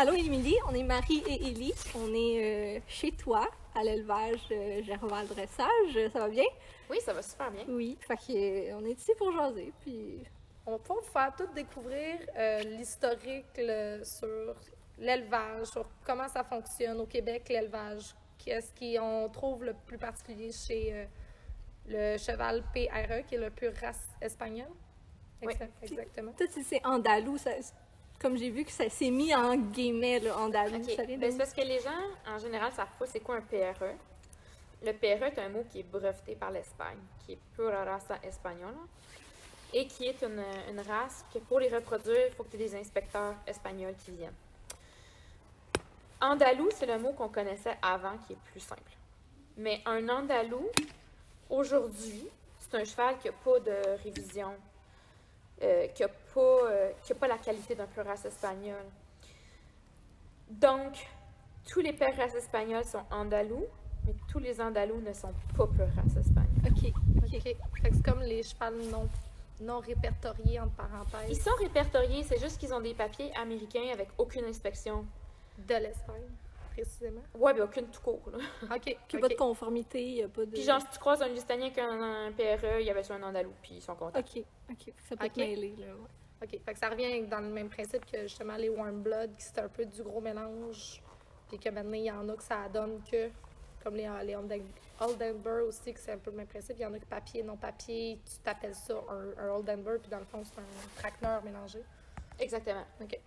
Allô Émilie, on est Marie et Élie. On est euh, chez toi à l'élevage euh, Gerval Dressage. Ça va bien? Oui, ça va super bien. Oui, fait que, euh, on est ici pour jaser. Puis On va vous faire tout découvrir euh, l'historique sur l'élevage, sur comment ça fonctionne au Québec, l'élevage. Qu'est-ce qu'on trouve le plus particulier chez le cheval PRE, qui est le pure race espagnole. Oui. Exact- Exactement. peut-être si c'est andalou, ça- comme j'ai vu que ça s'est mis en guillemets, là, andalou. OK. Ça vient de- Ben, c'est parce que les gens, en général, savent pas c'est quoi un PRE. Le PRE est un mot qui est breveté par l'Espagne, qui est Pura Raza Española, et qui est une, une race que pour les reproduire, il faut que tu aies des inspecteurs espagnols qui viennent. Andalou, c'est le mot qu'on connaissait avant, qui est plus simple. Mais un andalou, aujourd'hui, c'est un cheval qui n'a pas de révision, euh, qui n'a pas, euh, qui a pas la qualité d'un pure race espagnol. Donc, tous les pure races espagnols sont andalous, mais tous les andalous ne sont pas pure race espagnole. OK. OK. Fait que c'est comme les chevals non, non répertoriés, entre Ils parenthèses, sont répertoriés, c'est juste qu'ils ont des papiers américains avec aucune inspection. de l'Espagne, précisément. Ouais, mais aucune tout court. Là. OK. Qu'il n'y a OK. pas de conformité, il n'y a pas de. Puis genre, si tu croises un Lusitanien avec un, PRE, il y avait sur un andalou, puis ils sont contents. OK. OK. Ça peut OK. te mêler, là. ouais. OK. Fait que ça revient dans le même principe que justement les warm blood, qui c'est un peu du gros mélange. Puis que maintenant, il y en a que ça donne que, comme les, les Olden- Oldenburg aussi, que c'est un peu le même principe. Il y en a que papier, non papier, tu t'appelles ça un, un Oldenburg, puis dans le fond, c'est un traqueneur mélangé. Exactement. OK.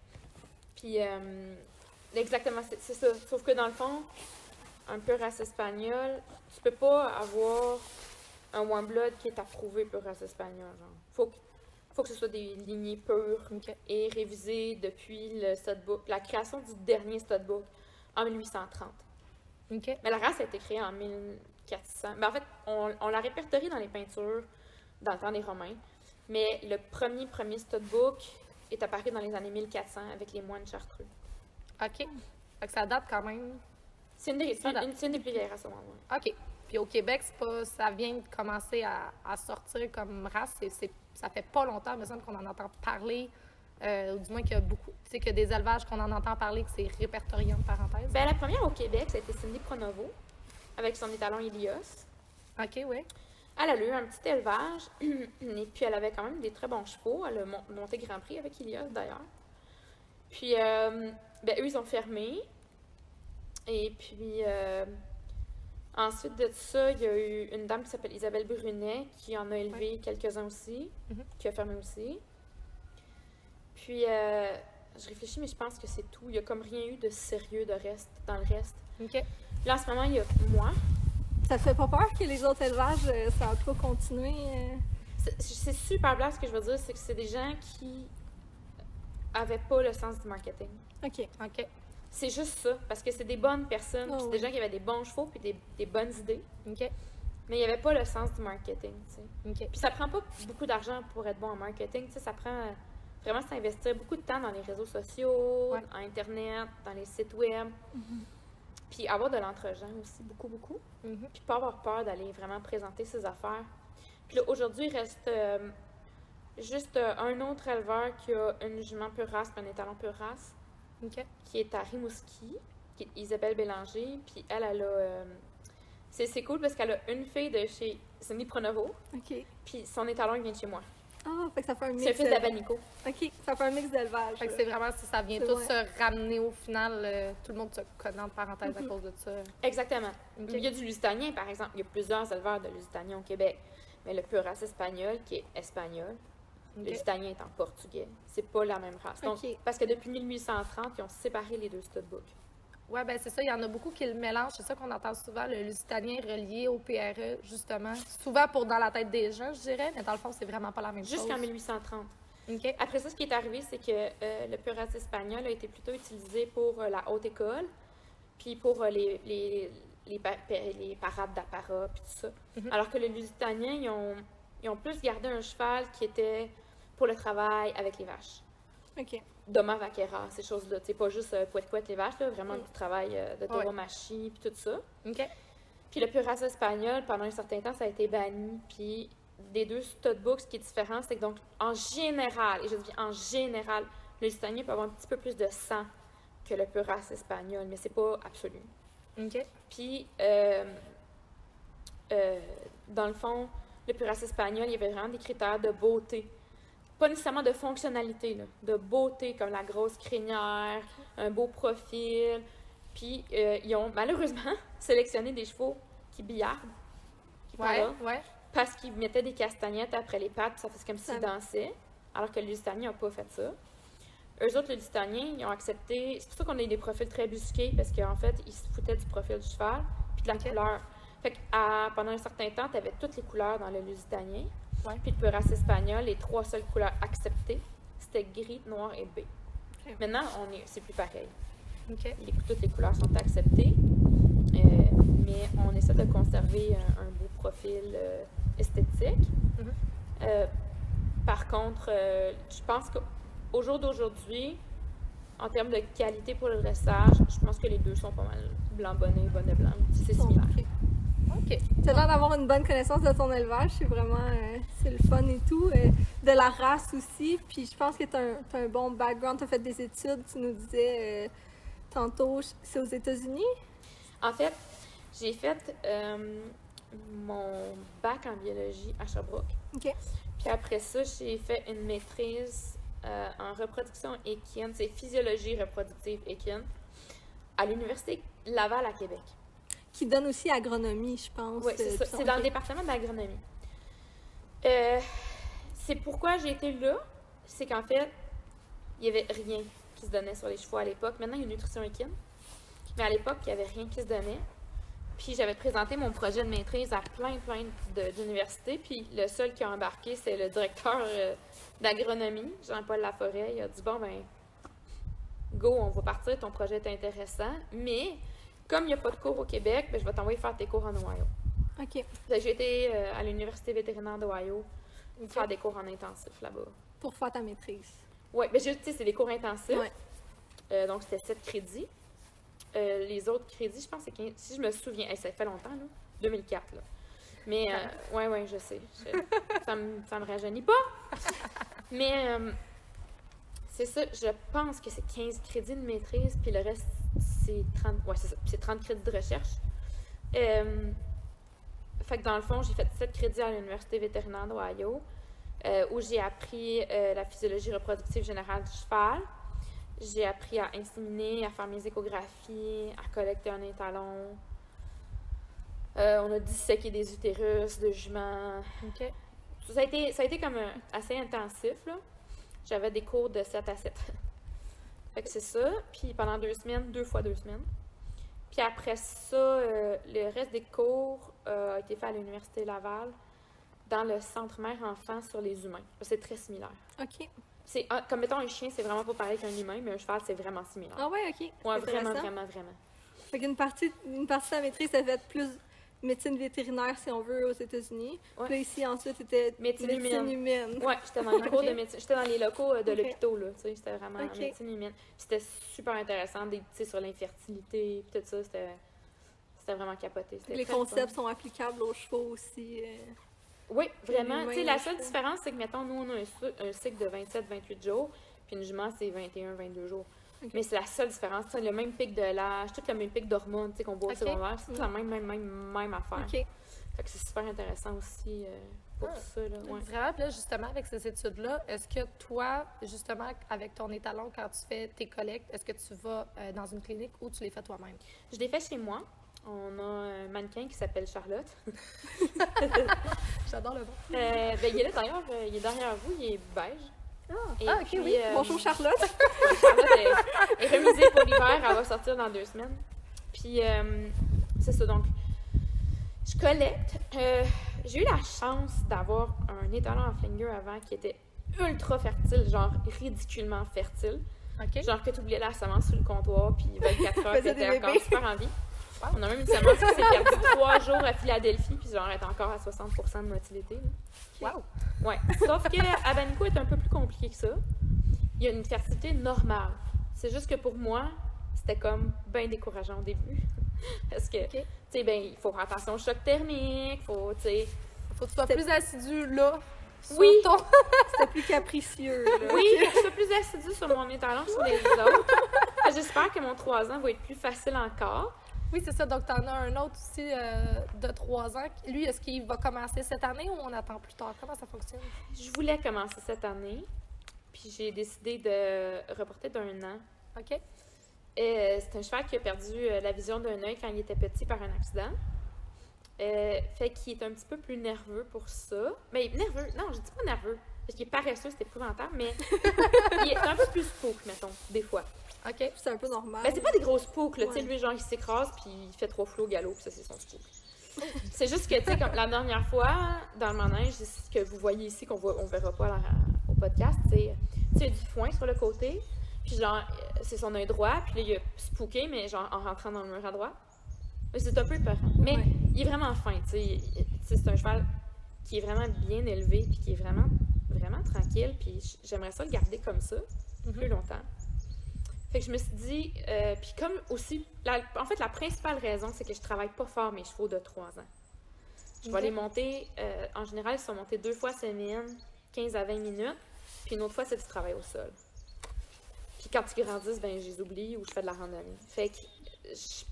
Puis, euh, exactement, c'est ça. Sauf que dans le fond, un pure race espagnol, tu peux pas avoir un one blood qui est approuvé pure race espagnol. Genre. Faut, que- faut que ce soit des lignées pures et révisées depuis le studbook, la création du dernier studbook en 1830. OK. Mais la race a été créée en 1400. Mais en fait, on, on l'a répertoriée dans les peintures dans le temps des Romains. Mais le premier, premier studbook est apparu dans les années 1400 avec les moines chartreux. OK. Que ça date quand même. C'est une, une, des plus vieilles races au monde. OK. Puis au Québec, pas, ça vient de commencer à, à sortir comme race. C'est, c'est- ça fait pas longtemps, il me semble qu'on en entend parler. euh, ou du moins qu'il y a beaucoup. Tu sais, qu'il y a des élevages qu'on en entend parler, que c'est répertorié en parenthèse. Ben, la première au Québec, été Cindy Pronovo avec son étalon Ilios. OK, oui. Elle a eu un petit élevage et puis elle avait quand même des très bons chevaux. Elle a mon- monté Grand Prix avec Ilios d'ailleurs. Puis, euh, ben, eux, ils ont fermé. Et puis, euh, ensuite de ça, il y a eu une dame qui s'appelle Isabelle Brunet qui en a élevé quelques-uns aussi, Mhm. qui a fermé aussi. Puis, euh, je réfléchis, mais je pense que c'est tout. Il n'y a comme rien eu de sérieux de reste dans le reste. OK. Là, en ce moment, il y a moi. Ça te fait pas peur que les autres élevages, euh, ça va pas continuer? euh? C'est- C'est super blanc ce que je veux dire, c'est que c'est des gens qui avaient pas le sens du marketing. OK. OK. C'est juste ça, parce que c'est des bonnes personnes, Ah c'est oui. des gens qui avaient des bons chevaux puis des, des bonnes idées, OK? mais il n'y avait pas le sens du marketing, tu sais. OK. Puis ça prend pas beaucoup d'argent pour être bon en marketing, tu sais, ça prend euh, vraiment s'investir beaucoup de temps dans les réseaux sociaux, Ouais. en internet, dans les sites web, puis avoir de l'entre-gens aussi, beaucoup, beaucoup. Mhm. puis pas avoir peur d'aller vraiment présenter ses affaires. Puis là, aujourd'hui, il reste euh, juste euh, un autre éleveur qui a une jument pure race, un étalon pure race, Qui est à Rimouski, qui est Isabelle Bélanger, puis elle, elle a... euh, c'est, c'est cool parce qu'elle a une fille de chez Cindy Pronovo, OK. puis son étalon, il vient de chez moi. Ah, fait que ça fait un mix. C'est le fils d'Abanico. OK, ça fait un mix d'élevage. Fait que c'est vraiment, si ça vient tout vrai. se ramener au final, euh, tout le monde se connaît entre parenthèses à cause de ça. Exactement. Il y a du lusitanien, par exemple. Il y a plusieurs éleveurs de lusitanien au Québec. Mais le pure race espagnol, qui est espagnol, OK. Le lusitanien est en portugais. C'est pas la même race. Donc. Parce que depuis 1830, ils ont séparé les deux studbooks. Ouais, ben c'est ça, il y en a beaucoup qui le mélangent. C'est ça qu'on entend souvent, le lusitanien relié au PRE, justement. Souvent pour dans la tête des gens, je dirais, mais dans le fond, c'est vraiment pas la même Jusqu'en chose. 1830. OK. Après ça, ce qui est arrivé, c'est que euh, le pure race espagnol a été plutôt utilisé pour euh, la haute école, puis pour euh, les, les, les, pa- les parades d'apparat, puis tout ça. Mhm. Alors que le lusitanien, ils ont, ils ont plus gardé un cheval qui était pour le travail avec les vaches. OK. Doma vaquera, ces choses-là. C'est pas juste euh, poète-poète les vaches, là, vraiment Mm. du travail euh, de tauromachie, puis tout ça. OK. Puis le pure race espagnol, pendant un certain temps, ça a été banni. Puis des deux studbooks, ce qui est différent, c'est que donc, en général, et je dis en général, le lusitanien peut avoir un petit peu plus de sang que le pur race espagnol, mais c'est pas absolu. OK. Puis, euh, euh, dans le fond, le pur race espagnol, il y avait vraiment des critères de beauté. Pas nécessairement de fonctionnalité, là, de beauté, comme la grosse crinière, un beau profil. Puis, euh, ils ont malheureusement sélectionné des chevaux qui billardent, qui Ouais, parce qu'ils mettaient des castagnettes après les pattes, puis ça faisait comme s'ils dansaient, alors que le Lusitania n'a pas fait ça. Eux autres, le Lusitania, ils ont accepté. C'est pour ça qu'on a eu des profils très busqués, parce qu'en fait, ils se foutaient du profil du cheval, puis de la couleur. Fait que à- pendant un certain temps, tu avais toutes les couleurs dans le Lusitanien. Ouais. Puis le race espagnol, les trois seules couleurs acceptées, c'était gris, noir et beige. Maintenant, on est, c'est plus pareil. Les- toutes les couleurs sont acceptées, euh, mais on essaie de conserver un, un beau profil euh, esthétique. Mhm. Euh, par contre, je pense qu'au jour d'aujourd'hui, en termes de qualité pour le dressage, je pense que les deux sont pas mal blanc bonnet, bonnet blanc. C'est similaire. Ok. OK. T'as l'air d'avoir une bonne connaissance de ton élevage, c'est vraiment euh, c'est le fun et tout. euh, de la race aussi, puis je pense que t'as un, t'as un bon background, t'as fait des études, tu nous disais euh, tantôt, c'est aux États-Unis? En fait, j'ai fait mon bac en biologie à Sherbrooke. Ok. Puis après ça, j'ai fait une maîtrise en reproduction équine, c'est physiologie reproductive équine, à l'Université Laval à Québec. Qui donne aussi agronomie, je pense. Oui, c'est euh, ça. C'est dans le département d'agronomie. Euh, c'est pourquoi j'ai été là, c'est qu'en fait, il n'y avait rien qui se donnait sur les chevaux à l'époque. Maintenant, il y a une nutrition équine. Mais à l'époque, il n'y avait rien qui se donnait. Puis j'avais présenté mon projet de maîtrise à plein, plein d'universités. Puis le seul qui a embarqué, c'est le directeur euh, d'agronomie, Jean-Paul Laforêt. Il a dit Bon, ben, go, on va partir, ton projet est intéressant. Mais comme il n'y a pas de cours au Québec, ben, je vais t'envoyer faire tes cours en Ohio. Ok. J'ai été euh, à l'Université vétérinaire d'Ohio faire des cours en intensif là-bas. Pour faire ta maîtrise. Oui, mais je- tu sais, c'est des cours intensifs. Ouais. Euh, donc, c'était 7 crédits. Euh, les autres crédits, je pense, c'est 15. Si je me souviens, hey, ça fait longtemps, là. 2004, là. Mais, euh, ouais, ouais, je sais. Je- ça, me, ça me rajeunit pas. Mais, c'est ça, je pense que c'est 15 crédits de maîtrise, puis le reste, c'est 30, ouais, c'est ça, puis c'est 30 crédits de recherche. Euh, fait que dans le fond, j'ai fait 7 crédits à l'Université vétérinaire d'Ohio, euh, où j'ai appris euh, la physiologie reproductive générale du cheval. J'ai appris à inséminer, à faire mes échographies, à collecter un étalon. On a disséqué des utérus de juments. Ça a été, ça a été comme assez intensif, là. J'avais des cours de 7 à 7. fait que c'est ça. Puis pendant deux semaines, deux fois deux semaines. Puis après ça, euh, le reste des cours euh, a été fait à l'Université Laval dans le centre mère-enfant sur les humains. C'est très similaire. Ok. C'est comme mettons un chien, c'est vraiment pas pareil qu'un humain, mais un cheval, c'est vraiment similaire. Ah ouais, ok. ouais, vraiment, vraiment, vraiment. Fait qu'une partie, une partie de ta maîtrise, ça fait plus médecine vétérinaire, si on veut, aux États-Unis. Ouais. Puis ici, ensuite, c'était Médecine médecine humaine. Ouais, j'étais dans les cours de Ok. médecine. J'étais dans les locaux euh, de l'hôpital, là. Tu sais, c'était vraiment Ok. médecine humaine. Puis C'était super intéressant, des, sais, sur l'infertilité, puis tout ça. C'était, c'était vraiment capoté. C'était Les concepts fun. sont applicables aux chevaux aussi. euh. Oui, vraiment. Tu sais, la seule chevaux. différence, c'est que, mettons, nous, on a un, un cycle de 27-28 jours, puis une jument, c'est 21-22 jours. Mais c'est la seule différence. Tu sais, le même pic de l'âge, tout le même pic d'hormones tu sais, qu'on voit au secondaire, c'est tout la même, même, même, même affaire. Ok. Fait que c'est super intéressant aussi euh, pour Ah. ça, là. Ouais. Vraiment, là, justement, avec ces études-là, est-ce que toi, justement, avec ton étalon, quand tu fais tes collectes, est-ce que tu vas euh, dans une clinique ou tu les fais toi-même? Je l'ai fait chez moi. On a un mannequin qui s'appelle Charlotte. J'adore le bon. Euh, ben, il est là d'ailleurs, euh, il est derrière vous, il est beige. Et Ah, ok, puis, oui. euh, Bonjour Charlotte. Charlotte est, est remisée pour l'hiver, elle va sortir dans deux semaines. Puis, euh, c'est ça, donc, je collecte. Euh, J'ai eu la chance d'avoir un étalon en flinger avant qui était ultra fertile, genre ridiculement fertile. Genre que tu oubliais la semence sur le comptoir, puis 24 heures, t'étais encore super en vie. On a même une semence qui s'est perdue trois jours à Philadelphie, puis genre elle est encore à 60 de motilité. là. Wow. Ouais. Sauf que Abanico est un peu plus compliqué que ça. Il y a une fertilité normale. C'est juste que pour moi, c'était comme bien décourageant au début. Parce que, tu sais, ben, il faut faire attention au choc thermique, faut, tu sais. Faut que tu sois plus assidu là. sur Oui. ton- C'était plus capricieux. là. Oui, je suis plus assidue sur mon étalon que sur les autres. j'espère que mon 3 ans va être plus facile encore. Oui, c'est ça. Donc, tu en as un autre aussi euh, de 3 ans. Lui, est-ce qu'il va commencer cette année ou on attend plus tard? Comment ça fonctionne? Je voulais commencer cette année, puis j'ai décidé de reporter d'un an. OK? Euh, c'est un cheval qui a perdu euh, la vision d'un œil quand il était petit par un accident. Fait qu'il est un petit peu plus nerveux pour ça. Mais nerveux, non, je dis pas nerveux. Parce qu'il est paresseux, c'est épouvantable, mais il est un peu plus spook, mettons, des fois. OK. C'est un peu normal. Ben, c'est pas des gros spooks, là. Tu sais, Ouais. lui, genre, il s'écrase puis il fait trois flots au galop, puis ça, c'est son spook. c'est juste que, tu sais, comme la dernière fois, dans le manège, c'est ce que vous voyez ici, qu'on on verra pas la- au podcast, tu sais, il y a du foin sur le côté, puis genre, c'est son œil droit, puis là, il a spooké, mais genre, en rentrant dans le mur à droite. Mais c'est un peu peur. Mais Ouais. il est vraiment fin, tu sais. C'est un cheval qui est vraiment bien élevé, puis qui est vraiment, vraiment tranquille, puis j'aimerais ça le garder comme ça, plus longtemps. Fait que je me suis dit, euh, puis comme aussi, la- en fait, la principale raison, c'est que je travaille pas fort mes chevaux de 3 ans. Je vais les monter, euh, en général, ils sont montés deux fois semaine, 15 à 20 minutes, puis une autre fois, c'est du travail au sol. Puis quand ils grandissent, ben, je les oublie ou je fais de la randonnée. Fait que, je-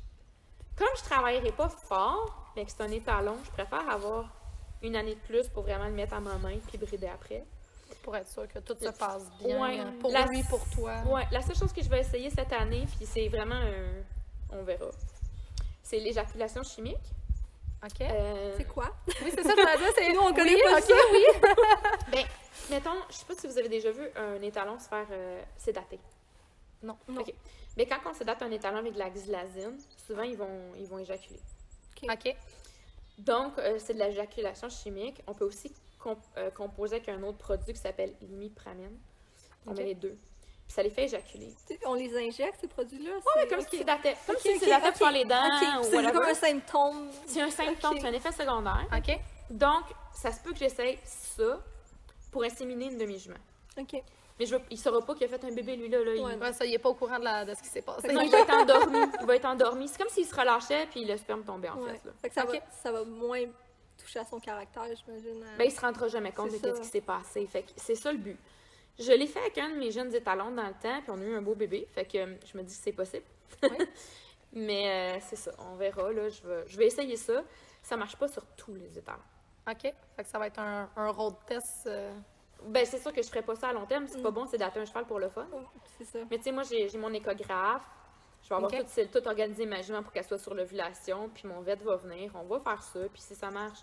comme je travaillerai pas fort, mais que c'est un étalon, je préfère avoir une année de plus pour vraiment le mettre à ma main puis brider après. Pour être sûr que tout se passe bien. Ouais. euh, Pour La- lui, pour toi. Ouais, la seule chose que je vais essayer cette année, puis c'est vraiment un. On verra. C'est l'éjaculation chimique. OK. Euh, C'est quoi? Oui, c'est ça, je disais, c'est... Nous, on connaît oui, pas OK, ça. oui. ben, mettons, je sais pas si vous avez déjà vu un étalon se faire euh, sédater. Non. Non. OK. Mais quand on sédate un étalon avec de la xylazine, souvent ils vont, ils vont éjaculer. OK. Donc, euh, c'est de l'éjaculation chimique. On peut aussi comp- euh, composer avec un autre produit qui s'appelle l'imipramine. On Ok. met les deux. Puis ça les fait éjaculer. On les injecte, ces produits-là? C'est- comme ok. si tu sédatais. Comme Ok, si pour les dents c'est comme un symptôme. C'est un symptôme, c'est un effet secondaire. OK. Donc, ça se peut que j'essaye ça pour inséminer une demi-jument. OK. Mais je veux, il saura pas qu'il a fait un bébé, lui, là. là il- Ouais, Ouais, ça, il est pas au courant de, la- de ce qui s'est passé. Non, il va être endormi. Il va être endormi. C'est comme s'il se relâchait puis le sperme tombait, en Ouais. fait. Là. Fait que ça, Ok. va, ça va moins toucher à son caractère, j'imagine. à- Ben, il se rendra jamais compte de ce qui s'est passé. Fait que c'est ça le but. Je l'ai fait avec un de mes jeunes étalons dans le temps, puis on a eu un beau bébé. Fait que euh, je me dis que c'est possible. Mais euh, c'est ça, on verra. Là, je, vais, je vais essayer ça. Ça marche pas sur tous les étalons. OK. Fait que ça va être un, un road test. euh, Ben, c'est sûr que je ferai pas ça à long terme. C'est pas Mm. bon, c'est d'attendre un cheval pour le fun. Oh, c'est ça. Mais tu sais, moi, j'ai mon échographe. Je vais avoir tout, tout organisé ma jument pour qu'elle soit sur l'ovulation. Puis mon vet va venir. On va faire ça. Puis si ça marche,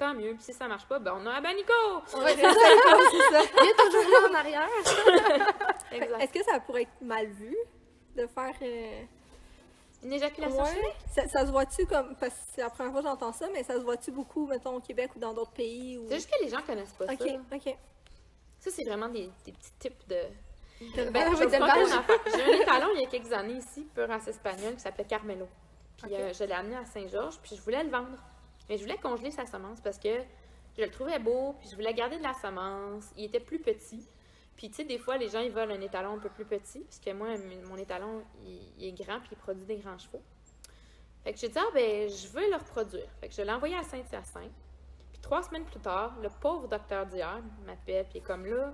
tant mieux. Puis si ça marche pas, ben on a ben Nico! Ouais, c'est ça, c'est ça. Il est toujours là en arrière. Exact. Est-ce que ça pourrait être mal vu de faire. euh, Une éjaculation ouais? Ça, ça se voit-tu comme. Parce que c'est la première fois que j'entends ça, mais ça se voit-tu beaucoup, mettons, au Québec ou dans d'autres pays? Ou... C'est juste que les gens connaissent pas Ok, ça. ok. Ça, c'est vraiment des, des petits types de. Ben, affaire. J'ai un étalon il y a quelques années ici, pur race espagnole, qui s'appelait Carmelo. Puis Ok. euh, je l'ai amené à Saint-Georges, puis je voulais le vendre. Mais je voulais congeler sa semence parce que je le trouvais beau, puis je voulais garder de la semence. Il était plus petit. Puis, tu sais, des fois, les gens, ils veulent un étalon un peu plus petit, parce que moi, mon étalon, il, est grand, puis il produit des grands chevaux. Fait que j'ai dit, ah, ben, je veux le reproduire. Fait que je l'ai envoyé à Saint-Hyacinthe. Puis, trois semaines plus tard, le pauvre docteur d'hier m'appelle, puis est comme là,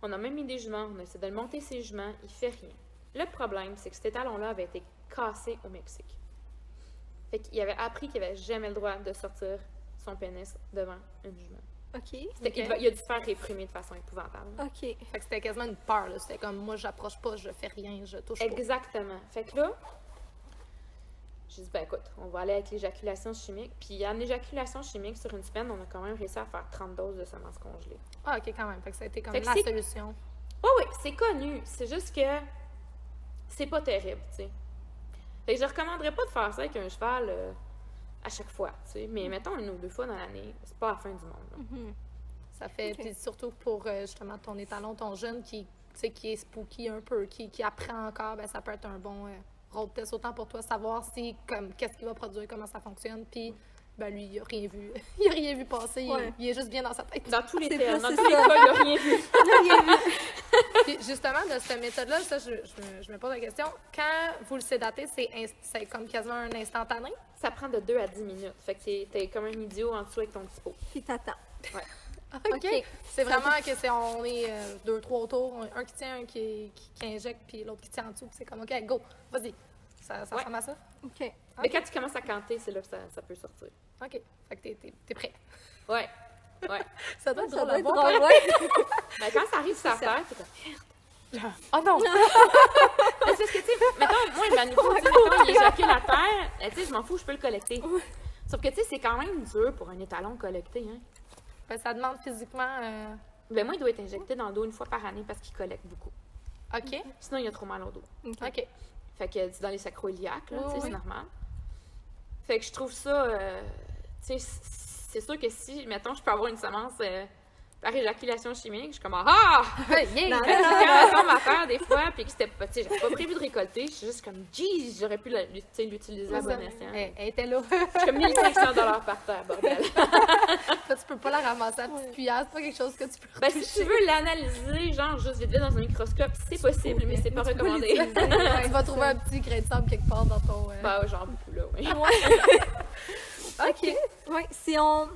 on a même mis des juments, on a essayé de le monter ses juments, il fait rien. Le problème, c'est que cet étalon-là avait été cassé au Mexique. Fait qu'il avait appris qu'il avait jamais le droit de sortir son pénis devant une jument. Ok. C'était- Ok. il, a dû se faire réprimer de façon épouvantable. Ok. Fait que c'était quasiment une peur. là. C'était comme moi, j'approche pas, je fais rien, je touche pas. Exactement. Fait que là, j'ai dit, ben écoute, on va aller avec l'éjaculation chimique. Puis en éjaculation chimique, sur une semaine, on a quand même réussi à faire 30 doses de semences congelées. Ah, ok, quand même. Fait que ça a été comme la solution. Oui, oui, c'est connu. C'est juste que c'est pas terrible, tu sais. Fait que je recommanderais pas de faire ça avec un cheval euh, à chaque fois, tu sais. Mais mettons une ou deux fois dans l'année, c'est pas la fin du monde. là. Mhm. Ça fait, puis surtout pour euh, justement ton étalon, ton jeune qui, tu sais, qui est spooky un peu, qui, qui apprend encore, ben, ça peut être un bon euh, road test autant pour toi, savoir si, comme, qu'est-ce qu'il va produire, comment ça fonctionne, puis ben, lui, il a rien vu. il a rien vu passer, il est- Ouais. il, est juste bien dans sa tête. Dans tous les termes, dans tous les cas, il a rien vu. Puis justement, de cette méthode-là, ça, je, je me, je me pose la question, quand vous le sédatez, c'est, comme quasiment un instantané? Ça prend de 2 à 10 minutes. Fait que t'es- t'es comme un idiot en dessous avec ton petit pot. Puis t'attends. OK. OK. C'est vraiment que c'est on est euh, deux, trois autour, un qui tient, un qui, qui, qui injecte, puis l'autre qui tient en dessous, puis c'est comme OK, go, vas-y. Ça, ça Ouais. ressemble à ça? OK. Mais quand tu commences à canter, c'est là que ça, ça peut sortir. OK. Fait que t'es, t'es, t'es prêt. Ouais. Ouais. Ça doit être drôle à voir. Mais quand ça arrive sur la terre, t'es comme. Oh non! Parce que, tu sais, mettons, moi, le sais, mettons, il éjacule à terre, eh, tu sais, je m'en fous, je peux le collecter. Sauf que, tu sais, c'est quand même dur pour un étalon de collecter, hein. Ben, ça demande physiquement. euh, Ben, moi, il doit être injecté dans le dos une fois par année parce qu'il collecte beaucoup. OK. Sinon, il a trop mal au dos. OK. Fait que c'est dans les sacroiliacs, là, Oui, tu sais, oui. c'est normal. Fait que je trouve ça, euh, tu sais, c'est sûr que si, mettons, je peux avoir une semence euh, par éjaculation chimique, je suis comme ah! yeah! Non, quand à terre des fois, puis que c'était pas, tu sais, j'avais pas prévu de récolter, je suis juste comme, jeez, j'aurais pu l'utiliser à bon escient. Elle, elle était là. Je suis comme 1500 par terre, bordel. Tu peux pas la ramasser à petite cuillère, c'est pas quelque chose que tu peux Ben, si tu veux l'analyser, genre, juste vite vite dans un microscope, c'est possible, mais c'est pas Tu recommandé. tu vas trouver un petit grain de sable quelque part dans ton. euh, Bah, genre, beaucoup, là, oui. OK. Oui, si on.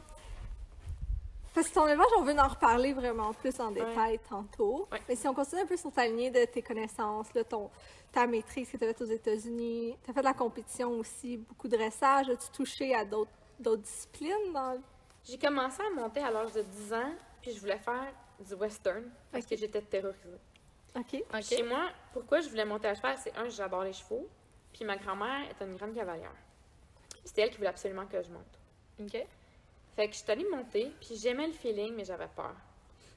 Parce que ton élevage, on veut en reparler vraiment plus en détail tantôt. Ouais. Mais si on continue un peu sur ta lignée de tes connaissances, là, ton, ta maîtrise que tu as faite aux États-Unis, tu as fait de la compétition aussi, beaucoup de dressage. As-tu touché à d'autres disciplines dans J'ai commencé à monter à l'âge de 10 ans, puis je voulais faire du western parce que j'étais terrorisée. OK. OK. Chez moi, pourquoi je voulais monter à cheval, c'est un, j'adore les chevaux, puis ma grand-mère est une grande cavalière. C'était elle qui voulait absolument que je monte. OK. Fait que je suis allée monter, puis j'aimais le feeling, mais j'avais peur.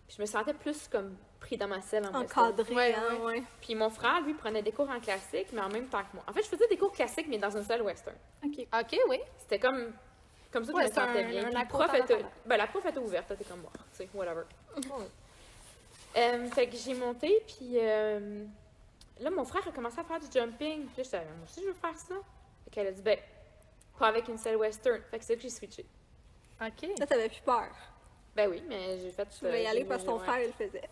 Puis je me sentais plus comme pris dans ma selle en western. Encadré, Ouais, hein, ouais. ouais. Puis mon frère, lui, prenait des cours en classique, mais en même temps que moi. En fait, je faisais des cours classiques, mais dans une salle western. OK. OK, oui. C'était comme, comme ça que Ouais, je me sentais un- bien. un accord prof était, ben, la prof était ouverte, t'es comme moi, tu sais, whatever. Euh, fait que j'ai monté, puis euh, là, mon frère a commencé à faire du jumping. Puis là, j'étais, moi aussi, je veux faire ça. Fait qu'elle a dit, ben, pas avec une selle western. Fait que c'est là que j'ai switché. OK. Là, t'avais plus peur. Ben oui, mais j'ai fait. Tu voulais y euh, aller parce que ton frère, il le faisait.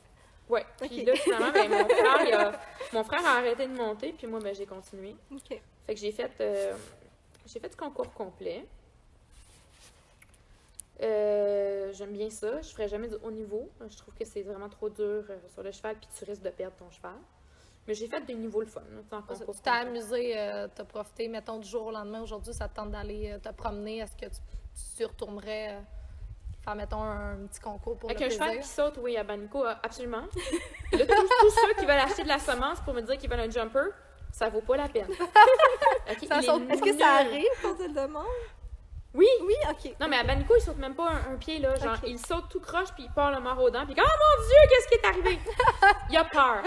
Ouais. Puis là, finalement, ben, mon, frère, il a, mon frère a arrêté de monter, puis moi, ben, j'ai continué. OK. Fait que j'ai fait, euh, j'ai fait du concours complet. Euh, J'aime bien ça. Je ferais jamais du haut niveau. Je trouve que c'est vraiment trop dur euh, sur le cheval, puis tu risques de perdre ton cheval. Mais j'ai fait des niveaux le fun, tu t'es amusé, euh, t'as profité, mettons, du jour au lendemain. Aujourd'hui, ça te tente d'aller euh, te promener. Est-ce que tu, tu retournerais euh, faire, mettons, un, petit concours pour Avec le un cheval qui saute, oui, à Banico, euh, absolument. Là, tous, tous ceux qui veulent acheter de la semence pour me dire qu'ils veulent un jumper, ça vaut pas la peine. Est. Est-ce que ça arrive quand tu le demandes? Oui! Oui, OK. Non, mais à Banico, il saute même pas un, un pied, là. Genre, Ok. il saute tout croche, puis il part le mort aux dents, puis oh mon Dieu, qu'est-ce qui est arrivé? il a peur.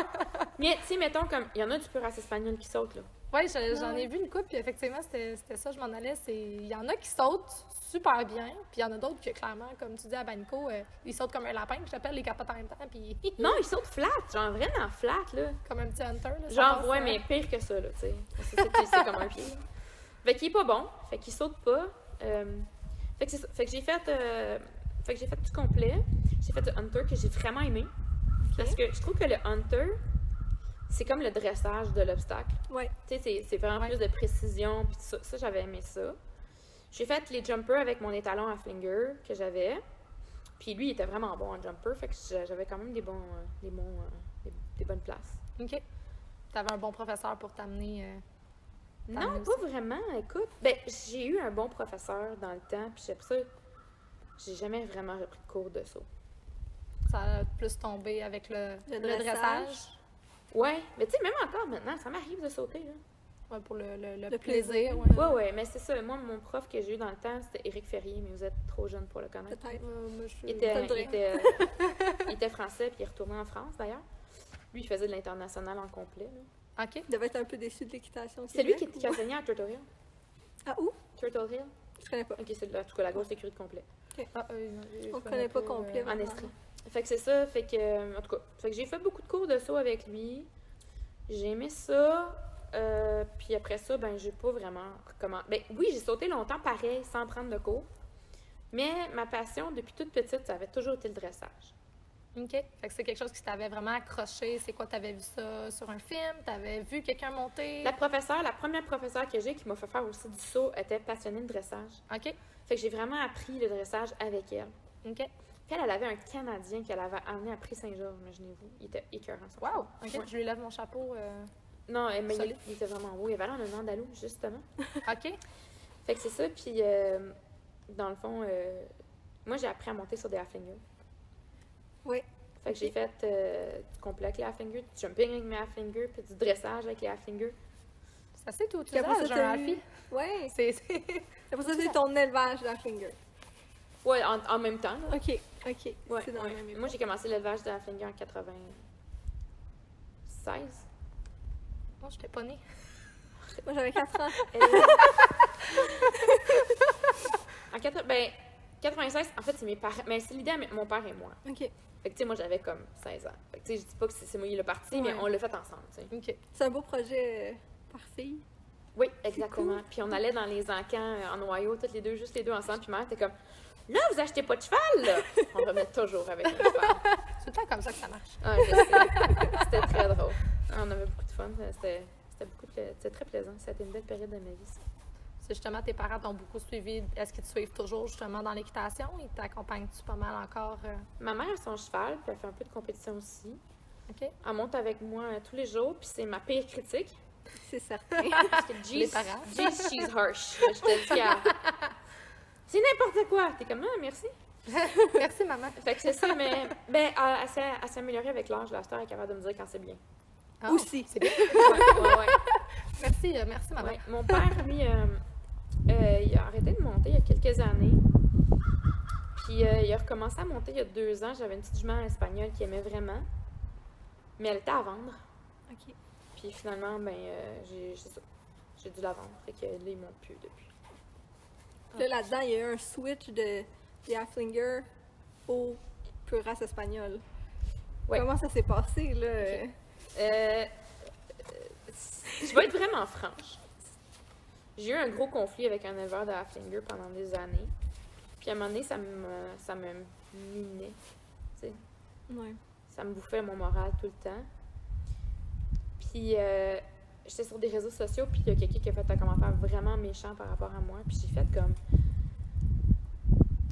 Mais, tu sais, mettons, comme, il y en a du pur race espagnol qui saute, là. Oui, j'en ai vu une coupe, puis effectivement, c'était c'était ça, je m'en allais. c'est- Il y en a qui sautent super bien, puis il y en a d'autres que, clairement, comme tu dis à Banico, euh, ils sautent comme un lapin, que j'appelle les capotes en même temps, puis Non, il saute flat, genre vraiment flat, là. comme un petit hunter. Là, Genre, passe, ouais, euh, mais pire que ça, là, tu sais. C'est c'est comme un pied. là. Fait qu'il est pas bon, fait qu'il saute pas. Euh, fait que c'est ça. Fait que j'ai fait, euh, fait que j'ai fait du complet. J'ai fait le hunter que j'ai vraiment aimé. Parce que je trouve que le hunter, c'est comme le dressage de l'obstacle. Ouais. Tu sais, c'est- c'est vraiment plus de précision, puis tout ça, ça j'avais aimé ça. J'ai fait les jumpers avec mon étalon à flinger que j'avais. Puis lui, il était vraiment bon en jumper, fait que j'a- j'avais quand même des bons, euh, des bons, des, des bonnes places. OK. T'avais un bon professeur pour t'amener. euh, Non, pas vraiment. Écoute, ben, j'ai eu un bon professeur dans le temps, puis après ça, j'ai jamais vraiment repris de cours de saut. ça a plus tombé avec le, Le le dressage? dressage. Ouais, mais tu sais, même encore maintenant, ça m'arrive de sauter, là. Ouais, pour le, le, le Le plaisir. plaisir. ouais. Ouais, ouais, mais c'est ça. Moi, mon prof que j'ai eu dans le temps, c'était Éric Ferrier, mais vous êtes trop jeune pour le connaître. Peut-être. Euh, Il était, Pas il, de était, il était français, puis il est retourné en France, d'ailleurs. Lui, il faisait de l'international en complet. là. OK. Il devait être un peu déçu de l'équitation. C'est lui qui, qui ou- enseignait à Turtle Hill. Ah, où? Turtle Hill? Je connais pas. Ok, c'est en tout cas la grosse écurie de complet. Ah, euh, non, On connaît pas complet, euh, En Estrie. Fait que c'est ça, fait que, euh, en tout cas, fait que j'ai fait beaucoup de cours de saut avec lui. J'ai aimé ça. euh, puis après ça, ben, j'ai pas vraiment recommencé. Ben oui, j'ai sauté longtemps pareil, sans prendre de cours. Mais ma passion, depuis toute petite, ça avait toujours été le dressage. OK. Fait que c'est quelque chose qui t'avait vraiment accroché. C'est quoi? T'avais vu ça sur un film? T'avais vu quelqu'un monter? La professeure, la première professeure que j'ai qui m'a fait faire aussi du saut était passionnée de dressage. OK. Fait que j'ai vraiment appris le dressage avec elle. OK. Puis elle, elle avait un Canadien qu'elle avait amené à Prix-Saint-Georges, imaginez-vous. Il était écœurant. Wow! Ok, Ouais. je lui lève mon chapeau. euh, Non, mais il, il était vraiment beau. Il avait l'air d'un andalou, justement. Ok. Fait que c'est ça, puis euh, dans le fond, euh, moi j'ai appris à monter sur des halflingers. Oui. Fait que j'ai fait euh, du complet avec les halflingers, du jumping avec mes halflingers, puis du dressage avec les halflingers. C'est assez tout après ça, usage, un eu... Ouais. C'est. c'est- Après ça, c'est ton élevage d'Halflinger. Ouais, en, en même temps. Là. OK, OK. Ouais, c'est dans ouais. la même Moi j'ai commencé l'élevage de halflinger en 96. Moi, je t'ai pas née. Moi, j'avais 4 ans. en 80, ben, 96, en fait c'est mes parents, mais c'est l'idée à mon père et moi. OK. Fait que tu sais, moi j'avais comme 16 ans. Fait que tu sais, je dis pas que c'est moi qui l'ai parti, mais on l'a fait ensemble, tu sais. Ok. C'est un beau projet euh, par fille. Oui, exactement. Puis on allait dans les encans euh, en Ohio, toutes les deux, juste les deux ensemble. Puis ma mère était comme, là, vous achetez pas de cheval, là. On revenait toujours avec un cheval. C'est tout le temps comme ça que ça marche. Ah, je sais. C'était très drôle. Ah, On avait beaucoup de fun. C'était c'était beaucoup de très plaisant. C'était une belle période de ma vie. ça. C'est justement tes parents t'ont beaucoup suivi. Est-ce qu'ils te suivent toujours justement dans l'équitation? Ils t'accompagnent-tu pas mal encore? euh? Ma mère a son cheval, puis elle fait un peu de compétition aussi. OK. Elle monte avec moi euh, tous les jours, puis c'est ma pire critique. C'est certain. Parce que Les Jeez, parents. Jeez, she's harsh. Je te dis C'est n'importe quoi. T'es comme, ah, merci. Merci, maman. Fait que c'est ça, mais ben, elle, elle s'est- améliorée avec l'âge. La star est capable de me dire quand c'est bien. Ah, Aussi. C'est bien. Ouais, ouais, ouais. Merci, euh, merci, maman. Ouais. Mon père, lui, euh, euh, il a arrêté de monter il y a quelques années. Puis euh, il a recommencé à monter il y a deux ans. J'avais une petite jument espagnole qu'il aimait vraiment. Mais elle était à vendre. OK. Puis finalement, ben, euh, j'ai dû la vendre. Fait que là, ils montent plus depuis. Là, là-dedans, il y a eu un switch de, des Halflinger au pure race espagnole. Ouais. Comment ça s'est passé, là? Euh, je vais être vraiment franche. J'ai eu un gros conflit avec un éleveur de Halflinger pendant des années. Puis à un moment donné, ça me, ça me minait. tu sais. Ouais. Ça me bouffait mon moral tout le temps. Puis euh, j'étais sur des réseaux sociaux, puis il y a quelqu'un qui a fait un commentaire vraiment méchant par rapport à moi. Puis j'ai fait comme.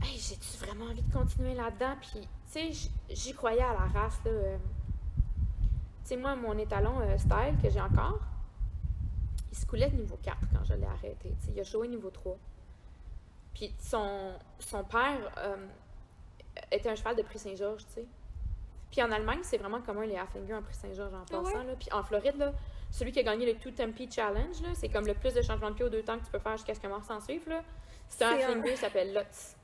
Hey, j'ai-tu vraiment envie de continuer là-dedans? Puis, tu sais, j'y croyais à la race, là. euh. Tu sais, moi, mon étalon euh, style que j'ai encore, il se coulait de niveau 4 quand je l'ai arrêté. Tu sais, il a joué niveau 3. Puis son, son père euh, était un cheval de prix Saint-Georges, tu sais. Puis en Allemagne, c'est vraiment commun les Halflingers en prix Saint-Georges en Ah ouais? passant. là. Puis en Floride, là, celui qui a gagné le Two Tempe Challenge, là, c'est comme le plus de changements de pied aux deux temps que tu peux faire jusqu'à ce que mort s'en suive. là. C'est un Halflinger qui s'appelle Lutz.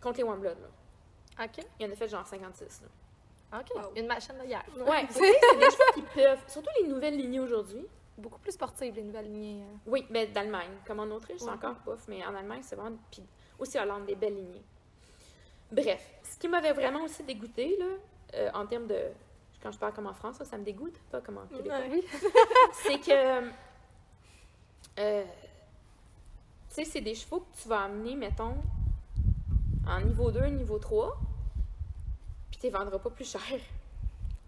Contre les Warm Blood, là. OK. Il en a fait genre 56. Là. OK. Wow. Une machine de guerre. Ouais, c'est des chevaux qui peuvent. Surtout les nouvelles lignées aujourd'hui. Beaucoup plus sportives, les nouvelles lignées. euh. Oui, mais d'Allemagne. Comme en Autriche, c'est Ouais. encore pouf, mais en Allemagne, c'est vraiment. Puis aussi Hollande, des belles lignées. Bref, ce qui m'avait vraiment aussi dégoûté, là, euh, en termes de. Quand je parle comme en France, là, ça me dégoûte, pas comme en. Ouais. C'est que. euh, tu sais, c'est des chevaux que tu vas amener, mettons, en niveau 2, niveau 3, puis tu les vendras pas plus cher.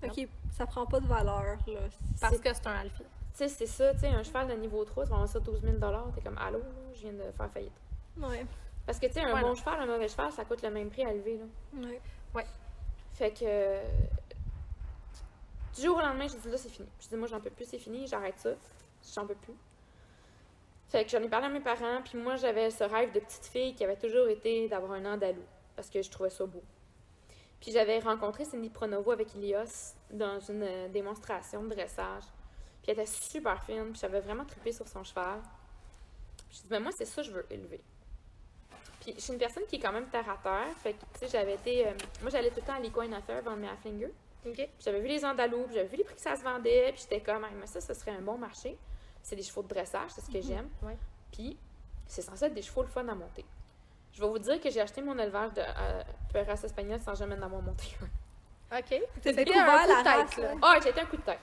OK, ça prend pas de valeur, là. Parce que c'est un alpha. Tu sais, c'est ça, tu sais, un cheval de niveau 3, tu vas vendre ça 12 000 t'es comme, allô, je viens de faire faillite. Ouais. Parce que, tu sais, un Ouais, bon non. cheval, un mauvais cheval, ça coûte le même prix à élever, là. Ouais. Fait que. Du jour au lendemain, j'ai dit là, c'est fini. Je dis, moi, j'en peux plus, c'est fini, j'arrête ça. J'en peux plus. Fait que j'en ai parlé à mes parents, puis moi, j'avais ce rêve de petite fille qui avait toujours été d'avoir un andalou, parce que je trouvais ça beau. Puis j'avais rencontré Cindy Pronovo avec Ilios dans une euh, démonstration de dressage. Puis elle était super fine, puis j'avais vraiment trippé sur son cheval. Puis je dis, ben moi, c'est ça que je veux élever. Puis je suis une personne qui est quand même terre à terre. Fait que, tu sais, j'avais été. euh, moi, j'allais tout le temps à l'Equine Affair vendre mes Halflingers. OK. Puis j'avais vu les Andalous, puis j'avais vu les prix que ça se vendait, puis j'étais comme, Ah, mais ça, ce serait un bon marché. C'est des chevaux de dressage, c'est ce que j'aime. Ouais. Puis c'est censé être des chevaux le fun à monter. Je vais vous dire que j'ai acheté mon élevage de euh, race espagnole sans jamais en avoir monté un. OK. T'as C'était découvert un coup la de tête, race, là. là. Ah, j'ai été un coup de tête.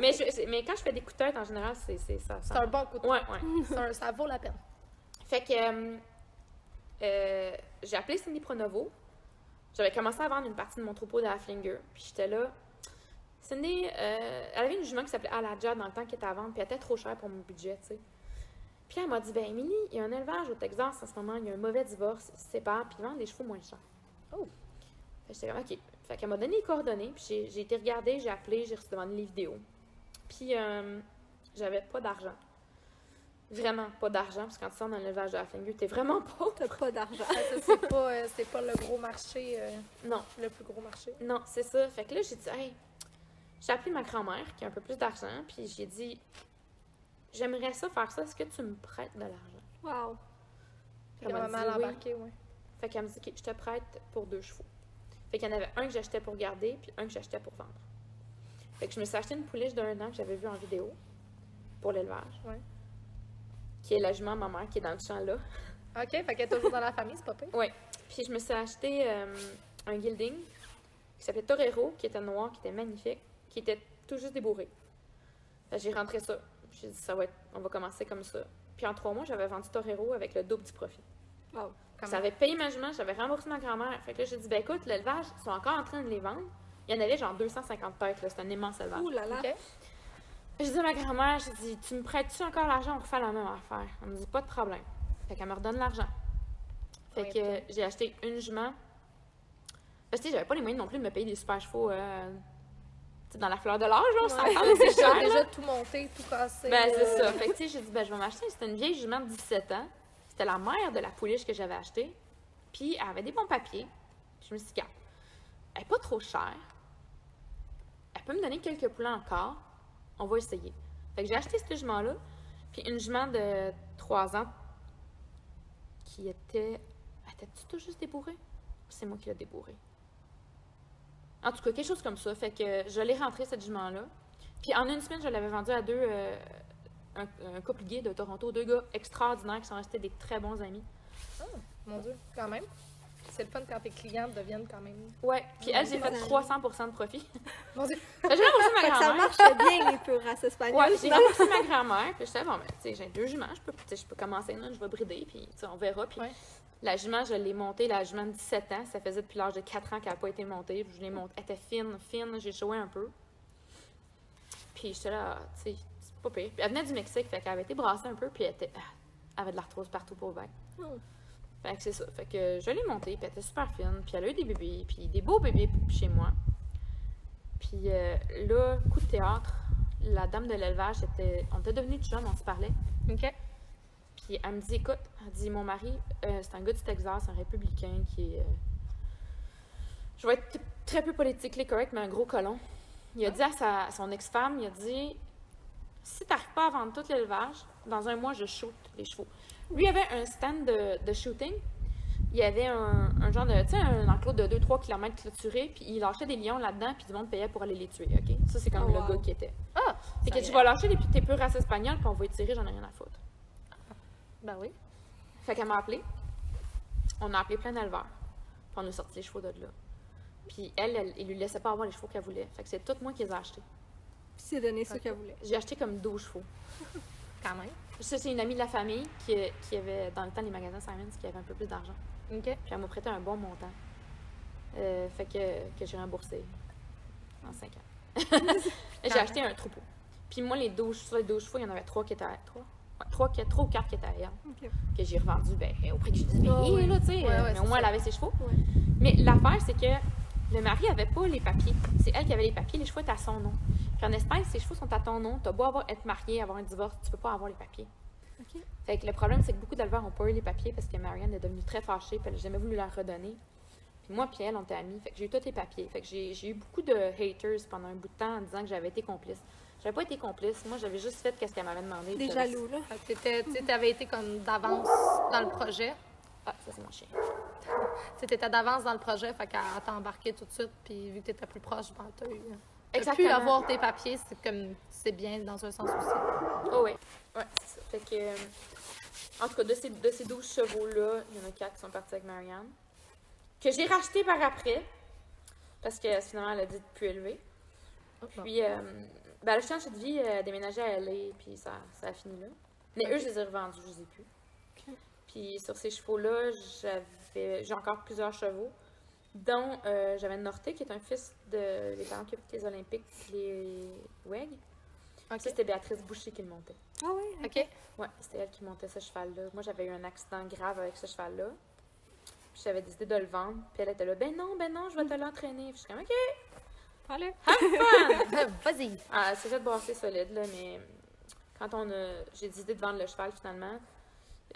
Mais, je- mais quand je fais des coups de tête, en général, c'est ça. C'est un bon coup de Ouais, ouais. Un- Ça vaut la peine. Fait que euh, euh, j'ai appelé Cindy Pronovo. J'avais commencé à vendre une partie de mon troupeau de Halflinger. Puis j'étais là. Cindy, euh, elle avait une jument qui s'appelait Aladja dans le temps qui était à vendre, puis elle était trop chère pour mon budget, tu sais. Puis elle m'a dit Ben, Émilie, il y a un élevage au Texas en ce moment, il y a un mauvais divorce, ils se séparent, puis ils vendent des chevaux moins chers. Oh. Fait que j'étais comme, OK. Fait qu'elle m'a donné les coordonnées, puis j'ai- j'ai été regarder, j'ai appelé, j'ai reçu demandé les vidéos. Puis euh, j'avais pas d'argent. Vraiment pas d'argent, parce que quand tu sors dans l'élevage de la flingue, t'es vraiment pauvre. T'as pas d'argent. C'est pas, euh, pas le gros marché, euh, Non, le plus gros marché. non, c'est ça. Fait que là, j'ai dit, hey, j'ai appelé ma grand-mère qui a un peu plus d'argent, puis j'ai dit, j'aimerais ça faire ça, est-ce que tu me prêtes de l'argent? Wow. Elle m'a Vraiment dit oui. l'embarquer, ouais. Fait qu'elle me dit, OK, je te prête pour deux chevaux. Fait qu'il y en avait un que j'achetais pour garder, puis un que j'achetais pour vendre. Fait que je me suis acheté une pouliche d'un an que j'avais vue en vidéo pour l'élevage. Ouais. Qui est la jument ma mère qui est dans le champ là. OK, fait qu'elle est toujours dans la famille, c'est pas pire. Puis je me suis acheté euh, un gelding qui s'appelait Torero, qui était noir, qui était magnifique, qui était tout juste débourré. J'ai rentré ça. J'ai dit, ça va être, on va commencer comme ça. Puis en trois mois, j'avais vendu Torero avec le double du profit. Wow. Ça avait payé ma jument, j'avais remboursé ma grand-mère. Fait que là, j'ai dit, ben écoute, l'élevage, ils sont encore en train de les vendre. Il y en avait genre 250 têtes, là. C'est un immense élevage. Ouh là là. OK. J'ai dit à ma grand-mère, j'ai dit, tu me prêtes-tu encore l'argent? On refait la même affaire? Elle me dit, pas de problème. Fait qu'elle me redonne l'argent. Fait que euh, j'ai acheté une jument. Parce que j'avais pas les moyens non plus de me payer des super chevaux euh, tu sais, dans la fleur de l'âge, là. On s'entend, Ouais. c'est cher, Déjà, tout monté, tout cassé. Ben, c'est euh, ça. Fait que, tu sais, j'ai dit, ben, je vais m'acheter. C'était une vieille jument de 17 ans. C'était la mère de la pouliche que j'avais achetée. Puis, elle avait des bons papiers. Puis, je me suis dit, elle est pas trop chère. Peut me donner quelques poulets encore. On va essayer. Fait que j'ai acheté cette jument-là. Puis, une jument de 3 ans qui était. Était-tu tout juste débourrée? Ou C'est moi qui l'ai débourrée. En tout cas, quelque chose comme ça. Fait que je l'ai rentrée, cette jument-là. Puis en une semaine, je l'avais vendue à deux, euh, un, couple gay de Toronto, deux gars extraordinaires qui sont restés des très bons amis. Mon Dieu, quand même. C'est le fun quand tes clientes deviennent quand même. Ouais, puis elle, j'ai fait c'est 300% de profit. Mon Dieu. J'ai remboursé ma que ça grand-mère. marche bien, les pures races espagnoles. Ouais, j'ai remboursé ma grand-mère, puis j'étais bon, ben, tu sais, j'ai deux juments, je peux, je peux commencer, là, je vais brider, puis tu sais, on verra. Puis Ouais. la jument, je l'ai montée, la jument de 17 ans, ça faisait depuis l'âge de 4 ans qu'elle n'a pas été montée, puis je l'ai montée, elle était fine, fine, j'ai joué un peu. Puis j'étais là, tu sais, c'est pas pire. Puis elle venait du Mexique, fait qu'elle avait été brassée un peu, puis elle, était, ah, elle avait de l'arthrose partout pour le. Fait que c'est ça. Fait que je l'ai montée, puis elle était super fine, puis elle a eu des bébés, puis des beaux bébés chez moi. Puis euh, là, coup de théâtre, la dame de l'élevage, était, on était devenus chums, on se parlait. OK. Puis elle me dit, écoute, elle dit, mon mari, euh, c'est un gars du Texas, un républicain qui est... euh, je vais être très peu politiquement correct, mais un gros colon. Il a dit à, sa- à son ex-femme, il a dit, si t'arrives pas à vendre tout l'élevage, dans un mois, je shoot les chevaux. Lui, il avait un stand de, de shooting. Il y avait un, un genre de, tu sais, un enclos de 2-3 km clôturé, puis il lâchait des lions là-dedans, puis du monde payait pour aller les tuer, OK? Ça, c'est comme Oh, le wow. gars qui était. Ah! Fait que tu y vas lâcher les, tes pures races espagnoles, puis on va les tirer, j'en ai rien à foutre. Ben oui. Fait qu'elle m'a appelé. On a appelé plein d'éleveurs. Puis on a sorti les chevaux de là. Puis elle, elle, il lui laissait pas avoir les chevaux qu'elle voulait. Fait que c'est tout moi qui les ai achetés. Puis c'est donné ce qu'elle voulait. J'ai acheté comme 12 chevaux. Quand même. Ça, c'est une amie de la famille qui, qui avait, dans le temps, les magasins Simons, qui avait un peu plus d'argent. OK. Puis elle m'a prêté un bon montant. Euh, fait que, que j'ai remboursé en 5 ans. j'ai acheté un troupeau. Puis moi, les 12, sur les 12 chevaux, il y en avait 3 qui étaient à 3. Ouais, 3, qui- trois ou 4 qui étaient à elle. Que j'ai revendu ben, au prix que je disais, Ah oui. là, tu sais. Ouais, ouais, mais au moins, elle avait ses chevaux. Mais l'affaire, c'est que le mari avait pas les papiers. C'est elle qui avait les papiers, les chevaux étaient à son nom. Puis en Espagne, ces chevaux sont à ton nom. T'as beau avoir, être marié, avoir un divorce, tu peux pas avoir les papiers. Ok. Fait que le problème, c'est que beaucoup d'éleveurs n'ont pas eu les papiers parce que Marianne est devenue très fâchée, puis elle n'a jamais voulu leur redonner. Puis moi, puis elle, on était amis. Fait que j'ai eu tous les papiers. Fait que j'ai eu beaucoup de haters pendant un bout de temps en disant que j'avais été complice. J'avais pas été complice. Moi, j'avais juste fait ce qu'elle m'avait demandé. Des jaloux, là. Tu sais, t'avais été comme d'avance dans le projet. Ah, ça, c'est mon chien. Tu sais, t'étais d'avance dans le projet, fait qu'elle t'a embarqué tout de suite, puis vu que t'étais plus proche, ben, t'as eu... Pu Exactement. avoir tes papiers, c'est comme... C'est bien dans un sens aussi. Oh oui, ouais, c'est ça. Fait que, euh, en tout cas, de ces, de ces 12 chevaux-là, il y en a 4 qui sont partis avec Marianne. Que j'ai racheté par après, parce que finalement, elle a dit de plus élever. Oh, bon. Puis, euh, ben, elle a changé de vie, elle a déménagé à LA, puis ça, ça a fini là. Mais eux, je les ai revendus, je les ai plus. Puis sur ces chevaux-là, j'avais, j'ai encore plusieurs chevaux, dont euh, j'avais Norté, qui est un fils de les parents qui les Olympiques, les WEG. OK. Ça, c'était Béatrice Boucher qui le montait. Ah oui? OK. Ouais, c'était elle qui montait ce cheval-là. Moi, j'avais eu un accident grave avec ce cheval-là. Puis j'avais décidé de le vendre. Puis elle était là, ben non, ben non, je vais te l'entraîner. Puis je suis comme, OK, Allez. have fun! Vas-y. Ah, c'est fait de brasser solide, là, mais quand on a... j'ai décidé de vendre le cheval, finalement,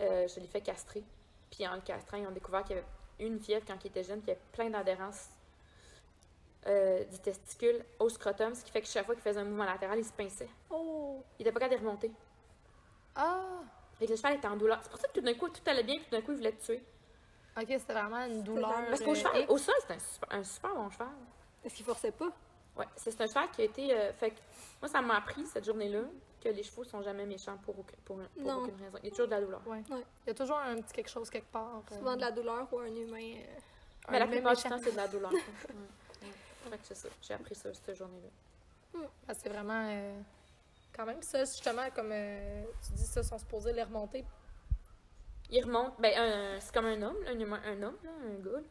euh, je l'ai fait castrer. Puis en le castrant, ils ont découvert qu'il y avait une fièvre quand il était jeune, qu'il y avait plein d'adhérence euh, du testicule au scrotum, ce qui fait que chaque fois qu'il faisait un mouvement latéral, il se pinçait. Oh! Il était pas capable de remonter. Ah! Fait que le cheval était en douleur. C'est pour ça que tout d'un coup, tout allait bien, puis tout d'un coup, il voulait te tuer. Ok, c'était vraiment une douleur. Parce qu'au euh, cheval, au sol, c'est un super, un super bon cheval. Est-ce qu'il forçait pas? Ouais, c'est un cheval qui a été. euh, fait que moi, ça m'a appris cette journée-là que les chevaux sont jamais méchants pour, aucun- pour, pour Non. aucune raison. Il y a toujours de la douleur. Ouais. Ouais. Il y a toujours un petit quelque chose quelque part. euh, Souvent de la douleur ou un humain. euh, Mais la plupart du temps, c'est de la douleur. ouais. Ouais. Fait que c'est ça. J'ai appris ça cette journée-là. Ah, c'est vraiment. euh, quand même, ça, justement, comme euh, tu dis, ça, sont supposés les remonter. Il remonte. Ben, un- c'est comme un homme, là, un humain, un homme, là, un gars. là.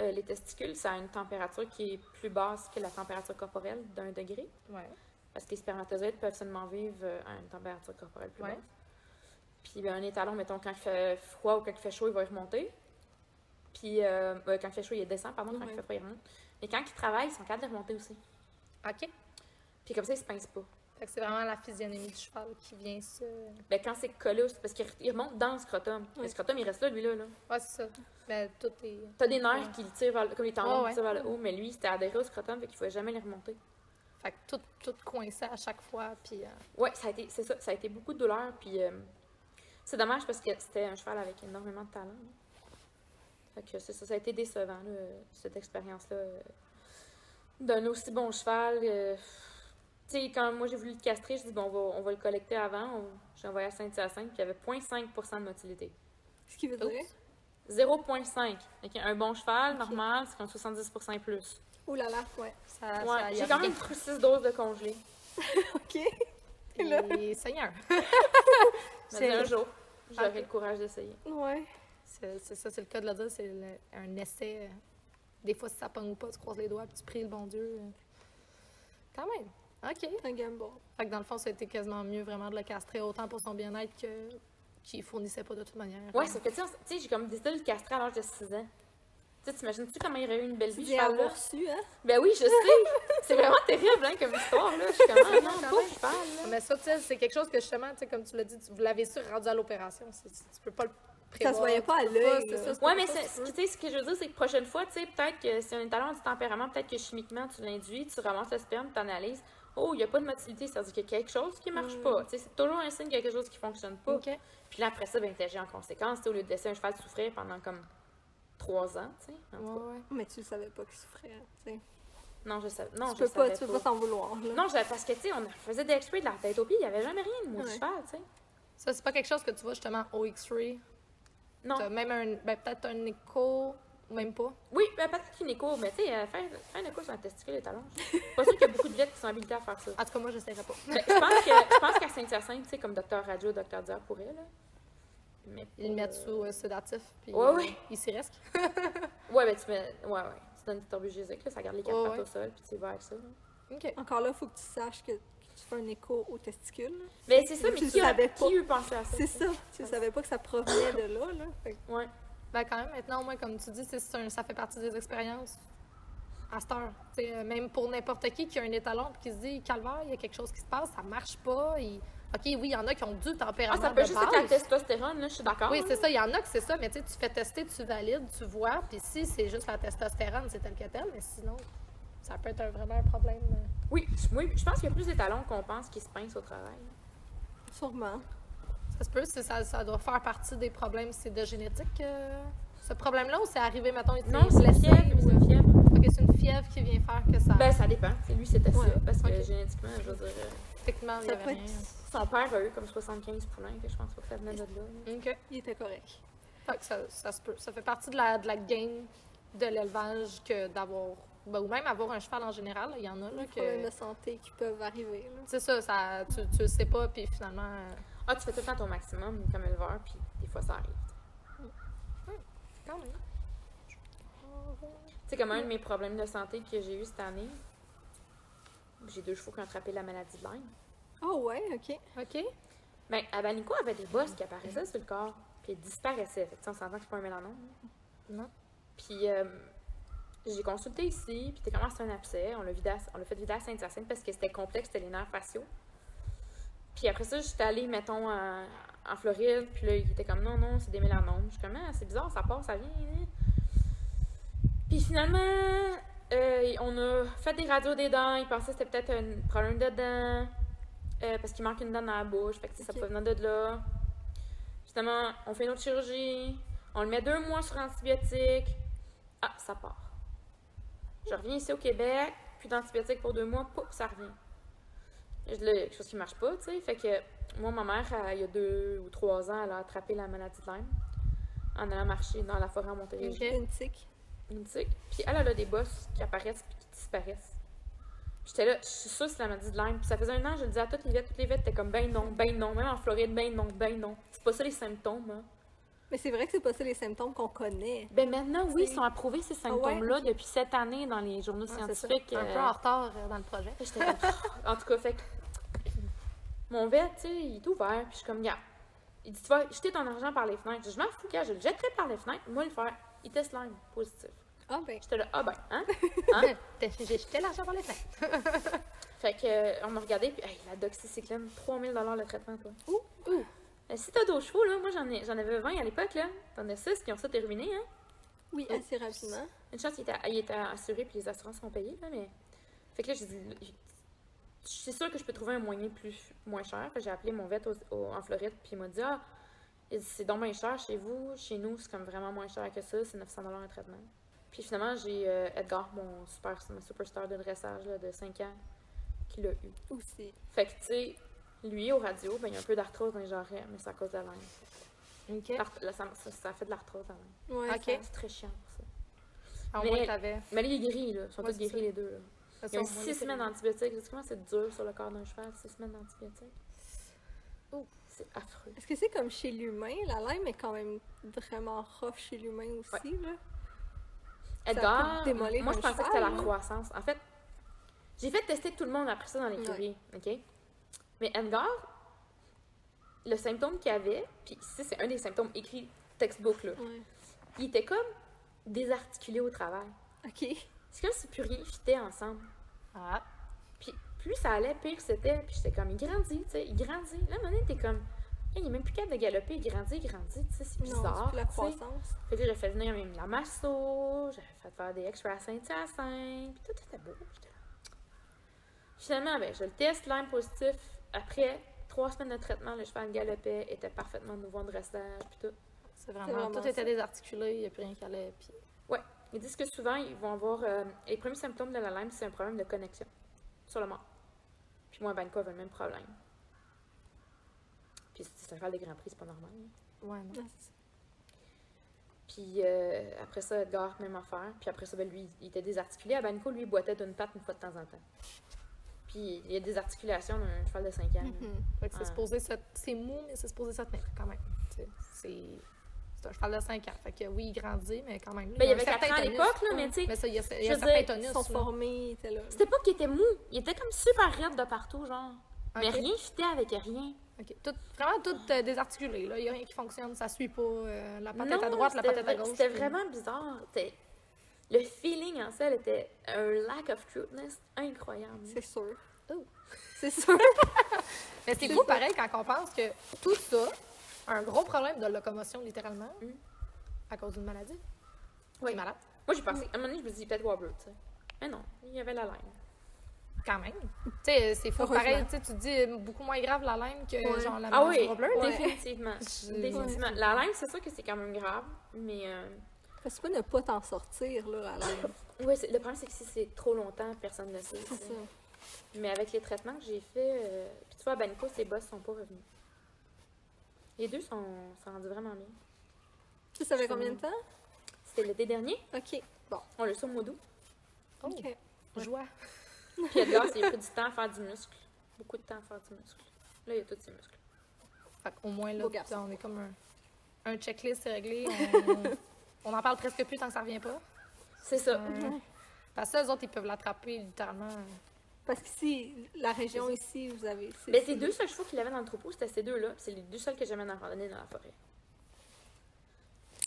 Euh, les testicules, ça a une température qui est plus basse que la température corporelle d'un degré. Ouais. Parce que les spermatozoïdes peuvent seulement vivre euh, à une température corporelle plus Ouais. basse. Puis ben, un étalon, mettons, quand il fait froid ou quand il fait chaud, il va y remonter. Puis euh, euh, quand il fait chaud, il descend, pardon, quand Ouais. il fait froid, il remonte. Mais quand il travaille, ils sont capables de remonter aussi. OK. Puis comme ça, ils se pincent pas. Fait que c'est vraiment la physionomie du cheval qui vient se. Ben, quand c'est collé, parce qu'il re- il remonte dans le scrotum. Le Ouais. scrotum, il reste là, lui, là. là. Ouais, c'est ça. Mais tout est. T'as des nerfs Ouais. qui le tirent vers le, comme les tendons Ouais, qui tirent vers le haut, mais lui, c'était adhéré au scrotum, fait qu'il pouvait jamais les remonter. Fait que tout, tout coincé à chaque fois. Puis. euh, Ouais, ça a été, c'est ça, ça a été beaucoup de douleur, puis euh, c'est dommage parce que c'était un cheval avec énormément de talent. là. Fait que ça, ça a été décevant, là, cette expérience-là. euh, D'un aussi bon cheval. euh, sais, quand moi j'ai voulu le castrer, je dis bon, on va, on va le collecter avant. On- J'ai envoyé à Saint-Hyacinthe, puis il y avait 0,5% de motilité. Ce qui veut dire? 0,5. Ok, Un bon cheval, normal, c'est comme 70 et plus. Ouh là là, ouais. ça, Ouais, ça y j'ai quand même pris 6 doses de congelé. OK. là? Et Seigneur. Mais C'est- un jour, j'aurai le courage d'essayer. Ouais. C'est ça, c'est le cas de le dire. C'est le- un essai. Des fois, si ça pogne ou pas, tu croises les doigts puis tu pries le bon Dieu. Quand même. OK. Un gamble. Fait que dans le fond, ça a été quasiment mieux vraiment de le castrer autant pour son bien-être que qu'il fournissait pas de toute manière. Ouais, sauf que, tu sais, on- tu j'ai comme décidé de le castrer à l'âge de 6 ans. Tu sais, t'imagines-tu comment il aurait eu une belle Tu vie, cheval-là? avoir su, hein? Ben oui, je sais! C'est vraiment terrible, hein, comme histoire, là. Je suis comme, ah non, même. cheval, là. Mais ça, tu sais, c'est quelque chose que justement, tu sais, comme tu l'as dit, tu- vous l'avez su rendu à l'opération. C'est- Tu peux pas le Ça se voyait pas à Tu l'œil, c'est c'est pas mais c'est- tu tu sais, ce que je veux dire, c'est que prochaine fois, tu sais, peut-être que si un talent du tempérament, peut-être que chimiquement, tu l'induis, tu ramasses le sperme, tu analyses. Oh, il n'y a pas de motilité, c'est-à-dire qu'il y a quelque chose qui marche Mm. pas. Tu sais, c'est toujours un signe qu'il y a quelque chose qui fonctionne pas. OK. Puis là, après ça, ben, t'agis en conséquence. Tu sais, au lieu de laisser un cheval souffrir pendant comme trois ans, tu sais. Ouais, ouais. Mais tu savais pas qu'il souffrait, tu sais. Non, je savais. Non, tu je peux pas, savais tu peux pas t'en vouloir, là. Non, je- parce que, tu sais, on faisait des x-rays de la tête aux pieds, il n'y avait jamais rien de mon Ouais. cheval, tu sais. Ça, c'est pas quelque chose que tu vois justement au X-ray? Non. T'as même un. Ben, peut-être un écho, même pas. Oui, ben, peut-être qu'une écho, mais tu sais, euh, faire, faire une écho sur un testicule et talons. Je suis pas sûre qu'il y a beaucoup de viettes qui sont habilitées à faire ça. En tout cas, moi, j'essaierai pas. Ben, je pense que- je pense qu'à Saint-Hyacinthe, tu sais, comme Docteur Radio, Docteur Dior pourrait, là. Mais Ils le pas, mettent euh, sous euh, sédatif, puis Ouais, euh, ouais. il s'y reste. Ouais, ben, tu mets. Ouais, ouais. Tu donnes du torbugésique, là, ça garde les quatre Ouais, pattes ouais. au sol, puis tu vas avec ça. là. OK. Encore là, faut que tu saches que, tu fais un écho au testicule. là. Mais c'est ça, mais Tu qui, a, savais pas. qui eut pensé à ça? C'est ça. Tu savais pas que ça provenait de là, là. Fait Ouais. Ben, quand même, maintenant, au moins, comme tu dis, un- ça fait partie des expériences à cette heure. Même pour n'importe qui qui a un étalon et qui se dit, calvaire, il y a quelque chose qui se passe, ça marche pas. OK, oui, il y en a qui ont du Ah, tempérament ça peut de juste être la base. testostérone, là, je suis d'accord. Oui, c'est ça. Il y en a que c'est ça, mais tu sais, tu fais tester, tu valides, tu vois. Puis si c'est juste la testostérone, c'est tel que tel, mais sinon, ça peut être un- vraiment un problème. euh. Oui, oui, je pense qu'il y a plus d'étalons qu'on pense qui se pincent au travail. Sûrement. Ça se peut, c'est- ça, ça doit faire partie des problèmes, c'est de génétique. euh, ce problème-là, ou c'est arrivé, mettons, il Non, c'est une blessé, fièvre, ou- une fièvre. Ok, c'est une fièvre qui vient faire que ça. Ben, ça dépend. C'est lui, c'était Ouais, ça. Parce que ok. génétiquement, je veux dire, euh, Techniquement, il y avait rien. son père a eu comme 75 poulains, que je pense pas que ça venait de là. Ok. Il était correct. Fait que ça, ça se peut. Ça fait partie de la, de la game de l'élevage que d'avoir. ben, ou même avoir un cheval en général. Il y en a là, Les problèmes que. de santé qui peuvent arriver, là. C'est ça, ça tu, tu le sais pas, puis finalement. Ah, tu fais tout le temps ton maximum comme éleveur, puis des fois ça arrive. Quand même. Tu sais, comme un de mes problèmes de santé que j'ai eu cette année, j'ai deux chevaux qui ont attrapé la maladie de Lyme. Oh ouais, ok. OK. Ben, Abanico avait des bosses qui apparaissaient sur le corps, puis disparaissaient. Fait que, tu sais, on s'entend que c'est pas un mélanome. Non. Puis euh, j'ai consulté ici, puis t'es comment c'est un abcès. On l'a vidé à- on l'a fait vider à Sainte-Hyacinthe parce que c'était complexe, c'était les nerfs faciaux. Puis après ça, j'étais allée, mettons, à- en Floride, puis là, il était comme non, non, c'est des mélanomes. Je suis comme, ah, c'est bizarre, ça part, ça vient. hein. Puis finalement, euh, on a fait des radios des dents. Il pensait que c'était peut-être un problème de dents, euh, parce qu'il manque une dent dans la bouche. Fait que ça pouvait venir de là. Finalement, on fait une autre chirurgie. On le met deux mois sur antibiotiques. Ah, ça part. Je reviens ici au Québec, puis d'antibiotiques pour deux mois, pouf, ça revient. Quelque chose qui marche pas, tu sais. Fait que moi, ma mère, elle, il y a deux ou trois ans, elle a attrapé la maladie de Lyme en allant marcher dans la forêt en Montérégie. Ok. Une tique. Une tique. Puis elle, elle a des bosses qui apparaissent puis qui disparaissent. J'étais là, je suis sûre que c'est la maladie de Lyme. Puis ça faisait un an, je le disais à toutes les vêtes, toutes les vêtes, t'es comme ben non, ben non. Même en Floride, ben non, ben non. C'est pas ça les symptômes, hein. Mais c'est vrai que c'est pas ça les symptômes qu'on connaît. Ben maintenant, oui, ils sont approuvés ces Ah ouais? symptômes-là depuis cette année dans les journaux Ouais, ça. scientifiques. Un peu euh, en retard euh, dans le projet. En tout cas, fait que mon vet, tu sais, il est ouvert, puis je suis comme, gars, il dit, tu vas jeter ton argent par les fenêtres. Je dis, je m'en fous, gars, je le jetterai par les fenêtres, moi le faire. Il teste Lyme, positif. Ah ben. J'étais là, ah ben, hein? J'ai jeté l'argent par les fenêtres. Fait que, euh, on m'a regardé, puis, hey, la doxycycline, 3000 le traitement, toi. Ouh, ouh. Euh, si t'as d'autres chevaux, là, moi j'en ai- j'en avais 20 à l'époque, là. T'en as 6 qui ont ça terminé, hein? Oui, assez rapidement. Une chance, il était, il était assuré, puis les assurances sont payées, là, mais. Fait que là, j'ai dit, c'est sûr que je peux trouver un moyen plus moins cher. J'ai appelé mon vet au- au- en Floride, puis il m'a dit, ah, il dit, c'est donc moins cher chez vous. Chez nous, c'est comme vraiment moins cher que ça, c'est 900 un traitement. Puis finalement, j'ai euh, Edgar, mon, super, mon superstar de dressage là, de 5 ans, qui l'a eu. Aussi. Fait que, tu sais, lui, au radio, ben, il y a un peu d'arthrose dans les jarrets, mais c'est à cause de la. L'art- là, ça, ça, ça fait de l'arthrose, la laine. Ouais, Ok. ça- C'est très chiant pour ça. Au Mais- moins, t'avais. Mais là, il est guéri, là. Ils sont Ouais, tous guéris, ça. les deux. là. Ils ont six semaines d'antibiotiques. Tu sais comment c'est dur sur le corps d'un cheval, six semaines d'antibiotiques? Ouh. C'est affreux. Est-ce que c'est comme chez l'humain? La Lyme est quand même vraiment rough chez l'humain aussi, là. Edgar, moi, je pensais que c'était la croissance. En fait, j'ai fait tester tout le monde après ça dans l'écurie, OK? Mais Edgar, le symptôme qu'il avait, puis ici, c'est un des symptômes écrits textbook, là. Ouais. Il était comme désarticulé au travail. Ok. C'est comme si plus rien fitait ensemble. Ah. Puis plus ça allait, pire c'était. Puis j'étais comme, il grandit, tu sais, il grandit. Là, à un moment donné, t'es comme, Hey, il est même plus capable de galoper, il grandit, il grandit, tu sais, c'est Non, bizarre. c'est plus la tu sais. croissance. Fait que j'ai fait venir même la masso, j'ai fait faire des extra à Saint-Hyacinthe, puis tout était beau. Finalement, ben, je le teste, Lyme positif. Après trois semaines de traitement, le cheval galopait, était parfaitement nouveau en dressage, puis tout. C'est vraiment, vraiment tout ça. était désarticulé, il n'y a plus rien qui allait. Puis... Ils disent que souvent, ils vont avoir. euh, les premiers symptômes de la Lyme, c'est un problème de connexion sur le mort. Puis moi, Banco avait le même problème. Puis c'est un cheval de Grand Prix, c'est pas normal. hein. Ouais, non. Ça. Puis euh, après ça, Edgar, même affaire. Puis après ça, ben, lui, il était désarticulé. À Banco, lui, il boitait d'une patte une fois de temps en temps. Puis il y a des articulations d'un cheval de 5 ans. que c'est supposé mou, mais c'est supposé se tenir quand même. C'est... Un cheval de 5 ans. Fait que oui, il grandit, mais quand même. Ben, il y avait un certain 4 ans à l'époque, là, mais tu sais, Mais ça, il y a, il y Je a veux un certain dire, tonus. Ils sont formés, étaient là. c'était pas qu'il était mou. Il était comme super raide de partout, genre. Mais rien fitait avec rien. Tout, vraiment tout euh, désarticulé. Là. Il n'y a rien qui fonctionne. Ça suit pas. euh, la patate Non, à droite, la patate à gauche. C'était puis- vraiment bizarre. Le feeling en selle était un lack of truthness incroyable. C'est sûr. Oh. C'est sûr. Mais c'est fou, pareil, quand on pense que tout ça, un gros problème de locomotion, littéralement, Mm. à cause d'une maladie. Oui. Malade. Moi, j'ai pensé, à un moment donné, je me dis peut-être Wobber, tu sais. Mais non, il y avait la laine. Quand même. Tu sais, c'est fou. Heureusement. Pareil, tu sais, tu te dis beaucoup moins grave la laine que Ouais. genre la Ah maladie oui, Wobbler. Ouais. définitivement. Je- Définitivement. Ouais. La laine, c'est sûr que c'est quand même grave, mais euh, Parce que tu peux ne pas t'en sortir, là, à Lyme. ouais, c'est- le problème, c'est que si c'est trop longtemps, personne ne le sait. C'est ça. Mais avec les traitements que j'ai faits, euh, puis tu vois, à Banco, ses bosses sont pas revenus. Les deux sont, sont rendus vraiment bien. Tu savais combien de temps? C'était l'été dernier, Ok. Bon. on l'a su au mois d'août. Oh, Ok. joie. Puis Edgar, il a pris du temps à faire du muscle. Beaucoup de temps à faire du muscle. Là, il y a tous ses muscles. Fait au moins, là, on est comme un, un checklist, réglé. On, on en parle presque plus tant que ça revient pas. C'est ça. Euh, Parce que eux autres, ils peuvent l'attraper littéralement. Parce qu'ici, la région ici, vous avez. c'est- Mais ces deux seuls chevaux qu'il avait dans le troupeau, c'était ces deux-là. puis C'est les deux seuls que j'amène en randonnée dans la forêt.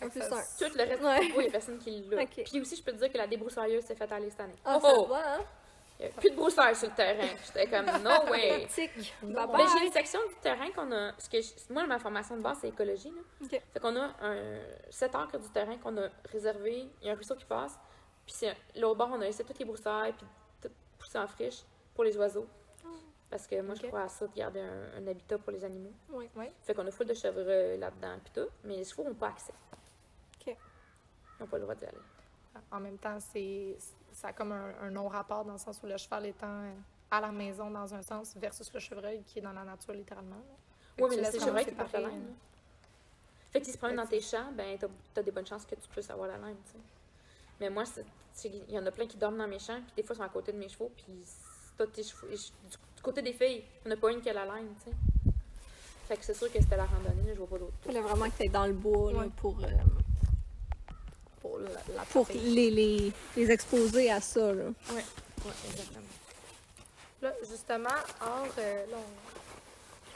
Un plus Ça- un. Tout le reste Ouais. du troupeau, il n'y a personne qui l'a. Ok. Puis aussi, je peux te dire que la débroussailleuse s'est faite aller cette année. Ah, oh, ça oh! va, hein? Il n'y a plus de broussailles sur le terrain. J'étais comme, no way! Ben, bye. j'ai une section du terrain qu'on a. Parce que je- moi, ma formation de base, c'est écologie. Là. Ok. Fait qu'on a un 7 acres du terrain qu'on a réservé. Il y a un ruisseau qui passe. Puis c'est l'autre bord, on a laissé toutes les broussailles, puis en friche pour les oiseaux. Parce que moi, je crois à ça de garder un, un habitat pour les animaux. Oui. Oui. Fait qu'on a full de chevreuils là-dedans, puis tout. Mais les chevaux n'ont pas accès. Ok. Ils n'ont pas le droit d'y aller. En même temps, c'est ça a comme un, un non-rapport dans le sens où le cheval étant à la maison dans un sens versus le chevreuil qui est dans la nature littéralement. Oui, mais c'est même chevreuil qui porte la laine. Fait que se promènent dans tes champs, ben, t'as as des bonnes chances que tu puisses avoir la laine, tu sais. Mais moi, il y en a plein qui dorment dans mes champs, puis des fois, ils sont à côté de mes chevaux, puis tes chevaux. Du, du côté des filles, on n'a pas une qui a la laine, tu sais. Fait que c'est sûr que c'était la randonnée, je vois pas d'autre. Il fallait vraiment que tu dans le bois là, Ouais. pour, euh, Pour la, la pour les, les, les exposer à ça. Là. Ouais, exactement. Là, justement, hors. euh, là, On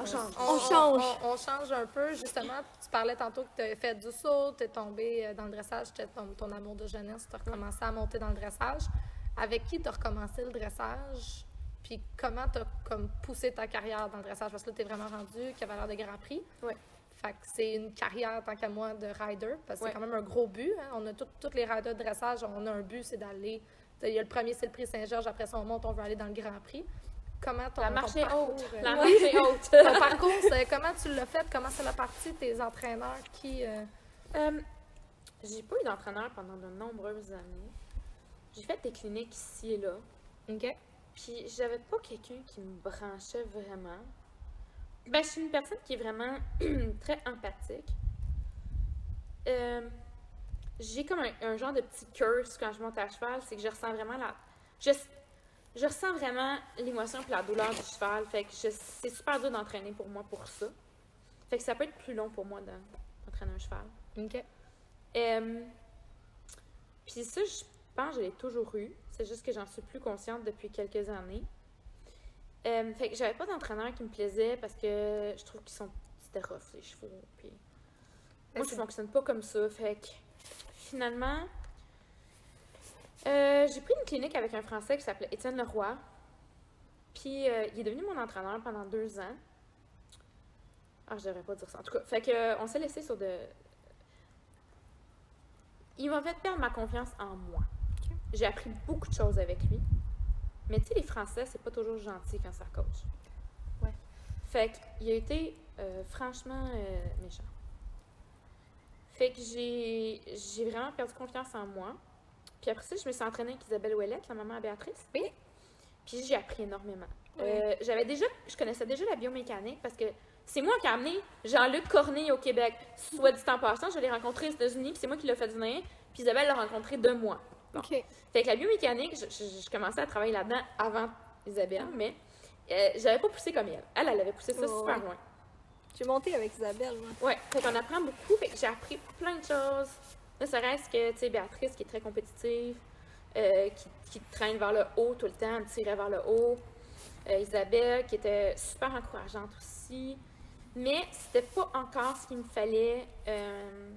change. On change. On, on change un peu. Justement, tu parlais tantôt que tu as fait du saut, tu es tombé euh, dans le dressage, ton, ton amour de jeunesse, tu as recommencé à monter dans le dressage. Avec qui tu as recommencé le dressage? Puis comment tu as comme, poussé ta carrière dans le dressage? Parce que là, tu es vraiment rendu cavalier de Grand Prix. Ouais. Fait que c'est une carrière, tant qu'à moi, de rider, parce que c'est quand même un gros but. hein. On a tous les riders de dressage, on a un but, c'est d'aller. tu sais, Il y a le premier, c'est le prix Saint-Georges, après ça, on monte, on veut aller dans le Grand Prix. Comment ton, La ton marche est parcours, haute. euh, La marche est haute. ton parcours, comment tu l'as fait? Comment c'est la partie tes entraîneurs qui. euh, Euh, j'ai pas eu d'entraîneur pendant de nombreuses années. J'ai fait des cliniques ici et là. OK. Puis j'avais pas quelqu'un qui me branchait vraiment. Ben, je suis une personne qui est vraiment très empathique. Euh, j'ai comme un, un genre de petit curse quand je monte à cheval, c'est que je ressens vraiment la. Je, je ressens vraiment l'émotion et la douleur du cheval. Fait que je- c'est super dur d'entraîner pour moi pour ça. Fait que ça peut être plus long pour moi d'en- d'entraîner un cheval. OK. Euh, Puis ça, je pense que je l'ai toujours eu. C'est juste que j'en suis plus consciente depuis quelques années. Euh, fait que j'avais pas d'entraîneur qui me plaisait parce que je trouve qu'ils sont. C'était rough, les chevaux. Puis moi, je fonctionne pas comme ça. Fait que finalement, euh, j'ai pris une clinique avec un Français qui s'appelait Étienne Leroy. Puis euh, il est devenu mon entraîneur pendant deux ans. Ah, je devrais pas dire ça. En tout cas, fait que, euh, on s'est laissé sur de. Il m'a fait perdre ma confiance en moi. J'ai appris beaucoup de choses avec lui. Mais tu sais, les Français, c'est pas toujours gentil quand ça coach. Ouais. Fait qu'il a été euh, franchement méchant. Fait que j'ai j'ai vraiment perdu confiance en moi. Puis après ça, je me suis entraînée avec Isabelle Ouellette, la maman à Béatrice. Oui. Puis j'ai appris énormément. Oui. Euh, J'avais déjà, je connaissais déjà la biomécanique parce que c'est moi qui ai amené Jean-Luc Cornet au Québec. Soit dit en passant, je l'ai rencontré aux États-Unis, puis c'est moi qui l'ai fait venir. Puis Isabelle l'a rencontré de moi. Bon. OK. Fait que la biomécanique, je, je- je commençais à travailler là-dedans avant Isabelle, mais euh, j'avais pas poussé comme elle. Elle, elle avait poussé ça super ouais. loin. J'ai monté avec Isabelle, moi. Ouais, fait qu'on apprend beaucoup, fait que j'ai appris plein de choses. Ne serait-ce que, tu sais, Béatrice qui est très compétitive, euh, qui, qui traîne vers le haut tout le temps, me tirait vers le haut. Euh, Isabelle qui était super encourageante aussi. Mais c'était pas encore ce qu'il me fallait. Euh,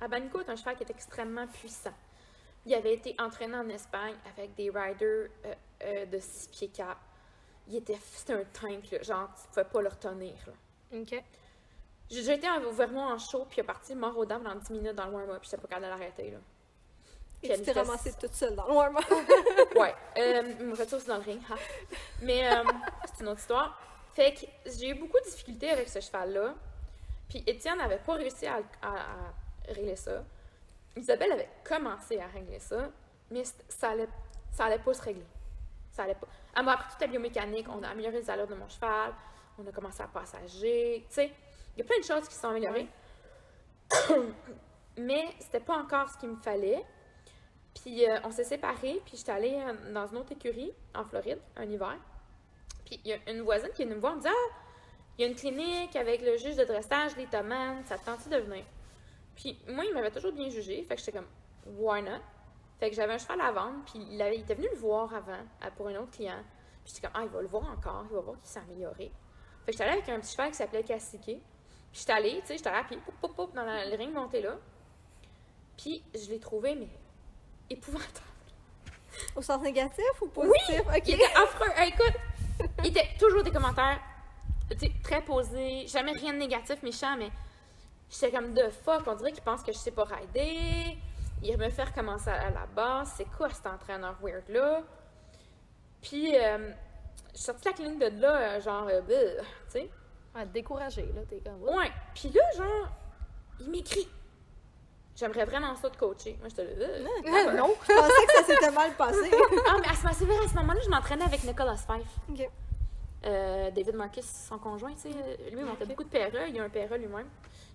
Abanico est un cheval qui est extrêmement puissant. Il avait été entraîné en Espagne avec des riders euh, euh, de 6 pieds 4. Il était, c'était un tank, là, genre, tu pouvais pas le retenir. là. OK. J'ai déjà été Vermont en show, puis il est parti mort aux dents pendant 10 minutes dans le warm-up, puis j'étais pas capable de l'arrêter. Là. Puis tu t'es ramassée toute seule dans le warm-up. Ouais. Euh, il me retire aussi dans le ring. ha. Mais euh, c'est une autre histoire. Fait que j'ai eu beaucoup de difficultés avec ce cheval-là. Puis Étienne n'avait pas réussi à, à- à régler ça. Isabelle avait commencé à régler ça, mais ça allait, ça allait pas se régler. Ça allait pas. Elle m'a appris toute la biomécanique, on a amélioré les allures de mon cheval, on a commencé à passager. Tu sais, il y a plein de choses qui sont améliorées. mais c'était pas encore ce qu'il me fallait. Puis euh, on s'est séparés, puis j'étais allée euh, dans une autre écurie en Floride, un hiver. Puis il y a une voisine qui est venue me voir, elle me dit Ah, il y a une clinique avec le juge de dressage, les tomates, ça te tente de venir? Puis moi, il m'avait toujours bien jugé, fait que j'étais comme Why not? Fait que j'avais un cheval à vendre, puis il, avait- il était venu le voir avant pour un autre client. Puis j'étais comme Ah, il va le voir encore, il va voir qu'il s'est amélioré. Fait que j'étais allée avec un petit cheval qui s'appelait Cacique. Puis j'étais allée, tu sais, j'étais allée à pied, poup, poup, poup, dans la- le ring monté là. Puis je l'ai trouvé, mais épouvantable. Au sens négatif ou positif? Il Ok. était affreux. Hey, écoute, il était toujours des commentaires tu sais, très posés, jamais rien de négatif, méchant, mais j'étais comme de fuck. On dirait qu'il pense que je sais pas rider. Il me fait recommencer à la base. C'est quoi cet entraîneur weird-là? Puis, euh, je suis sortie de la clinique de là, euh, genre, euh, tu sais. Ouais, découragé, là, t'es comme. Ouais. Puis là, genre, il m'écrit. J'aimerais vraiment ça de coacher. Moi, j'étais là. bleh. Ah, non! Je pensais que ça s'était mal passé. Ah, mais à ce, à ce moment-là, je m'entraînais avec Nicolas Fife. Ok. Euh, David Marcus, son conjoint, tu sais, lui, il montait beaucoup de PRE, il a un PRE lui-même.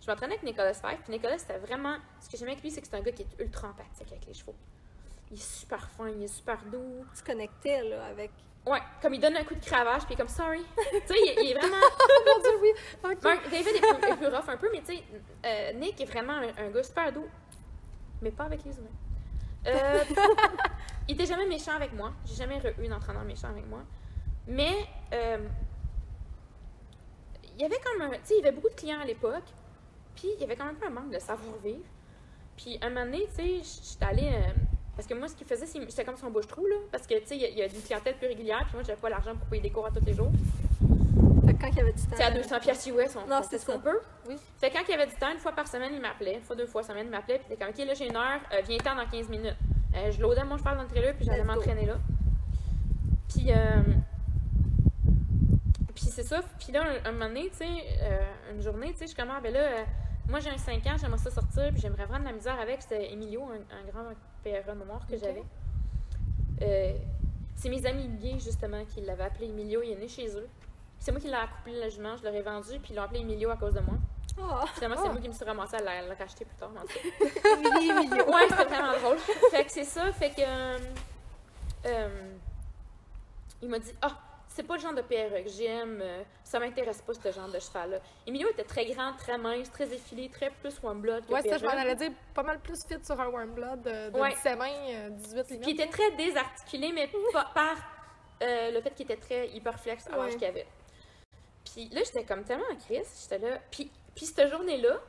Je m'entraînais avec Nicolas Fife, puis Nicolas, c'était vraiment. Ce que j'aimais avec lui, c'est que c'est un gars qui est ultra empathique avec les chevaux. Il est super fin, il est super doux. Tu connectais, là, avec. Ouais, comme il donne un coup de cravache, puis il est comme sorry. tu sais, il, est- il est vraiment. Mon Dieu, oui! Ok. Mark- David est plus, est plus rough un peu, mais tu sais, euh, Nick est vraiment un, un gars super doux, mais pas avec les humains. Euh, il était jamais méchant avec moi. J'ai jamais eu un entraîneur méchant avec moi. Mais euh, il y avait comme un. Tu sais, il y avait beaucoup de clients à l'époque, puis il y avait quand même un peu un manque de savoir-vivre. Puis un moment donné, tu sais, j'étais allée. Parce que moi, ce qu'il faisait, c'est j'étais comme son bouche-trou, là. Parce que, tu sais, il y a- il y a une clientèle plus régulière, puis moi, j'avais pas l'argent pour payer des cours à tous les jours. Fait que quand il y avait du temps. Sais, à 200 pièces US, on, Non, on c'est ce qu'on peut. Oui. Fait que quand il y avait du temps, une fois par semaine, il m'appelait. Une fois, deux fois semaine, il m'appelait. Puis il était comme, OK, là, j'ai une heure, euh, viens-t'en dans 15 minutes. Euh, je loadais mon cheval dans le trailer, puis j'allais m'entraîner là. Puis, euh, puis c'est ça. Puis là, un, un moment donné, tu sais, euh, une journée, tu sais, je suis comme, ah, ben là, moi, j'ai un 5 ans, j'aimerais ça sortir, puis j'aimerais vraiment de la misère avec. C'était Emilio, un, un grand PRE que j'avais. Euh, c'est mes amis gays, justement, qui l'avaient appelé Emilio. Il est né chez eux. C'est moi qui l'ai accouplé le jument, je l'aurais vendu, puis ils l'ont appelé Emilio à cause de moi. Oh, Finalement, c'est Ah. moi qui me suis ramassée à la- racheter plus tard. Emilio. Ouais, c'était vraiment drôle. Fait que c'est ça, fait que. euh, euh, il m'a dit Ah, c'est pas le genre de PRE que j'aime, euh, ça m'intéresse pas ce genre de cheval-là. Emilio était très grand, très mince, très effilé, très plus one blood que Ouais, ça, je m'en allais dire pas mal plus fit sur un Warm Blood de, de Ouais. 17 mains, euh, 18 Puis il limites. était très désarticulé, mais pas par euh, le fait qu'il était très hyperflex à l'âge Ouais. qu'il avait. Puis là, j'étais comme tellement en crise, j'étais là. Puis, puis cette journée-là,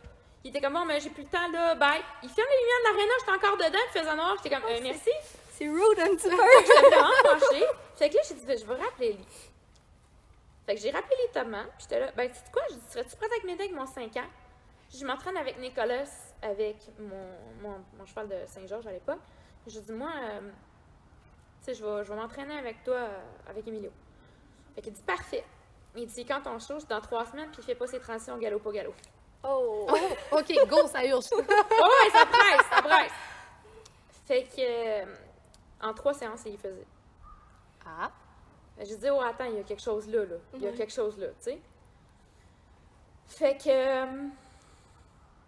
il était comme bon, mais j'ai plus le temps là, bye. Il ferme les lumières de l'aréna, j'étais encore dedans, il faisait noir, j'étais comme euh, merci. C'est rude un petit peu. J'étais vraiment fâchée. Fait que là, j'ai dit, je vais rappeler Lee. Fait que j'ai rappelé les Thomas, puis j'étais là, ben, tu sais quoi, je dis, serais-tu prête avec m'aider avec mon 5 ans? Je m'entraîne avec Nicolas, avec mon, mon, mon cheval de Saint-Georges à l'époque. Je dis, moi, euh, tu sais, je vais, je vais m'entraîner avec toi, euh, avec Emilio. Fait qu'il dit, parfait. Il dit, quand on change, dans trois semaines, puis il fait pas ses transitions galop pas galop. Oh. Oh, ok, go, ça urge. Oh, ouais, ça presse, ça presse. Fait que, euh, en trois séances, il faisait. Ah, Ben, J'ai dit, oh, attends, il y a quelque chose là, là. Il y a Mhm. quelque chose là, tu sais. Fait que. euh,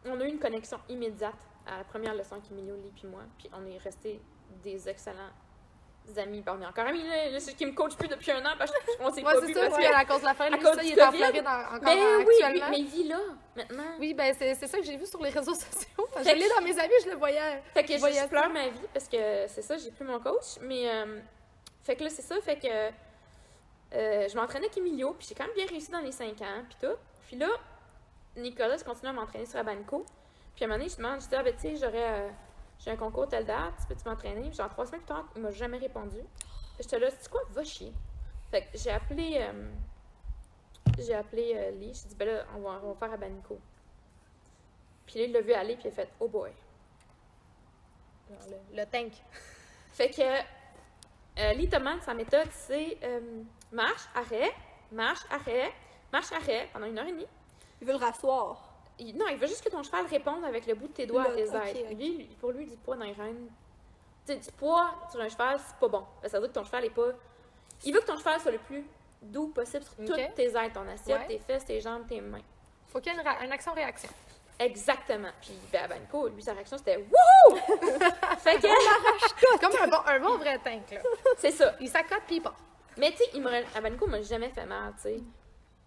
on a eu une connexion immédiate à la première leçon qu'Emilio lit puis moi. Puis on est restés des excellents amis. Est encore amis, là. Qui me coach plus depuis un an parce qu'on s'est ouais, pas c'est vu. ça, parce que- à cause de la fin, lui, ça, il est en. Floride en- encore Ben oui, actuellement. mais il vit là, maintenant. Oui, ben c'est ça que j'ai vu sur les réseaux sociaux. Je Fait que- l'ai dans mes amis, je le voyais. Fait que je, voyais je pleure ma vie parce que c'est ça, j'ai plus mon coach. Mais euh, fait que là, c'est ça, fait que euh, je m'entraînais avec Emilio, puis j'ai quand même bien réussi dans les 5 ans, puis tout. Puis là, Nicolas continue à m'entraîner sur la banco. Puis à un moment donné, je demande, je dis, ah ben tu sais, j'aurais, euh, j'ai un concours telle date, peux-tu m'entraîner? Genre trois semaines plus tard, il m'a jamais répondu. Fait que j'étais là, c'est quoi, va chier. Fait que j'ai appelé, euh, j'ai appelé euh, Lee, j'ai dit, ben là, on va, on va faire à Banico. Puis là, il l'a vu aller, puis il a fait, oh boy. Le, le tank. Fait que euh, Lee Thomas, sa méthode, c'est euh, marche, arrêt, marche, arrêt, marche, arrêt pendant une heure et demie. Il veut le rasseoir. Il- non, il veut juste que ton cheval réponde avec le bout de tes doigts à tes aides. ok. Lui, lui- pour lui, du poids dans les rênes. Tu sais, du poids sur un cheval, c'est pas bon. Ça veut dire que ton cheval est pas. Il veut que ton cheval soit le plus doux possible sur Ok. toutes tes aides, ton assiette, Ouais. tes fesses, tes jambes, tes mains. Faut qu'il y ait une, une action-réaction. Exactement. Puis ben, Banco, lui, sa réaction, c'était Wouhou! fait que, Comme un bon, un bon vrai tank, là. c'est ça. Il s'accote puis il part. Mais tu sais, il me re- Abanico m'a jamais fait mal, tu sais.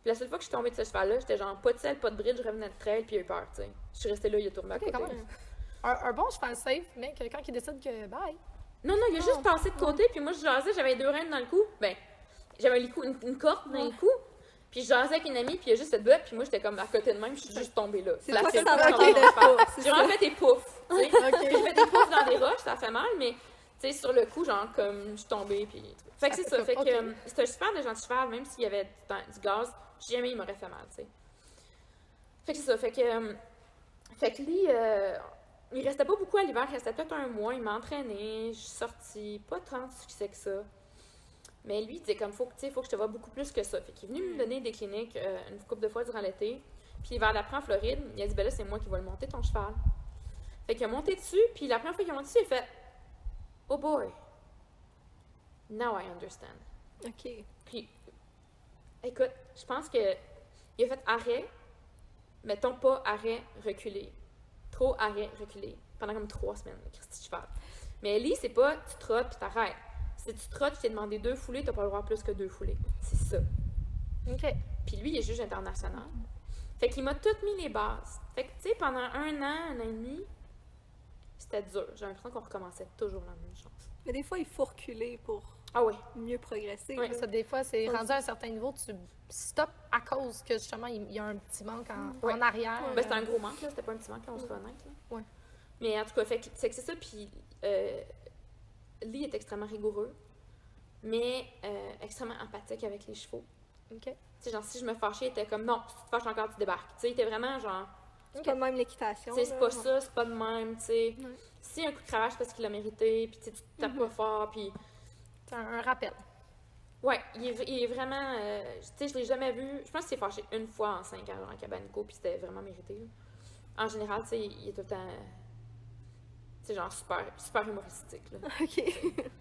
Puis la seule fois que je suis tombée de ce cheval-là, j'étais genre pas de sel, pas de bride, je revenais de trail, puis il a eu peur, tu sais. Je suis restée là, il a tourné à côté. quand même. Un, un bon cheval safe, mais que quand il décide que bye. Non, non, il a Non. juste passé de côté, puis moi je jasais, j'avais deux reines dans le cou. Ben, j'avais une, une corde dans le cou. Puis je jasais avec une amie, puis il y a juste cette botte, puis moi j'étais comme à côté de même, puis je suis juste tombée là. C'est La cheval. pas, c'est J'ai vraiment fait des poufs. J'ai fait des poufs dans des roches, ça fait mal, mais tu sais, sur le coup, genre, comme je suis tombée, puis. Fait que c'est ça. Fait que euh, c'était un super de gentil cheval, même s'il y avait du, du gaz, jamais il m'aurait fait mal, tu sais. Fait que c'est ça. Fait que. euh, fait que lui, euh, il restait pas beaucoup à l'hiver, il restait peut-être un mois, il m'entraînait, je suis sortie, pas tant de succès que ça. Mais lui, il disait comme, faut, que- faut que je te vois beaucoup plus que ça. Fait qu'il est venu me donner des cliniques euh, une couple de fois durant l'été. Puis l'hiver d'après en Floride, il a dit, ben là, c'est moi qui vais le monter, ton cheval. Fait qu'il a monté dessus, puis la première fois qu'il a monté dessus, il a fait, oh boy, now I understand. OK. Puis, écoute, je pense que il a fait arrêt, mettons pas arrêt, reculer. Trop arrêt, reculer. Pendant comme trois semaines, Christy cheval. Mais Ellie, c'est pas tu trottes puis t'arrêtes. Si tu trottes, je t'ai demandé deux foulées, t'as pas le droit plus que deux foulées. C'est ça. OK. Puis lui, il est juge international. Fait qu'il m'a tout mis les bases. Fait que, tu sais, pendant un an, un an et demi, c'était dur. J'ai l'impression qu'on recommençait toujours la même chose. Mais des fois, il faut reculer pour Ah ouais. mieux progresser. Ouais, là. Ça, des fois, c'est rendu à un certain niveau, tu stops à cause que justement, il y a un petit manque en, Ouais. en arrière. Ben, c'était un gros manque, là. C'était pas un petit manque, là, on se fait honnête. Ouais. Mais en tout cas, fait que c'est que c'est ça. Puis, euh, Lee est extrêmement rigoureux, mais euh, extrêmement empathique avec les chevaux. OK. Tu genre, si je me fâchais, il était comme, non, si tu te fâches encore, tu débarques. Tu sais, il était vraiment genre, C'est pas de même l'équitation. c'est pas ça, c'est pas de même, tu sais. Si un coup de cravache, c'est parce qu'il l'a mérité, puis tu tapes pas fort, puis. C'est un, un rappel. Ouais, il est, il est vraiment. euh, tu sais, je l'ai jamais vu. Je pense qu'il s'est fâché une fois en 5 ans en Cabanico, puis c'était vraiment mérité. là. En général, tu sais, il est tout le temps. Tu sais, genre super, super humoristique. Là. OK.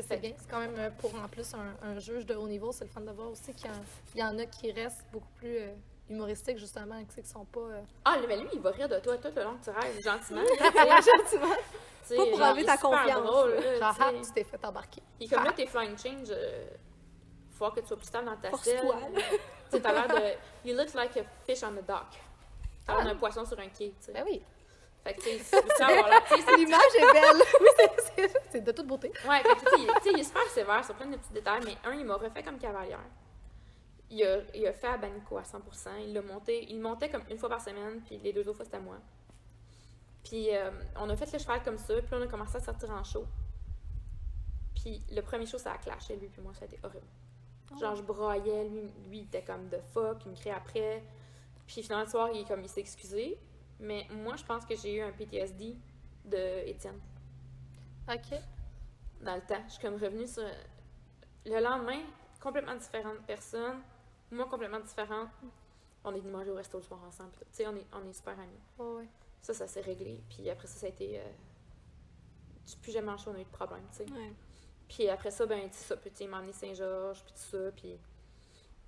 C'est bien. C'est quand même euh, pour en plus un, un juge de haut niveau. C'est le fun de voir aussi qu'il y, en- il y en a qui restent beaucoup plus euh, humoristiques, justement, qui sont pas. euh, Ah, mais lui, il va rire de toi tout le long que tu rêves, gentiment. Gentiment. Tu sais, Pas pour genre, enlever ta confiance, drôle, là. Genre, tu ah, tu t'es fait embarquer. Puis comme là, tes flying change, euh, faut que tu sois plus stable dans ta Force-toi, selle. Tu t'as l'air de. You look like a fish on the dock. T'as l'air d'un poisson sur un quai, tu sais. Ben oui. Fait que, tu sais, L'image est belle. C'est- c'est de toute beauté. Ouais, fait que, tu sais, il- est super sévère sur plein de petits détails, mais un, il m'a refait comme cavalière. Il a, il a fait à Banico à 100%. Il l'a monté, il montait comme une fois par semaine, puis les deux autres fois, c'était moi. Puis euh, on a fait le cheval comme ça, puis on a commencé à sortir en show. Puis le premier show, ça a clashé, lui, puis moi, ça a été horrible. Genre, je broyais, lui, lui, il était comme de fuck, il me criait après. Puis finalement, le soir, il, est comme, il s'est excusé. Mais moi, je pense que j'ai eu un PTSD de Étienne OK. dans le temps. Je suis comme revenue sur. Le lendemain, complètement différente personne. Moi, complètement différente. On est venu manger au resto le soir ensemble. Tu sais, on est, on est super amis. Ouais, ouais. Ça, ça s'est réglé. Puis après ça, ça a été. Euh... Plus jamais en on a eu de problème, tu sais. Ouais. Puis après ça, ben, tu sais, ça, puis il m'a emmené Saint-Georges, puis tout ça. Puis.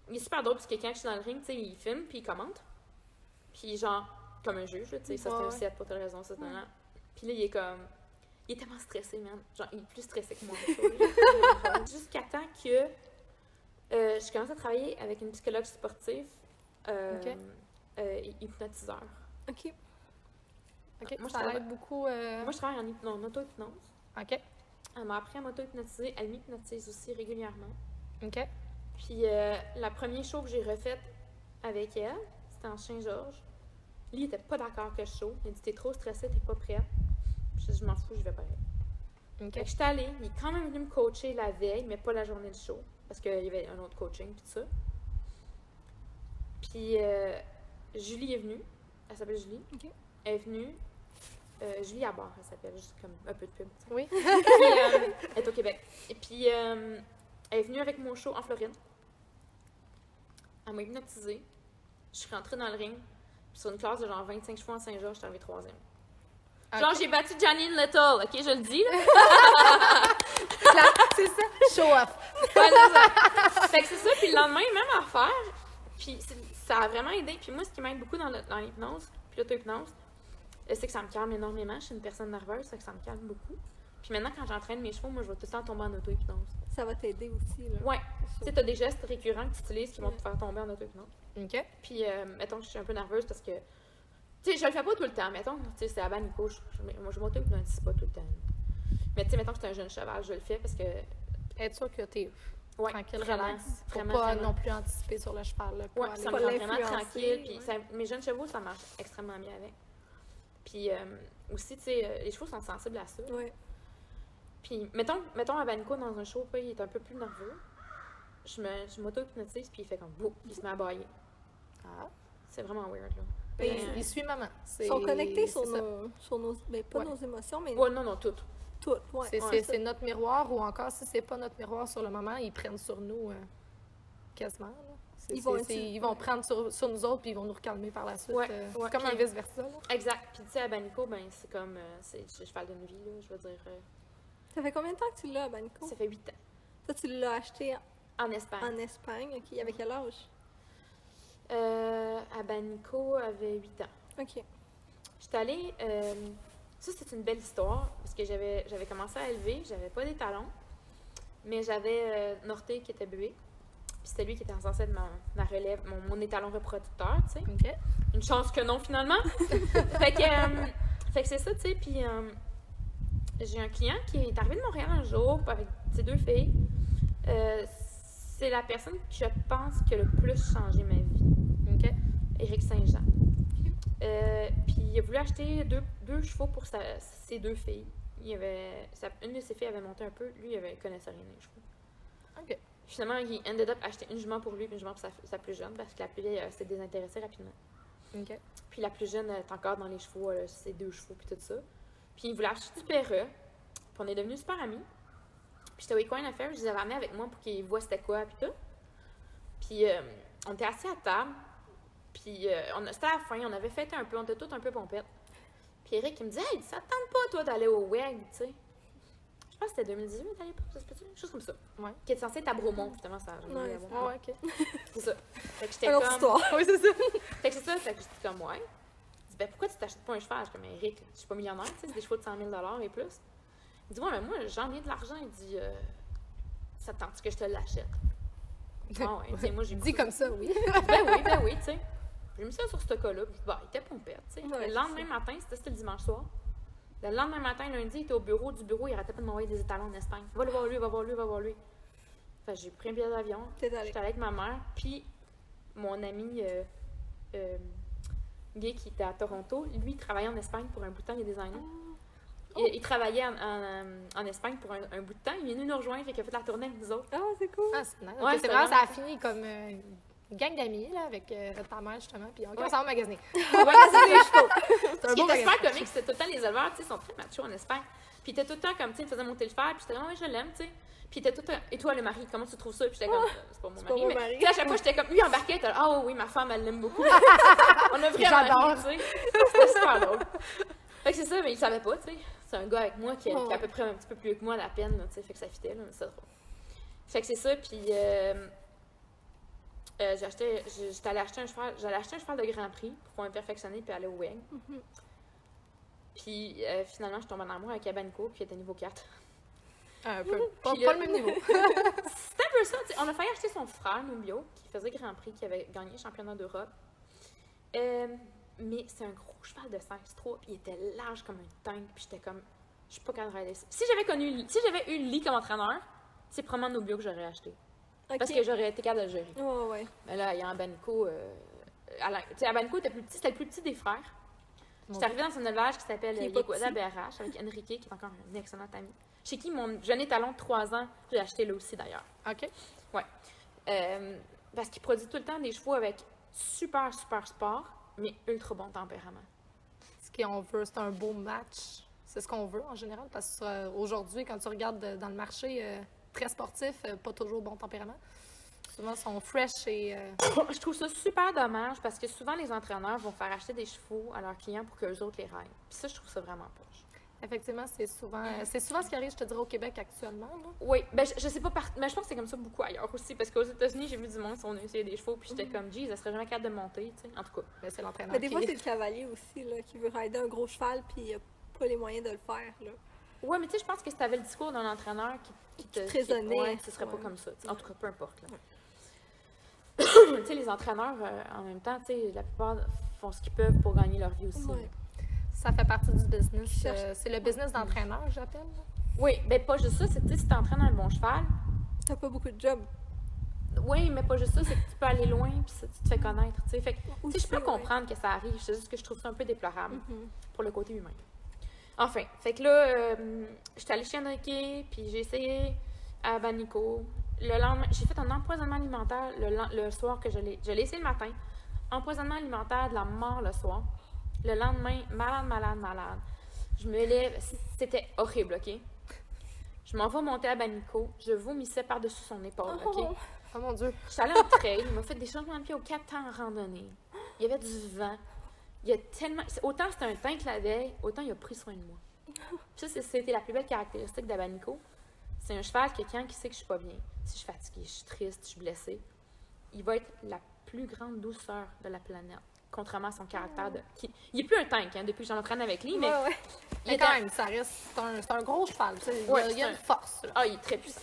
Il est super drôle, parce que quand je suis dans le ring, tu sais, il filme, puis il commente. Puis genre, comme un juge, tu sais, ça Ouais, fait ouais. aussi pour telle raison, ça. Puis là, il est comme. Il est tellement stressé, man. Genre, il est plus stressé que moi. Jusqu'à temps que euh, je commence à travailler avec une psychologue sportive, euh, euh, hypnotiseur. OK. OK. Moi, je ça travaille- beaucoup. euh, Moi, je travaille en, hypno- en auto-hypnose. OK. Elle m'a appris à m'auto-hypnotiser. Elle m'hypnotise aussi régulièrement. OK. Puis euh, la première show que j'ai refaite avec elle, c'était en Saint-Georges. Lui, il était pas d'accord que je show. Il a dit T'es trop stressée, t'es pas prête. Puis je dis Je m'en fous, je vais pas aller. OK. Fait que j'étais allée. Il est quand même venu me coacher la veille, mais pas la journée du show. Parce qu'il y avait un autre coaching, puis tout ça. Puis euh, Julie est venue. Elle s'appelle Julie. Elle est venue. Euh, Julie à bord, elle s'appelle, juste comme un peu de pub. Oui. Puis, euh, elle est au Québec. Et puis, euh, elle est venue avec mon show en Floride. Elle m'a hypnotisée. Je suis rentrée dans le ring. Sur une classe de genre 25 chevaux en Saint-Georges, je suis arrivée troisième. Genre, Ok. j'ai battu Janine Little, ok, je le dis. C'est ça. Show off. Ouais, c'est ça. Fait que c'est ça, puis le lendemain, même affaire. Puis ça a vraiment aidé. Puis moi, ce qui m'aide beaucoup dans le- dans l'hypnose, puis l'auto-hypnose, euh, c'est que ça me calme énormément. Je suis une personne nerveuse, c'est que ça me calme beaucoup. Puis maintenant, quand j'entraîne mes chevaux, moi, je vais tout le temps tomber en auto-hypnose. Ça va t'aider aussi. Là. Ouais. Tu sais, t'as des gestes récurrents que tu utilises qui vont te faire tomber en auto-hypnose. OK. Puis, euh, mettons que je suis un peu nerveuse parce que, tu sais, je le fais pas tout le temps. Mettons, tu sais, c'est à Banico, je, je, moi, je m'auto-hypnotise pas tout le temps. Mais tu sais, mettons que c'est un jeune cheval, je le fais parce que Être sûr que t'es. Ouais, tranquille, relax. Vraiment, pas vraiment. non plus anticiper sur le cheval. Là, pour Ouais, aller- ça me rend vraiment tranquille. Puis ouais. ça- mes jeunes chevaux, ça marche extrêmement bien avec. Puis euh, aussi, tu sais, euh, les chevaux sont sensibles à ça. Ouais. Puis mettons, mettons à Banco dans un show, il est un peu plus nerveux. Je me, je m'auto-hypnotise, puis il fait comme boum, il se met à bailler. Ah. C'est vraiment weird, là. Ben, Mais, il, suit maman. Ils sont connectés sur ça. nos, sur nos. Ben, pas Ouais. nos émotions, mais Ouais, non, non, tout. toutes. Ouais. C'est Ouais, ça. notre miroir, ou encore si c'est pas notre miroir sur le moment, ils prennent sur nous euh, quasiment. là. Ils vont ils vont prendre sur, sur nous autres puis ils vont nous recalmer par la suite. Ouais, euh, ouais. Comme un vice-versa. Exact. Puis tu sais, à Banico, ben, c'est comme. euh, c'est le cheval d'une vie, là. Je veux dire. euh, Ça fait combien de temps que tu l'as à Banco? ça fait 8 ans. Toi, tu l'as acheté En Espagne. en Espagne. OK. Avec quel âge? Euh, à Banico, avait 8 ans. OK. J'étais allée. euh, ça, c'est une belle histoire parce que j'avais j'avais commencé à élever. J'avais pas des talons, mais j'avais euh, Norté qui était bébé. Puis c'était lui qui était censé être ma, ma relève, mon, mon étalon reproducteur, tu sais. OK. Une chance que non, finalement. fait que, euh, fait que c'est ça, tu sais. Puis euh, j'ai un client qui est arrivé de Montréal un jour avec ses deux filles. Euh, c'est la personne que je pense qui a le plus changé ma vie. OK. Éric Saint-Jean. Euh, puis il a voulu acheter deux, deux chevaux pour sa- ses deux filles. Il avait, sa- une de ses filles avait monté un peu, lui, il avait, connaissait rien des chevaux. OK. Finalement, il ended up acheter une jument pour lui et une jument pour sa, sa plus jeune parce que la plus vieille euh, s'est désintéressée rapidement. OK. Puis la plus jeune elle est encore dans les chevaux, ses deux chevaux puis tout ça. Puis il voulait acheter du perreux. Puis on est devenus super amis. Puis j'étais au Equine Affair, je les avais amenés avec moi pour qu'ils voient c'était quoi puis tout. Puis euh, on était assis à table. Puis euh, on c'était à la fin, on avait fêté un peu, on était tous un peu pompettes. Puis Eric il me dit Hey, ça te tente pas toi d'aller au WEG, tu sais? Je pense que c'était 2018 à l'époque, ça se chose comme ça. Ouais. Qui est censé être à Bromont, justement, ça Ouais. Ah ouais, OK. C'est ça. Fait que j'étais comme. histoire. oui, c'est ça. Fait que c'est ça, fait que j'étais comme, ouais. Il dit, ben pourquoi tu t'achètes pas un cheval? Je comme, Eric, je suis pas millionnaire, tu sais, c'est des chevaux de 100 000 et plus. Il dit, ouais, mais moi, j'en ai de l'argent. Il dit, euh, ça te tente que je te l'achète? Ah ouais, tu sais, moi, j'ai Dit comme ça, oui. Ben oui, ben oui, tu sais. J'ai mis ça sur ce cas-là, puis bah, il était pompette, tu sais. Ouais, le lendemain matin, c'était le dimanche soir. Le lendemain matin, lundi, il était au bureau du bureau, il arrêtait pas de m'envoyer des étalons en Espagne. Va le voir lui, va voir lui, va voir lui. Que j'ai pris un billet d'avion. J'étais allée avec ma mère, puis mon ami euh, euh, Guy qui était à Toronto, lui, il travaillait en Espagne pour un bout de temps, il est designer. Il, il travaillait en, en- en Espagne pour un, un bout de temps, il est venu nous rejoindre, fait qu'il a fait la tournée avec nous autres. Ah, c'est cool. Ah, c'est nice. Ouais, c'est vraiment, ça a fini comme euh, gang d'amis, là, avec euh, ta mère, justement. Puis on commence à magasiner. Ouais, c'est des chevaux. C'est un beau super magasin. comique, c'était tout le temps les éleveurs, tu sais, sont très machos en Espagne. Puis était tout le temps comme, tu sais, faisait monter le fer, puis j'étais comme, ouais, je l'aime, tu sais. Puis était tout le temps, et toi, le mari, comment tu trouves ça? Puis j'étais comme, Euh, c'est pas mon pas mari. mon mais, mari. à chaque fois, j'étais comme, lui, était là, ah oui, oui, ma femme, elle l'aime beaucoup. On a vraiment tu sais. C'était super drôle. Fait que c'est ça, mais il savait pas, tu sais. C'est un gars avec moi qui, a à peu près un petit peu plus que moi à la peine, tu sais, fait que ça fitait, là, mais c'est drôle. Fait que c'est ça, puis euh, euh, j'étais allée acheter un cheval, j'allais acheter un cheval de Grand Prix pour me perfectionner puis aller au WEG. Puis euh, finalement, je tombe en amour avec Abanco qui était niveau 4. Un peu. Pas, le même niveau. C'était un peu ça. On a failli acheter son frère, Nubio, qui faisait Grand Prix, qui avait gagné le championnat d'Europe. Euh, mais c'est un gros cheval de 16-3, puis il était large comme un tank, puis j'étais comme, je suis pas capable de. Si j'avais connu, si j'avais eu Lee comme entraîneur, c'est probablement Nubio que j'aurais acheté. Parce que j'aurais été capable de le gérer. Ouais, ouais. Mais là, il y a Abanco. Euh, Alain- tu sais, Abanco était plus petit, c'était le plus petit des frères. J'étais arrivée dans un élevage qui s'appelle petit. BRH avec Enrique, qui est encore un excellent ami. Chez qui mon jeune étalon de 3 ans, j'ai acheté là aussi d'ailleurs. OK. Euh, parce qu'il produit tout le temps des chevaux avec super, super sport, mais ultra bon tempérament. Ce qu'on veut, c'est un beau match. C'est ce qu'on veut en général, parce que euh, quand tu regardes euh, dans le marché très sportif, euh, pas toujours bon tempérament. Souvent, ils sont fresh et. euh, Je trouve ça super dommage parce que souvent les entraîneurs vont faire acheter des chevaux à leurs clients pour qu'eux autres les raillent. Puis ça, je trouve ça vraiment poche. effectivement, c'est souvent, euh, c'est souvent ce qui arrive, je te dirais, au Québec actuellement. là. Oui, ben je, je sais pas, par- mais je pense que c'est comme ça beaucoup ailleurs aussi, parce qu'aux États-Unis, j'ai vu du monde qui sont essayé des chevaux, puis j'étais comme, geez, ça serait jamais capable de monter, tu sais. En tout cas, c'est l'entraîneur. Mais des qui- fois, c'est le cavalier aussi, là, qui veut rider un gros cheval, puis il a pas les moyens de le faire, là. Ouais, mais tu sais, je pense que si t'avais le discours d'un entraîneur qui, qui te. Qui te ouais, ce serait pas comme ça. tu. En tout cas, peu importe. là. tu sais, les entraîneurs, euh, en même temps, tu sais, la plupart font ce qu'ils peuvent pour gagner leur vie aussi. Ouais. Ça fait partie du business. Euh, c'est le business d'entraîneur, j'appelle. Oui, ben pas juste ça, c'est tu sais, si t'entraînes un bon cheval, T'as pas beaucoup de jobs. Oui, mais pas juste ça, c'est que tu peux aller loin puis ça, tu te fais connaître, tu sais. Fait que, tu sais, je peux ouais. comprendre que ça arrive, c'est juste que je trouve ça un peu déplorable Mhm. pour le côté humain. Enfin, fait que là, euh, j'étais allée chez Enrique, puis j'ai essayé à Banico. Le lendemain, j'ai fait un empoisonnement alimentaire le, le soir que je l'ai. Je l'ai essayé le matin. Empoisonnement alimentaire de la mort le soir. Le lendemain, malade, malade, malade. Je me lève, c'était horrible, OK? Je m'en vais monter à Banico. Je vomissais par-dessus son épaule, OK? Oh. Oh mon dieu. Je suis allée en trail, il m'a fait des changements de pied aux quatre temps en randonnée. Il y avait du vent. Il y a tellement. Autant c'était un teint que la veille, autant il a pris soin de moi. Ça, c'était la plus belle caractéristique d'Abanico. C'est un cheval que quand il sait que je suis pas bien, si je suis fatiguée, je suis triste, je suis blessée, il va être la plus grande douceur de la planète. Contrairement à son caractère de. Qui, il est plus un tank, hein, depuis que j'en m'entraîne avec lui, mais Ouais, ouais. il Mais était- quand même, ça reste. C'est un, gros cheval. tu sais, Il a, Ouais, il y a c'est une un- force. Là. Ah, il est très puissant.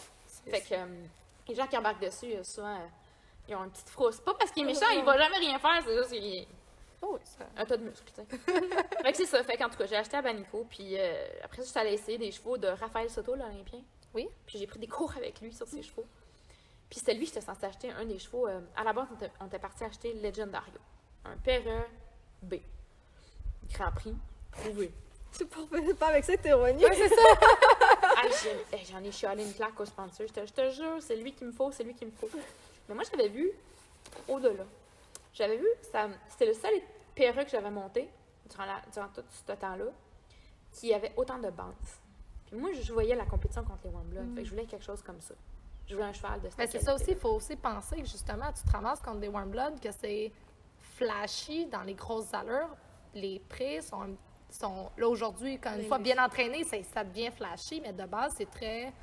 Fait que euh, les gens qui embarquent dessus, euh, souvent, euh, ils ont une petite frousse. Pas parce qu'il est méchant, il va jamais rien faire, c'est juste qu'il est Oh, oui, ça. un tas de muscles, tu sais. fait que c'est ça. Fait qu'en tout cas, j'ai acheté à Banico, puis euh, après ça, je suis allée essayer des chevaux de Raphaël Soto, l'Olympien. Oui. Puis j'ai pris des cours avec lui sur ses chevaux. Puis c'était lui, j'étais censée acheter un des chevaux. euh, à la base, on était, parti acheter Legendario. Un Perreux B. Grand prix. Prouvé. C'est pas, avec ça que t'es revenu. Ouais, c'est ça. Ah, eh, J'en ai chialé une claque au sponsor. Je te, je te jure, c'est lui qui me faut, c'est lui qui me faut. Mais moi, j'avais vu au-delà. J'avais vu, ça- c'était le seul perreux que j'avais monté durant, la- durant tout ce temps-là qui avait autant de bandes. Puis moi, je voyais la compétition contre les. Fait que je voulais quelque chose comme ça. Je voulais un cheval de cette c'est ça aussi, il faut aussi penser que justement, tu te ramasses contre des Warm Blood, que c'est flashy dans les grosses allures. Les prix sont, sont là aujourd'hui, quand une fois bien entraîné, ça, ça devient flashy, mais de base, c'est très.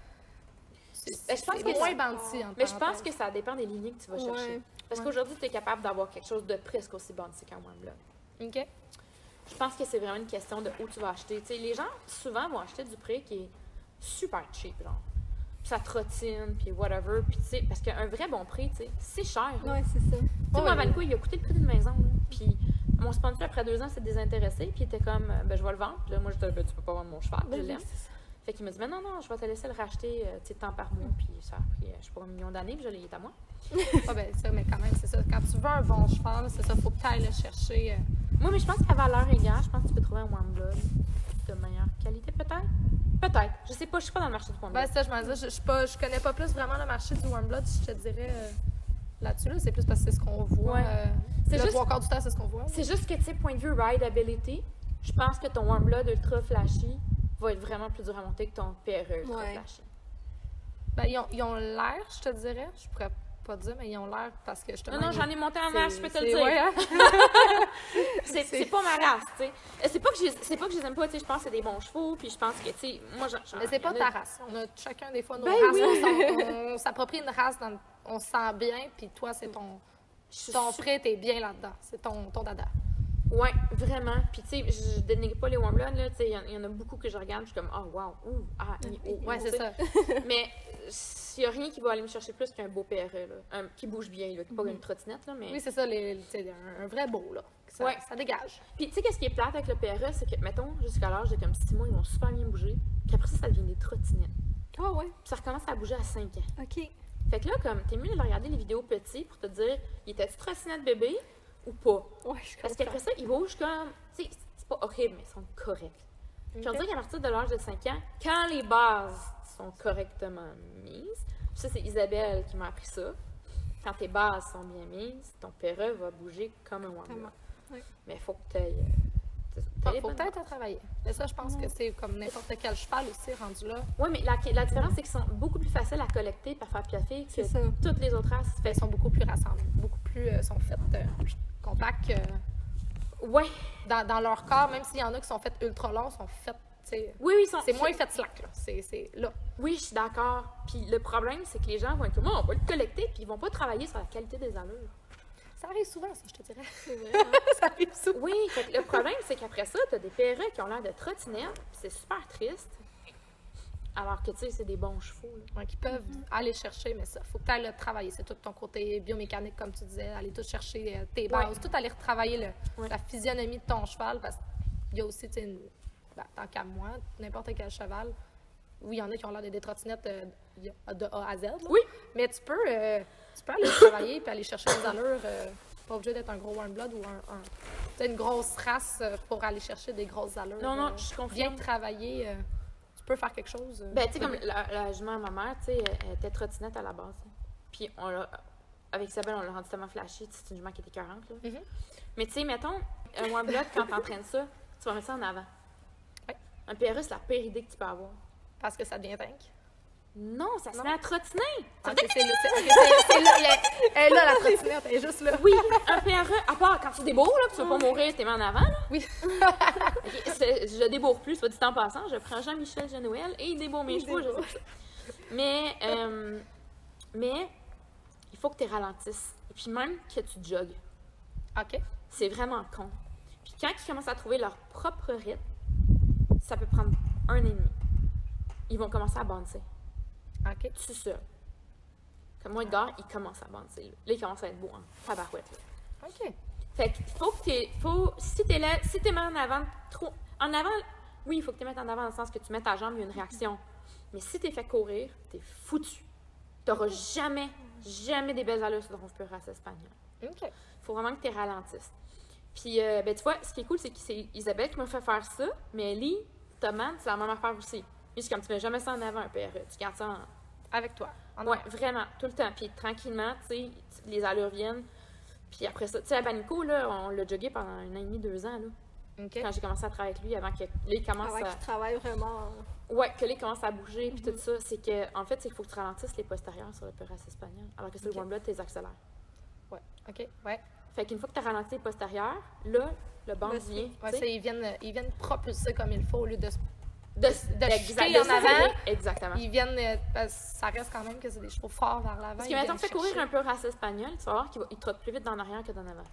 C'est Ben, je pense c'est que moins ça- banty, en Mais je pense que ça dépend des lignées que tu vas chercher. Ouais. Parce Ouais. qu'aujourd'hui, tu es capable d'avoir quelque chose de presque aussi bouncy qu'un One Blood. OK. Je pense que c'est vraiment une question de où tu vas acheter. Tu sais, les gens, souvent, vont acheter du prix qui est super cheap, genre. Puis ça trottine, puis whatever. Puis tu sais, parce qu'un vrai bon prix, tu sais, c'est cher. là. Ouais, c'est ça. Tu sais, moi, Ouais, Vanco, il a coûté le prix d'une maison. là. Puis mon sponsor, après deux ans, s'est désintéressé. Puis il était comme, euh, ben, je vais le vendre. Puis là, moi, je disais, ben, tu peux pas vendre mon cheval, je Ben l'aime. Fait qu'il m'a dit, mais non, non, je vais te laisser le racheter, euh, tu sais, tant par mois. Puis ça a pris, euh, je sais pas, un million d'années, puis je l'ai il est à moi. Ah, ben, ça, mais quand même, c'est ça. Quand tu veux un bon cheval, c'est ça, faut que tu ailles le chercher. euh, Moi, mais je pense qu'à valeur égale, je pense que tu peux trouver un Warm Blood de meilleure qualité, peut-être. Peut-être. Je sais pas, je suis pas dans le marché du Ben, Blood. ça, je m'en dis, je, je, suis pas- je connais pas plus vraiment le marché du Warm Blood, si je te dirais euh, là-dessus. Là, c'est plus parce que c'est ce qu'on voit. Ouais. euh, C'est juste- trois quarts du temps, c'est ce qu'on voit. C'est juste que, tu sais, point de vue rideability, je pense que ton Warm Blood ultra flashy va être vraiment plus dur à monter que ton PRE ultra Ouais. flashy. Ben, ils ont, ils ont l'air, je te dirais. Je pourrais pas dire, mais ils ont l'air parce que justement. Non, non, ils- j'en ai monté en masse, je peux te le dire. ouais, hein? C'est pas ma race, tu sais. C'est pas que je c'est pas que je les aime pas, tu sais, je pense que c'est des bons chevaux, puis je pense que, tu sais, moi, j'en- Mais c'est pas ta a- race. On a chacun des fois nos Ben races. oui. On s'approprie une race, dans, on se sent bien, puis toi, c'est ton, je ton prêt, t'es bien là-dedans. C'est ton, ton dada. Ouais, vraiment. Puis, tu sais, je dénigre pas les Warm Blood, là, tu sais, il y en- il y, en a beaucoup que je regarde, je suis comme, oh, wow, ouh, ah, i, ouh, Ouais, ouh, c'est ça. Mais s'il y a rien qui va aller me chercher plus qu'un beau PRE, là, un- qui bouge bien, là, qui pas une trottinette, là, mais... Oui, c'est ça, les, un, un vrai beau, là. Ça, Ouais. ça dégage. Puis, tu sais, qu'est-ce qui est plate avec le PRE, c'est que, mettons, jusqu'à l'âge de comme 6 mois, ils vont super bien bouger. Puis après ça, ça devient des trottinettes. Ah ouais, Puis ça recommence à bouger à 5 ans. ok. Fait que là, comme, t'es mieux de regarder les vidéos petits pour te dire, il était-tu trottinette bébé? Ou pas? Ouais, je Parce qu'après ça, ils bougent comme, tu sais, c'est pas horrible, mais ils sont corrects. Puis on Ok. dirait qu'à partir de l'âge de 5 ans, quand les bases sont correctement mises, ça, c'est Isabelle qui m'a appris ça. Quand tes bases sont bien mises, ton perreux va bouger comme un. Oui. Mais il faut que tu ailles. Faut, faut peut-être à travailler. Mais ça, je pense que c'est comme n'importe quel cheval aussi rendu là. Oui, mais la, la différence, c'est qu'ils sont beaucoup plus faciles à collecter et à faire piaffer que ça. toutes les autres races. Ils sont beaucoup plus rassemblés, beaucoup plus euh, sont faites euh, compacts. euh, Ouais, dans, dans leur corps, même s'il y en a qui sont faites ultra longs, sont faites, tu oui, oui, sont. c'est moins fait slack, là. C'est, là. Oui, je suis d'accord. Puis le problème, c'est que les gens vont être comme, Oh, on va le collecter, puis ils vont pas travailler sur la qualité des allures. Ça arrive souvent, ça, je te dirais. Vrai. hein? ça arrive souvent. Oui, fait que le problème, c'est qu'après ça, t'as des perreux qui ont l'air de trottinettes, c'est super triste. Alors que, tu sais, c'est des bons chevaux. là. Ouais, qui peuvent aller chercher, mais ça, faut que tu ailles le travailler. C'est tout ton côté biomécanique, comme tu disais, aller tout chercher euh, tes bases, tout aller retravailler le- Ouais. la physionomie de ton cheval, parce qu'il y a aussi, tu sais, ben, tant qu'à moi, n'importe quel cheval, oui, il y en a qui ont l'air de des trottinettes euh, de A à Z. là. Oui. Mais tu peux, euh, tu peux aller travailler puis aller chercher des allures. pas obligé d'être un gros warm blood ou un, une grosse race pour aller chercher des grosses allures. Non, non, je Bien confirme. travailler, peux faire quelque chose. euh, Ben, tu sais, comme la, la jument à ma mère, tu sais, elle, était trottinette à la base. Puis, on l'a, avec Isabelle, on l'a rendu tellement flashy. tu sais, C'est une jument qui était 40, là. Mhm. Mais tu sais, mettons, un warm blood, quand t'entraînes ça, tu vas mettre ça en avant. Ouais. Un PRE, c'est la pire idée que tu peux avoir. Parce que ça devient dingue. Non, ça se met à trottiner. C'est là, elle est la trottinette, elle est juste là. Oui, un PRE, à part quand tu débourres, là, que tu vas pas mourir, t'es mis en avant, là. Oui. Ok, c'est- je débourre plus, soit dit en passant, je prends Jean-Michel Genouel et il débourre mes chevaux, je sais. Mais, euh, mais, il faut que tu ralentisses. Et puis même que tu jogues. OK. C'est vraiment con. Puis quand ils commencent à trouver leur propre rythme, ça peut prendre un et demi. Ils vont commencer à bouncer. OK. Tout seul. Comme moi, Edgar, il commence à bouncer. Là, Là, il commence à être beau en tabarouette. là. OK. Fait que faut que t'es. Faut, si t'es là, si t'es mis en avant trop. En avant, oui, il faut que tu mettes en avant dans le sens que tu mets ta jambe, il y a une réaction. Mais si t'es fait courir, t'es foutu. T'auras jamais, jamais des belles allures sur ton pur race espagnol. OK. faut vraiment que tu ralentisses. Puis, euh, ben, tu vois, ce qui est cool, c'est que c'est Isabelle qui m'a fait faire ça, mais Ellie, Thomas, c'est la même affaire aussi. Puis, c'est comme tu mets jamais ça en avant, un PRE. Tu gardes ça en. Avec toi. Ouais, vraiment, tout le temps. Puis, tranquillement, tu sais, les allures viennent. Puis après ça, tu sais, à Banico, là, on l'a jogué pendant un an et demi, deux ans, là. Quand j'ai commencé à travailler avec lui, avant que là, il commence Avant à. qu'ils travaillent vraiment. Ouais, que là, il commence à bouger, puis tout ça. C'est que, en fait, c'est qu'il faut que tu ralentisses les postérieurs sur le PRS espagnol. Alors que sur Ok. le warm blood, tu les accélères. Ouais. OK. Ouais. Fait qu'une fois que tu as ralenti les postérieurs, là, le banc vient. Ouais, ça, ils viennent, ils viennent propulser comme il faut au lieu de se de, de de en avant. Exactement. Ils viennent. euh, parce que ça reste quand même que c'est des chevaux forts vers l'avant. Parce que maintenant, fais courir un peu race espagnol, tu vas voir qu'il va- il trotte plus vite dans l'arrière que dans l'avant.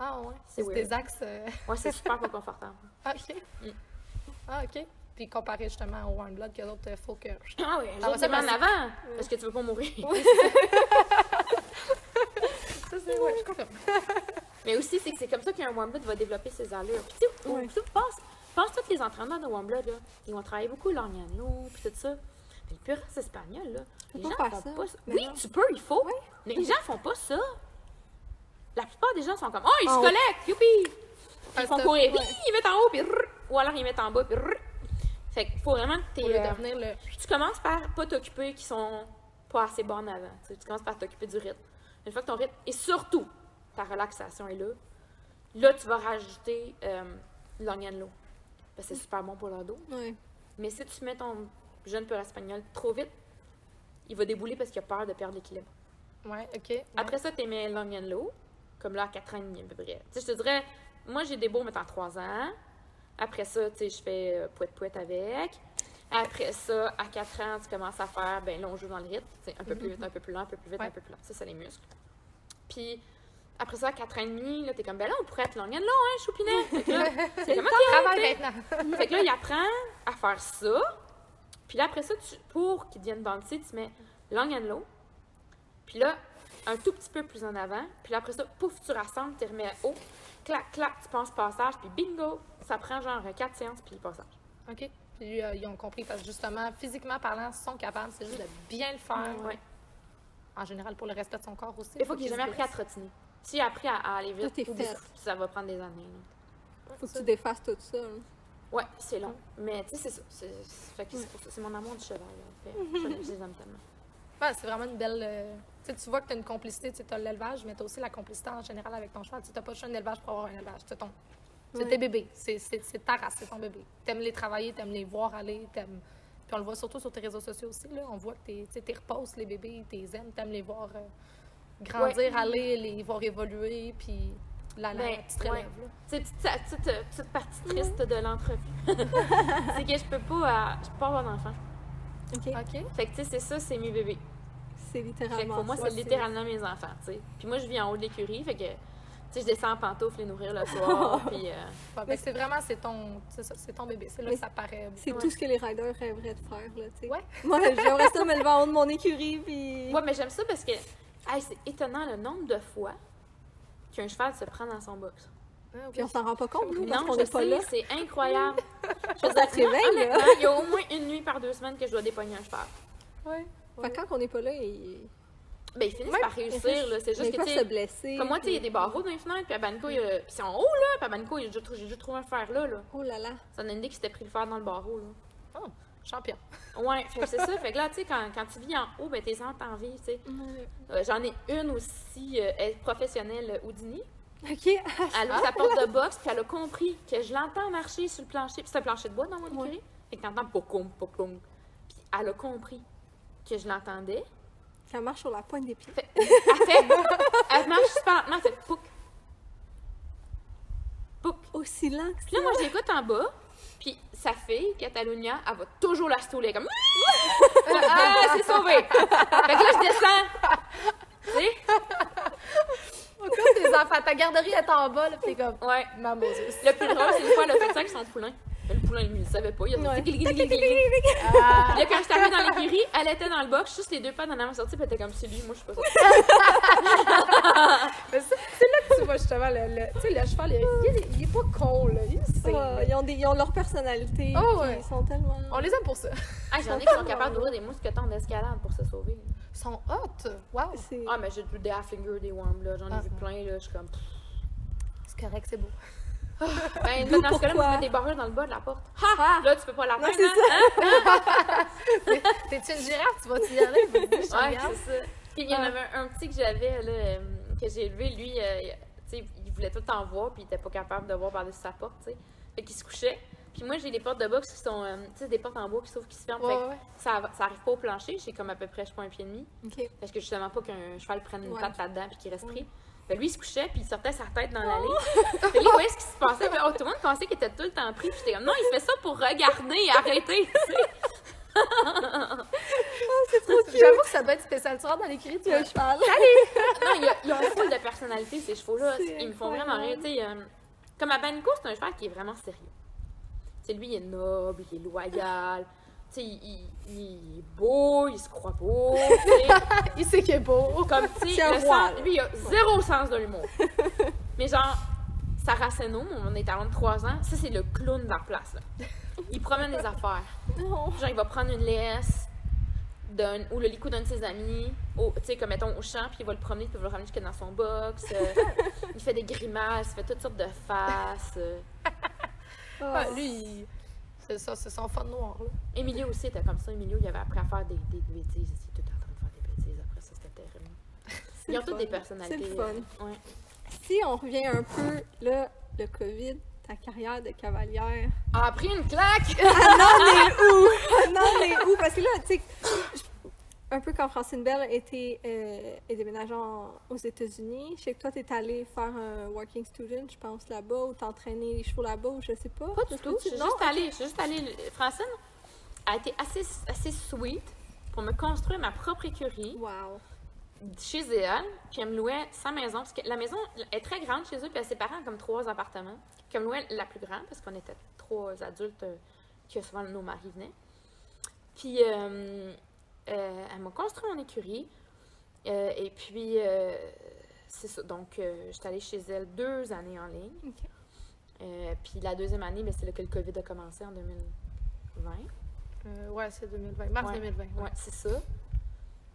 Ah ouais. C'est des axes. euh, Ouais, c'est super pas confortable. Ah, OK. Mm. Ah, OK. Puis comparé justement au Warm Blood, que l'autre, il faut que. Ah oui, Ça les va autres, c'est en avant, parce que tu veux pas mourir. Ça, c'est. Ouais, je confirme. Mais aussi, c'est que c'est comme ça qu'un warm blood va développer ses allures. Puis tu sais, Ouais. Penses, pense tous les entraînements de warm blood, là, ils vont travailler beaucoup l'organo, puis tout ça. Mais le pur race espagnol, là, les gens font ça. pas ça. Mais Oui, non. tu peux, il faut. Mais les gens font pas ça. La plupart des gens sont comme, oh, ils se Ah, collectent, youpi! Ils font que- courir, ouais. Ils mettent en haut, puis rrr. ou alors ils mettent en bas, puis rrr. Fait qu'il faut vraiment que euh, devenir le. tu commences par pas t'occuper qui sont pas assez bonnes avant. Tu, sais, tu commences par t'occuper du rythme. Une fois que ton rythme, et surtout, ta relaxation est là, là, tu vas rajouter euh, long and low. Parce que c'est super bon pour le dos. Mais si tu mets ton jeune peur espagnol trop vite, il va débouler parce qu'il a peur de perdre l'équilibre. Ouais, OK. ouais. Après ça, tu mets long and low, comme là, à 4 ans et demi à peu près. Tu sais, je te dirais, moi, j'ai des beaux mettre en 3 ans. Après ça, tu sais, je fais euh, poète-poète avec. Après ça, à 4 ans, tu commences à faire, ben là, on joue dans le rythme. un peu plus vite, un peu plus lent, un peu plus vite, Ouais. un peu plus lent. Ça, c'est les muscles. Puis, après ça, à 4 ans et demi, là, t'es comme, ben là, on pourrait être long and low, hein, choupinet. C'est comme, OK, Travaille maintenant. fait que là, il apprend à faire ça. Puis là, après ça, tu- pour qu'il devienne bouncy, tu mets long and low. Puis là, un tout petit peu plus en avant. Puis là, après ça, pouf, tu rassembles, tu remets haut. Clac, clac, tu penses passage, puis bingo! Ça prend genre 4 séances, puis passage. OK. Puis euh, ils ont compris parce que justement, physiquement parlant, ils sont capables. C'est juste de bien le faire. Ouais. En général, pour le respect de son corps aussi. Il faut qu'il ait jamais appris à trottiner. S'il a appris à, à aller vite, Tout est fait. ça. va prendre des années. là. Faut que tu défasses tout ça. là. Ouais, c'est long. Mais tu sais, c'est ça. C'est mon amour du cheval. là. Fait, je, les aime tellement. Ouais, c'est vraiment une belle. euh, Tu sais, tu vois que tu as une complicité, tu as l'élevage, mais tu as aussi la complicité en général avec ton cheval. Tu n'as pas juste un élevage pour avoir un élevage. C'est ton. C'est Ouais. tes bébés. C'est ta race, c'est ton bébé. Tu aimes les travailler, tu aimes les voir aller, t'aimes- Puis on le voit surtout sur tes réseaux sociaux aussi. Là. On voit que t'es reposes les bébés, tu les aimes, tu aimes les voir euh, grandir, aller, les voir évoluer, puis la, la, Ben, la petite ouais. relève. là. C'est petite, sa- petite, petite partie triste de l'entrevue. c'est que je peux pas, euh, je peux pas avoir d'enfant. OK. OK. Fait que tu sais, c'est ça, c'est mes bébés. C'est Fait que littéralement pour moi, c'est littéralement mes enfants, tu sais. Puis moi, je vis en haut de l'écurie, fait que, tu sais, je descends en pantoufles les nourrir le soir, puis euh, Ouais, ben, c'est vraiment c'est ton, c'est ton bébé. C'est là Mais que ça paraît. C'est Ouais. tout ce que les riders rêveraient de faire, là, tu sais. Ouais. Moi, j'aimerais ça me lever en haut de mon écurie, puis... Ouais, mais j'aime ça parce que, hey, c'est étonnant le nombre de fois qu'un cheval se prend dans son box. Ah, oui. Puis on s'en rend pas compte, nous, parce Non, qu'on je n'est pas là. c'est incroyable. Je veux dire. Honnêtement, il y a au moins une nuit par deux semaines que je dois dépogner un cheval. Ouais. Fait que quand on n'est pas là, ils, Ben, ils finissent Ouais, par réussir, là. C'est juste ils que, tu blesser. comme moi, tu sais, il y a des barreaux dans les fenêtres, puis à Banco, il y a... Puis c'est en haut, là, puis à Banco, il j'ai déjà trouvé un fer là, là. Oh là là. Ça donne une idée qu'il s'était pris le fer dans le barreau, là. Champion. Ouais, fait que c'est ça. Fait que là, tu sais, quand, quand tu vis en haut, ben tes enfants vivent, tu sais. Euh, J'en ai une aussi, euh, elle professionnelle, Houdini. Ok. Elle ouvre sa porte de boxe, puis elle a compris que je l'entends marcher sur le plancher. Puis c'est un plancher de bois dans mon Ouais. écurie. Fait que t'entends pocoum. Puis elle a compris que je l'entendais. Ça marche sur la pointe des pieds. Elle fait, elle marche super lentement, elle fait. Pouc. Aussi lent que Puis là, moi, je l'écoute en bas. Puis sa fille, Catalunya, elle va toujours la stouler comme Ah, c'est sauvé! Fait que là, je descends. Tu sais? Tes enfants, ta garderie est en bas, là, pis t'es comme, Ouais. maman. Le plus drôle, c'est une fois, elle a fait ça avec son poulain. Mais le poulain, lui, il le savait pas. Il a Ouais. dit gli, gli, gli. Ah, là, quand je suis arrivée dans l'écurie, elle était dans le box, juste les deux pas en avant sortie, puis elle était comme c'est lui, moi je suis pas sortie. c'est c'est là que tu vois justement le, le- tu sais, le cheval, il, il est, il est pas con, là. Il sait. Ah, ils, ont des, ils ont leur personnalité. Oh, ouais. Ils sont tellement. On les aime pour ça. Ah, j'en ai qui sont capables d'ouvrir des mousquetons d'escalade pour se sauver. Ils sont hot. Wow. C'est... Ah, mais j'ai vu des Haflinger, des Worms, là. J'en ai Ah. vu plein, là. Je suis comme. C'est correct, c'est beau. Ben, dans ce cas-là, moi, je mets des barreurs dans le bas de la porte. Ah! Là, tu peux pas la Non, faire, hein? T'es-tu une girafe? Tu aller? Je te Ouais, regarde. c'est ça. Puis il y en Ah. avait un, un petit que j'avais, là, euh, que j'ai élevé, lui, euh, tu sais, il voulait tout temps voir, puis il était pas capable de voir par-dessus sa porte, tu sais. Fait qu'il se couchait. Puis moi, j'ai des portes de box qui sont, euh, tu sais, des portes en bois qui s'ouvrent, qui se ferment. Ouais, Fait que ouais. ça, ça arrive pas au plancher, j'ai comme à peu près, je pas, un pied et demi. Parce que justement, pas qu'un cheval prenne une Ouais. patte là-dedans puis qu'il reste pris. Fait lui, il se couchait puis il sortait sa tête dans l'allée. Fait lui, il voyait ce qui se passait. Oh, tout le monde pensait qu'il était tout le temps pris. Puis j'étais comme, non, il fait ça pour regarder et arrêter, tu sais. J'avoue que ça doit être spécial. Tu rentres dans l'écrit, tu Le vois. cheval. Non, il y a, il y a un full de personnalité, ces chevaux-là. C'est Ils me font vraiment rire. euh, comme à Banico, c'est un cheval qui est vraiment sérieux. Sais, lui, il est noble, il est loyal. Il, il- est beau, il se croit beau. Il sait qu'il est beau. Comme, tu sais, lui, il a zéro sens de l'humour. Mais genre, Sarah Seno, on est à 23 ans, ça, c'est le clown de la place, là. Il promène des affaires. Non. Genre, il va prendre une laisse ou le licou d'un de ses amis, tu sais, comme mettons au champ, puis il va le promener, puis il va le ramener jusque dans son box. euh, il fait des grimaces, il fait toutes sortes de faces. euh. Ah, lui, il- c'est ça, c'est son fun noir, là. Emilio aussi était comme ça. Emilio, il avait appris à faire des, des bêtises. Il était tout en train de faire des bêtises. Après ça, c'était terrible. Ils ont toutes des personnalités. C'est fun. euh, ouais. Si on revient un peu, là, le COVID, ta carrière de cavalière. A pris une claque! non, mais où? non, mais où? Parce que là, tu sais, un peu quand Francine Bell était, euh, est déménagée en- aux États-Unis, je sais que toi, t'es allée faire un working student, je pense, là-bas, ou t'entraîner les chevaux là-bas, ou je sais pas. Pas du tout. Je suis juste juste allée. Francine a été assez, assez sweet pour me construire ma propre écurie Wow. chez elle. Puis elle me louait sa maison. Parce que la maison est très grande chez eux. Puis elle est séparée en comme trois appartements. Puis elle me louait la plus grande parce qu'on était trois adultes euh, que souvent nos maris venaient. Puis euh, elle m'a construit mon écurie. Euh, et puis, euh, c'est ça. Donc, euh, j'étais allée chez elle deux années en ligne. Euh, puis la deuxième année, ben, c'est là que le COVID a commencé en 2020. Euh, ouais, c'est 2020. Mars Ouais. 2020. ouais. Ouais, c'est ça.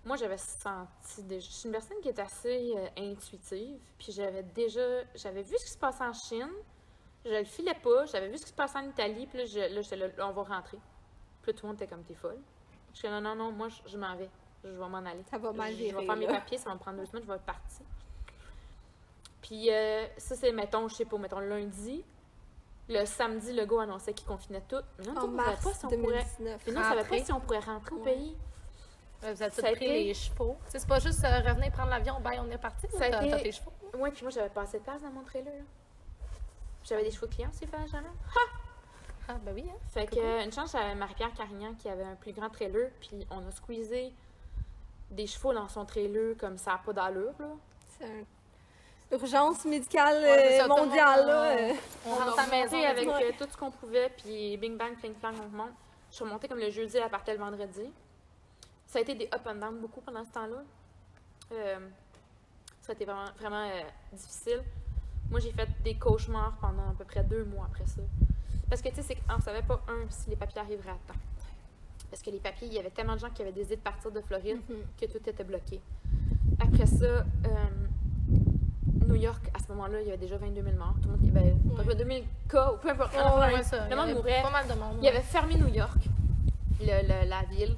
Moi, j'avais senti déjà. Je suis une personne qui est assez euh, intuitive. Puis j'avais déjà. J'avais vu ce qui se passait en Chine. Je le filais pas. J'avais vu ce qui se passait en Italie. Puis je- là, Là, on va rentrer. Puis là, tout le monde était comme, t'es folle. Je suis là, non, non, non, moi, je, je m'en vais. Je vais m'en aller. Ça va mal Je vais faire mes papiers, ça va me prendre deux semaines, je vais être partie. Puis euh, ça, c'est, mettons, je sais pas, mettons, lundi. Le samedi, le go annonçait qu'il confinait tout. Mais non, En on ne mars pas si on pourrait... 2019. Puis nous, on savait Rentrer. pas si on pourrait rentrer au pays. Vous avez pris été- les chevaux. C'est pas juste euh, revenir prendre l'avion, ben on est parti. Ça a T'as été- t'as tes chevaux. Ouais, puis moi, j'avais pas assez de place dans mon trailer. là. J'avais des chevaux clients aussi, fallait jamais. Ah, ben oui, hein. Fait que, euh, une chance, j'avais Marie-Pierre Carignan qui avait un plus grand trailer, puis on a squeezé des chevaux dans son trailer comme ça n'a pas d'allure, là. C'est une urgence médicale Ouais, euh, ça, mondiale, là. euh. On, avec Ouais. euh, tout ce qu'on pouvait, puis bing bang, fling flang, on remonte. Je suis remontée comme le jeudi, elle partait le vendredi. Ça a été des up and down beaucoup pendant ce temps-là. Euh, ça a été vraiment, vraiment euh, difficile. Moi, j'ai fait des cauchemars pendant à peu près deux mois après ça. Parce que, tu sais, c'est qu'on savait pas, un, si les papiers arriveraient à temps. Parce que les papiers, il y avait tellement de gens qui avaient décidé de partir de Floride Mhm. que tout était bloqué. Après ça, euh, New York, à ce moment-là, il y avait déjà 22 000 morts. Tout le monde, il y avait Ouais. 22 000 cas, ou peu importe. Enfin, ouais, ouais, ça. le y monde mourait. Pas mal de monde. Il avait fermé New York, le- le- la ville,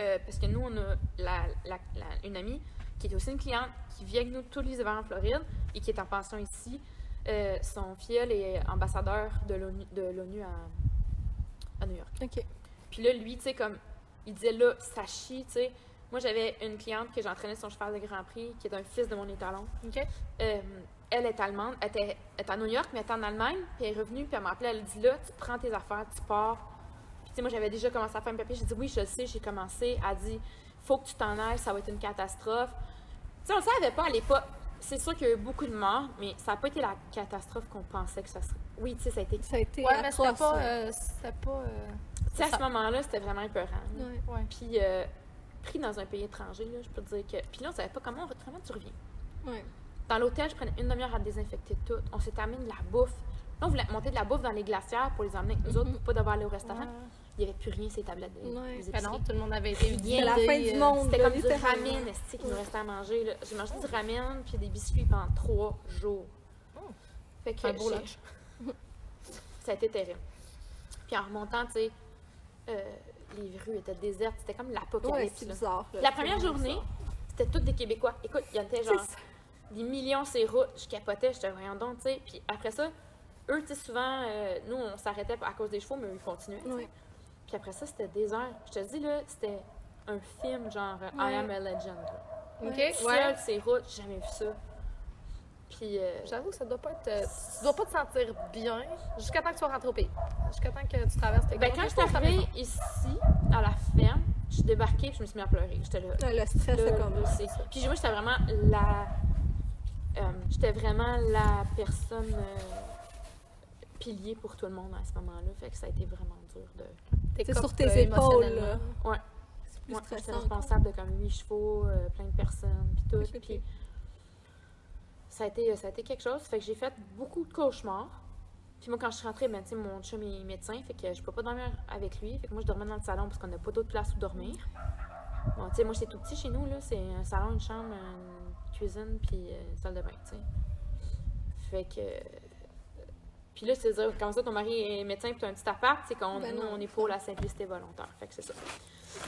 euh, parce que nous, on a la- la- la- une amie qui est aussi une cliente qui vit avec nous tous les hivers en Floride et qui est en pension ici. Euh, son filleul est ambassadeur de l'ONU à, à New York. Ok. Puis là, lui, tu sais, comme, il disait là, ça chie, tu sais. Moi, j'avais une cliente que j'entraînais son cheval de Grand Prix, qui est un fils de mon étalon. OK. Euh, elle est allemande, elle était, elle était à New York, mais elle était en Allemagne, puis elle est revenue, puis elle m'a appelé, elle dit là, tu prends tes affaires, tu pars. Puis tu sais, moi, j'avais déjà commencé à faire un papier, j'ai dit oui, je le sais, j'ai commencé. Elle a dit, faut que tu t'en ailles, ça va être une catastrophe. Tu sais, on le savait pas à l'époque. C'est sûr qu'il y a eu beaucoup de morts, mais ça n'a pas été la catastrophe qu'on pensait que ça serait. Oui, tu sais, ça a été. Ça a été. Ouais, mais c'était pas. euh, c'était pas. euh, Tu sais, à ça. ce moment-là, c'était vraiment épeurant. Ouais. ouais. Puis, euh, pris dans un pays étranger, là, je peux te dire que. Puis là, on savait pas comment, comment tu reviens. Ouais. Dans l'hôtel, je prenais une demi-heure à désinfecter tout. On s'est amené de la bouffe. Là, on voulait monter de la bouffe dans les glacières pour les emmener avec nous autres, Mhm. pour pas devoir aller au restaurant. Ouais. Il n'y avait plus rien, ces tablettes de Ouais. Ben non, tout le monde avait été la fin du euh, monde. C'était comme du ramen qui nous Ouais. restait à manger. J'ai mangé du ramen puis des biscuits pendant trois jours. Oh. Fait que Un beau lunch. Ça a été terrible. Puis en remontant, tu sais, euh, les rues étaient désertes. C'était comme Ouais, l'apocalypse. bizarre. là. La première journée, c'était toutes des Québécois. Écoute, il y en avait genre des millions ces routes. Je capotais, j'étais voyons donc, tu sais. Puis après ça, eux, tu sais, souvent, euh, nous, on s'arrêtait à cause des chevaux, mais eux, ils continuaient. Ouais. Puis après ça, c'était des heures. Je te dis, là, c'était un film genre euh, I Ouais. Am a Legend. là. OK, Ouais. Seul, ouais. ces routes, j'ai jamais vu ça. Puis, euh, J'avoue que ça doit pas être. euh, tu dois pas te sentir bien jusqu'à temps que tu sois rentré au pays. Jusqu'à temps que tu traverses tes ben, quand je suis arrivée ici, à la ferme, je suis débarquée puis je me suis mis à pleurer. J'étais là. Ouais, Le stress, c'est comme. c'est- Puis moi, j'étais vraiment la. euh, j'étais vraiment la personne euh, pilier pour tout le monde à ce moment-là. Fait que ça a été vraiment dur de. T'es C'est sur tes euh, épaules, émotionnellement. Ouais. C'est plus Moi, j'étais stressant. responsable de comme 8 chevaux, euh, plein de personnes, puis tout. Puis ça a, été, ça a été quelque chose. Fait que j'ai fait beaucoup de cauchemars. Puis moi, quand je suis rentrée, ben, tu sais, mon chum est médecin, fait que je peux pas dormir avec lui. Fait que moi, je dormais dans le salon parce qu'on n'a pas d'autre place où dormir. Bon, tu sais, moi, c'est tout petit chez nous, là. C'est un salon, une chambre, une cuisine, puis euh, une salle de bain, tu sais. Fait que... Puis là, c'est dire, comme ça, ton mari est médecin, puis t'as un petit appart, c'est qu'on Ben on est pour la simplicité volontaire. Fait que c'est ça.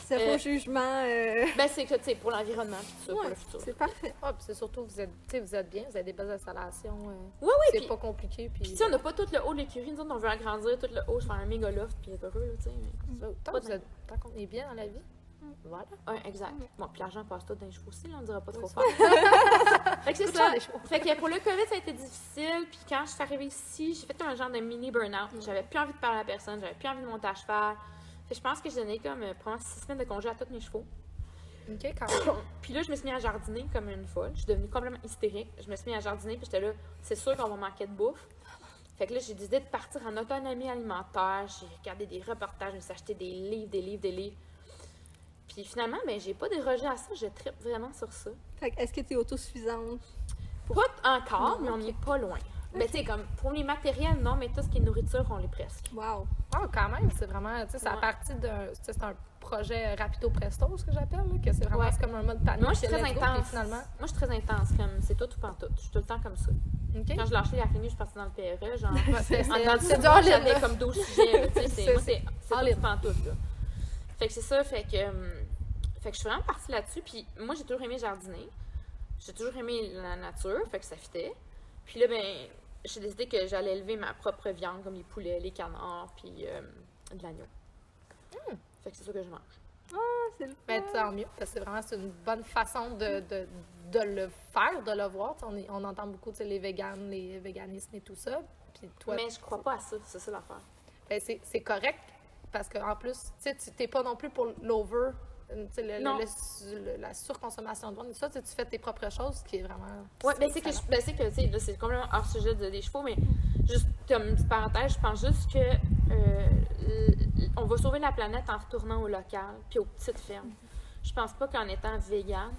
C'est Euh, pas jugement. euh, Ben, c'est que, tu sais, pour l'environnement, tout ça, pour le futur. c'est parfait. Ah, puis c'est surtout, vous êtes, tu sais, vous êtes bien, vous avez des belles installations. euh, Oui, oui, c'est pas compliqué. Puis, tu sais, on n'a pas tout le haut de l'écurie. Nous autres, on veut agrandir tout le haut, je fais un méga loft, puis être heureux, tu sais. mais- tant, vous êtes- tant qu'on est bien dans la vie, voilà. Ouais, exact. Mm. Bon, puis l'argent passe tout dans les chevaux aussi, là, on dira pas trop Oui, fort. fait que c'est ça. Fait que pour le COVID, ça a été difficile. Puis quand je suis arrivée ici, j'ai fait un genre de mini burn-out. J'avais plus envie de parler à personne, j'avais plus envie de monter à cheval. Fait que je pense que j'ai donné comme, euh, probablement six semaines de congé à tous mes chevaux. OK, quand même. Puis là, je me suis mis à jardiner comme une folle. Je suis devenue complètement hystérique. Je me suis mis à jardiner, puis j'étais là, c'est sûr qu'on va manquer de bouffe. Fait que là, j'ai décidé de partir en autonomie alimentaire. J'ai regardé des reportages, je me suis acheté des livres, des livres, des livres. Puis finalement, ben, j'ai pas dérogé à ça. Je tripe vraiment sur ça. Fait que est-ce que tu es autosuffisante? Pas encore, Non, mais on ok. n'est pas loin. Mais tu sais, comme pour les matériels, non, mais tout ce qui est nourriture, on l'est presque. Wow. Ah, quand même, c'est vraiment, tu sais, c'est à partir d'un, tu sais, c'est un projet rapido presto, ce que j'appelle, là, que c'est vraiment, Ouais. c'est comme un mode panique. Moi, je suis très go, intense. finalement, Moi, je suis très intense. Comme c'est tout ou pas tout. Je suis tout le temps comme ça. Quand je lâchais la fini, je suis partie dans le PRE. Genre, c'est, mois, all-in, j'avais comme 12 sujets. tu sais, c'est- Moi, tout ou pas tout. Là. Fait que c'est ça. Fait que, hum, fait que je suis vraiment partie là-dessus. Puis moi, j'ai toujours aimé jardiner. J'ai toujours aimé la nature. Fait que ça fitait. Puis là, ben, j'ai décidé que j'allais élever ma propre viande, comme les poulets, les canards, puis euh, de l'agneau. Fait que c'est ça que je mange. Ah, c'est fun. tant mieux, parce que c'est vraiment c'est une bonne façon de, de, de le faire, de le voir. On, est- on entend beaucoup tu sais, les véganes, les véganismes et tout ça. Puis toi, Mais je crois pas à ça. C'est ça l'affaire. ben, c'est, c'est correct parce qu'en plus, tu t'es pas non plus pour l'over, euh, tu sais, le- le- Non. le- le- la surconsommation de viande. Ça, tu fais tes propres choses, ce qui est vraiment. Ouais, ben c'est que, ben, c'est que, là, c'est complètement hors sujet de- des chevaux, mais juste comme une petite parenthèse, je pense juste que euh, on va sauver la planète en retournant au local puis aux petites fermes. Je pense pas qu'en étant vegan,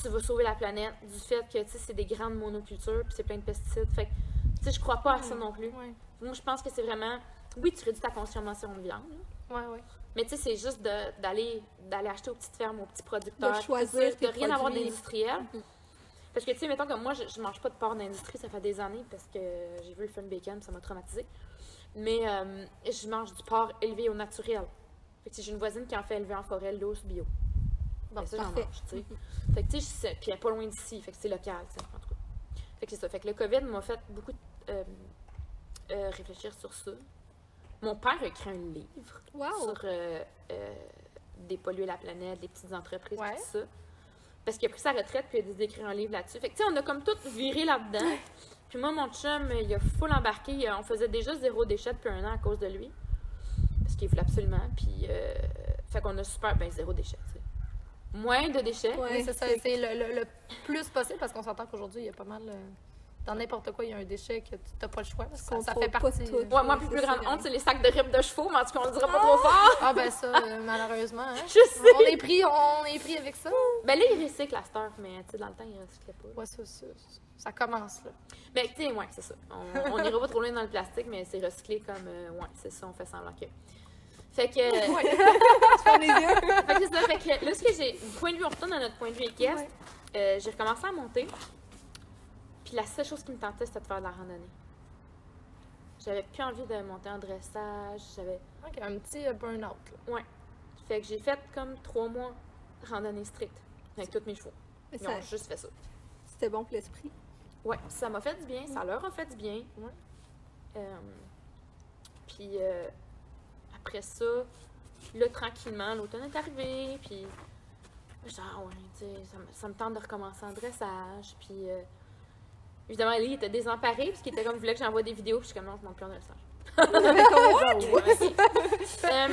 tu vas sauver la planète du fait que, tu sais, c'est des grandes monocultures puis c'est plein de pesticides. Fait que, tu sais, je crois pas à ça non plus. Ouais. Moi, je pense que c'est vraiment, oui, tu réduis ta consommation de viande, là, Ouais, ouais. Mais tu sais, c'est juste d'aller d'aller acheter aux petites fermes, aux petits producteurs. De choisir De rien avoir d'industriel. Mhm. Parce que, tu sais, mettons comme moi, je, je mange pas de porc d'industrie, ça fait des années parce que j'ai vu le fun bacon, ça m'a traumatisé. Mais euh, je mange du porc élevé au naturel. Fait que tu sais, j'ai une voisine qui en fait élever en forêt l'os bio. Bon, que ça, j'en mange, tu sais. Fait que, tu sais, puis elle est pas loin d'ici, fait que c'est local, tu sais, en tout cas. Fait que c'est ça. Fait que le COVID m'a fait beaucoup euh, euh, réfléchir sur ça. Mon père a écrit un livre Wow! sur euh, euh, dépolluer la planète, les petites entreprises, Ouais. tout ça. Parce qu'il a pris sa retraite puis il a décidé d'écrire un livre là-dessus. Fait que, tu sais, on a comme tout viré là-dedans. Puis moi, mon chum, il a full embarqué. On faisait déjà zéro déchet depuis un an à cause de lui. Parce qu'il voulait absolument. Puis, euh, fait qu'on a super, ben, zéro déchet, tu sais. Moins de déchets. Ouais. Oui, c'est ça. C'est le, le- le plus possible parce qu'on s'entend qu'aujourd'hui, il y a pas mal. Dans n'importe quoi, il y a un déchet que tu n'as pas le choix. Ça, fait partie. tout. euh, Ouais, moi, plus, plus grande honte, c'est les sacs de rimes de chevaux, mais en tout cas, on le dira pas trop fort. Ah, ben ça, euh, malheureusement. hein. Je sais. On est pris, on est pris avec ça. Ben là, il recycle à cette heure, mais tu sais, dans le temps, il recyclait pas. Ouais, ça, ça, ça commence, là. Ben, tu sais, ouais, c'est ça. On, on ira pas trop loin dans le plastique, mais c'est recyclé comme. euh, ouais, c'est ça, on fait semblant que. Fait que. Tu fermes les yeux. fait que c'est ça. Fait que là, ce que j'ai. Point de vue, on retourne à notre point de vue équestre. Ouais. Euh, j'ai recommencé à monter. Puis la seule chose qui me tentait, c'était de faire de la randonnée. J'avais plus envie de monter en dressage. J'avais. Ok, un petit euh, burn-out, là. Fait que j'ai fait comme trois mois randonnée stricte avec tous mes chevaux. Mais Ils ont juste fait ça. C'était bon pour l'esprit. Ouais, ça m'a fait du bien, ça leur a fait du bien. Ouais. Euh, puis euh, après ça, là, tranquillement, l'automne est arrivé, puis dis, ah ouais, tu sais, ça, me- ça me tente de recommencer en dressage, puis euh, évidemment, Ellie était désemparée, parce qu'il était comme, voulait que j'envoie des vidéos, puis je suis comme, non, je monte plus Ok. Euh,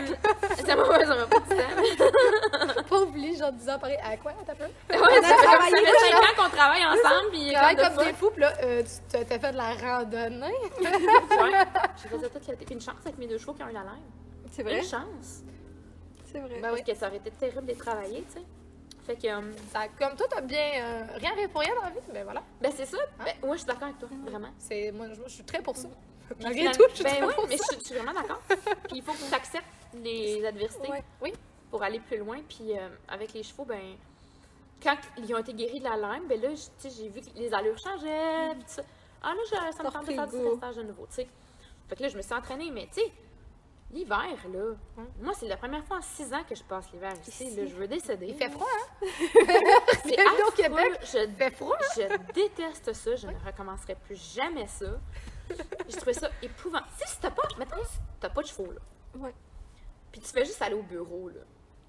ça m'a ça m'a pas dit ça. Pas oublié, genre 10 ans pareil. À quoi, t'as peur? Ouais, ça fait comme ça travaillé fait 5 ans qu'on travaille ensemble, puis Travaille comme, comme de des fous, puis là, euh, tu t'as fait de la randonnée. Ouais. J'ai fait ça toute l'été. Une chance avec mes deux chevaux qui ont eu la laine. C'est vrai? Une chance. C'est vrai. Ben Parce oui. que ça aurait été terrible de travailler, tu sais. Fait que, euh, Ça, comme toi, t'as bien. euh, rien rien pour rien dans la vie, ben voilà. ben c'est ça. Ben, moi, je suis d'accord avec toi, vraiment. C'est, moi, je, moi, je suis très pour ça. Tout, je suis ben très oui, pour mais ça. je, suis vraiment d'accord. Puis il faut que tu acceptes les adversités Ouais. Oui. pour aller plus loin. Puis euh, avec les chevaux, ben quand ils ont été guéris de la lime, ben là, j'ai vu que les allures changeaient. ça. Ah là, je- ça me tente de faire du restage de nouveau, tu sais. Fait que là, je me suis entraînée, mais tu sais, l'hiver, là, moi, c'est la première fois en six ans que je passe l'hiver ici. Ici. Là, je veux décéder. Il fait froid, hein? C'est au. Québec. Je, Il fait froid. je déteste ça. Je ne recommencerai plus jamais ça. J'ai trouvé ça épouvantable. Tu sais, si t'as pas, maintenant, si t'as pas de chevaux, là, Ouais. puis tu fais juste aller au bureau, là,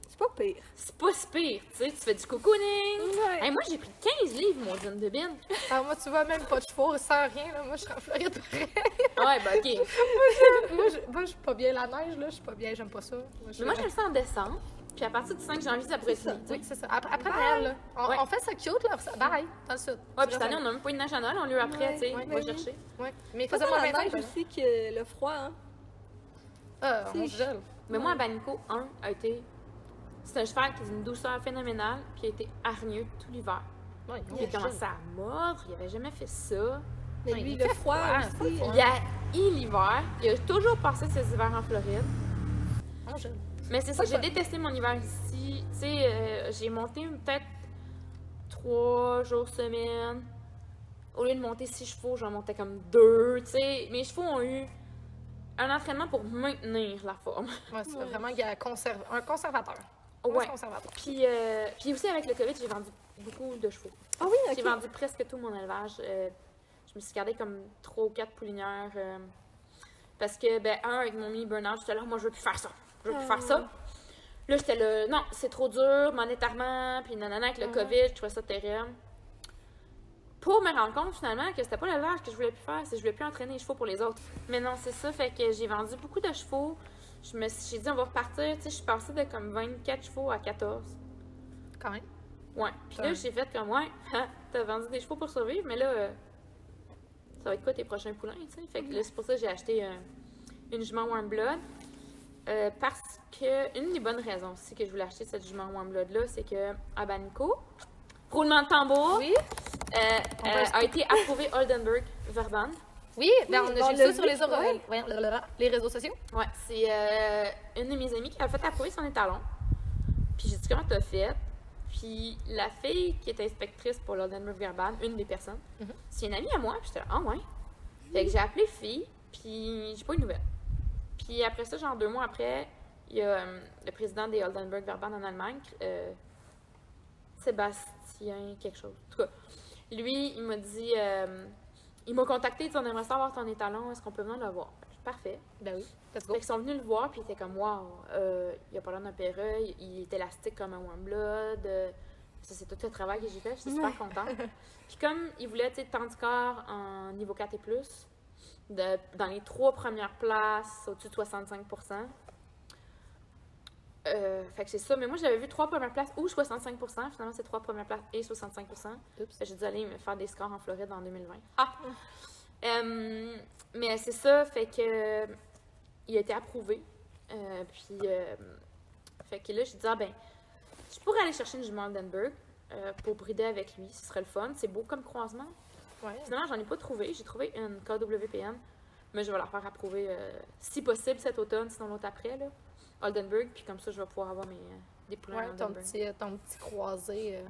C'est pas pire. c'est pas si pire, tu sais. Tu fais du cocooning. Ouais. Hey, moi, j'ai pris 15 livres, mon jeune de bin. Alors, moi, tu vois, même pas de chevaux, sans rien, là. Moi, je suis en Floride pareil. Ouais, bah, OK. moi, je, moi, je suis pas bien la neige, là. Je suis pas bien, j'aime pas ça. Moi, je- Mais moi, j'aime ça en décembre. Puis à partir du 5 janvier, ça pourrait être fini. Oui, c'est ça. Après, après Noël, là. On, Ouais. on fait ça cute, là. ça- Bye, dans le sud. Ouais, puis cette année, on n'a même pas eu de neige à Noël, on l'a eu après, Ouais, tu sais. ouais, on va oui. chercher. Ouais. Mais moins la 20 neige aussi que le froid, hein. Ah, on gèle. Mais moi, à Banico, un a été. C'est un cheval qui a une douceur phénoménale, puis a été hargneux tout l'hiver. Ouais, Il a commencé à mordre, il avait jamais fait ça. Mais Ouais, lui, il le froid froid, aussi. Il a eu l'hiver. Il a toujours passé ses hivers en Floride. Gèle. Mais c'est ça, j'ai détesté mon hiver ici. Tu sais, euh, j'ai monté peut-être trois jours semaine. Au lieu de monter six chevaux, j'en montais comme deux. Tu sais, mes chevaux ont eu un entraînement pour maintenir la forme. Ouais, c'est vraiment qu'il y a conserv- un conservateur. Un Ouais. Puis, euh, puis aussi avec le COVID, j'ai vendu beaucoup de chevaux. Ah oui, J'ai ok. vendu presque tout mon élevage. Euh, je me suis gardée comme trois ou quatre poulinières. euh, parce que, ben, un, avec mon mini burn-out, j'étais là, moi, je veux plus faire ça. Je veux plus Ah. faire ça. Là, j'étais là, non, c'est trop dur, monétairement, puis nanana, avec le Mhm. COVID, je trouvais ça terrible. Pour me rendre compte, finalement, que c'était pas l'élevage que je voulais plus faire, c'est que je voulais plus entraîner les chevaux pour les autres. Mais non, c'est ça, fait que j'ai vendu beaucoup de chevaux. Je me suis j'ai dit, on va repartir, tu sais, je suis passée de comme 24 chevaux à 14. Quand même. Ouais. Puis là, j'ai fait comme, ouais, t'as vendu des chevaux pour survivre, mais là, euh, ça va être quoi tes prochains poulains, tu sais? Fait que là, c'est pour ça que j'ai acheté euh, une jument Warm Blood. Euh, parce que, une des bonnes raisons aussi que je voulais acheter cette jument Warm Blood-là, c'est que à Banico, roulement de tambour, Oui. euh, a été approuvé Oldenburg Verban. Oui, ben, on j'ai ça sur les, oro- ouais. voyons, blablabla, les réseaux sociaux. Ouais, c'est euh, une de mes amies qui a fait approuver son étalon. Puis j'ai dit comment t'as fait? Puis la fille qui est inspectrice pour l'Oldenburg Verbal, une des personnes, Mhm. c'est une amie à moi. Puis j'étais là, ah ouais. Fait que j'ai appelé fille, puis j'ai pas eu de nouvelles. Puis après ça, genre deux mois après, il y a euh, le président des Oldenburg Verband en Allemagne, euh, Sébastien quelque chose. En tout cas, lui, il m'a dit, euh, il m'a contacté, il dit, on aimerait savoir ton étalon, est-ce qu'on peut venir le voir? Parfait. Ben oui, let's go. Fait qu'ils sont venus le voir, puis ils étaient comme, waouh, euh, il a pas l'air d'un perreux, il, est élastique comme un warm blood. euh, ça, c'est tout le travail que j'ai fait, j'étais super contente. Puis comme il voulait, tu sais, temps du corps en niveau 4 et plus, de- dans les trois premières places, au-dessus de 65 euh, fait que c'est ça. Mais moi, j'avais vu trois premières places ou 65 Finalement, c'est trois premières places et 65 Oups. Fait que J'ai dû aller me faire des scores en Floride en 2020. Ah! Euh, mais c'est ça, fait que il a été approuvé. Euh, puis, fait que là, j'ai dit, ah ben, je pourrais aller chercher une jument pour brider avec lui, ce serait le fun. C'est beau comme croisement. Ouais. Finalement, j'en ai pas trouvé. J'ai trouvé une KWPN, mais je vais la faire approuver si possible cet automne, sinon l'autre après, là. Oldenburg, puis comme ça, je vais pouvoir avoir mes, euh, des poulains Ouais, ton petit, euh, ton petit croisé. euh,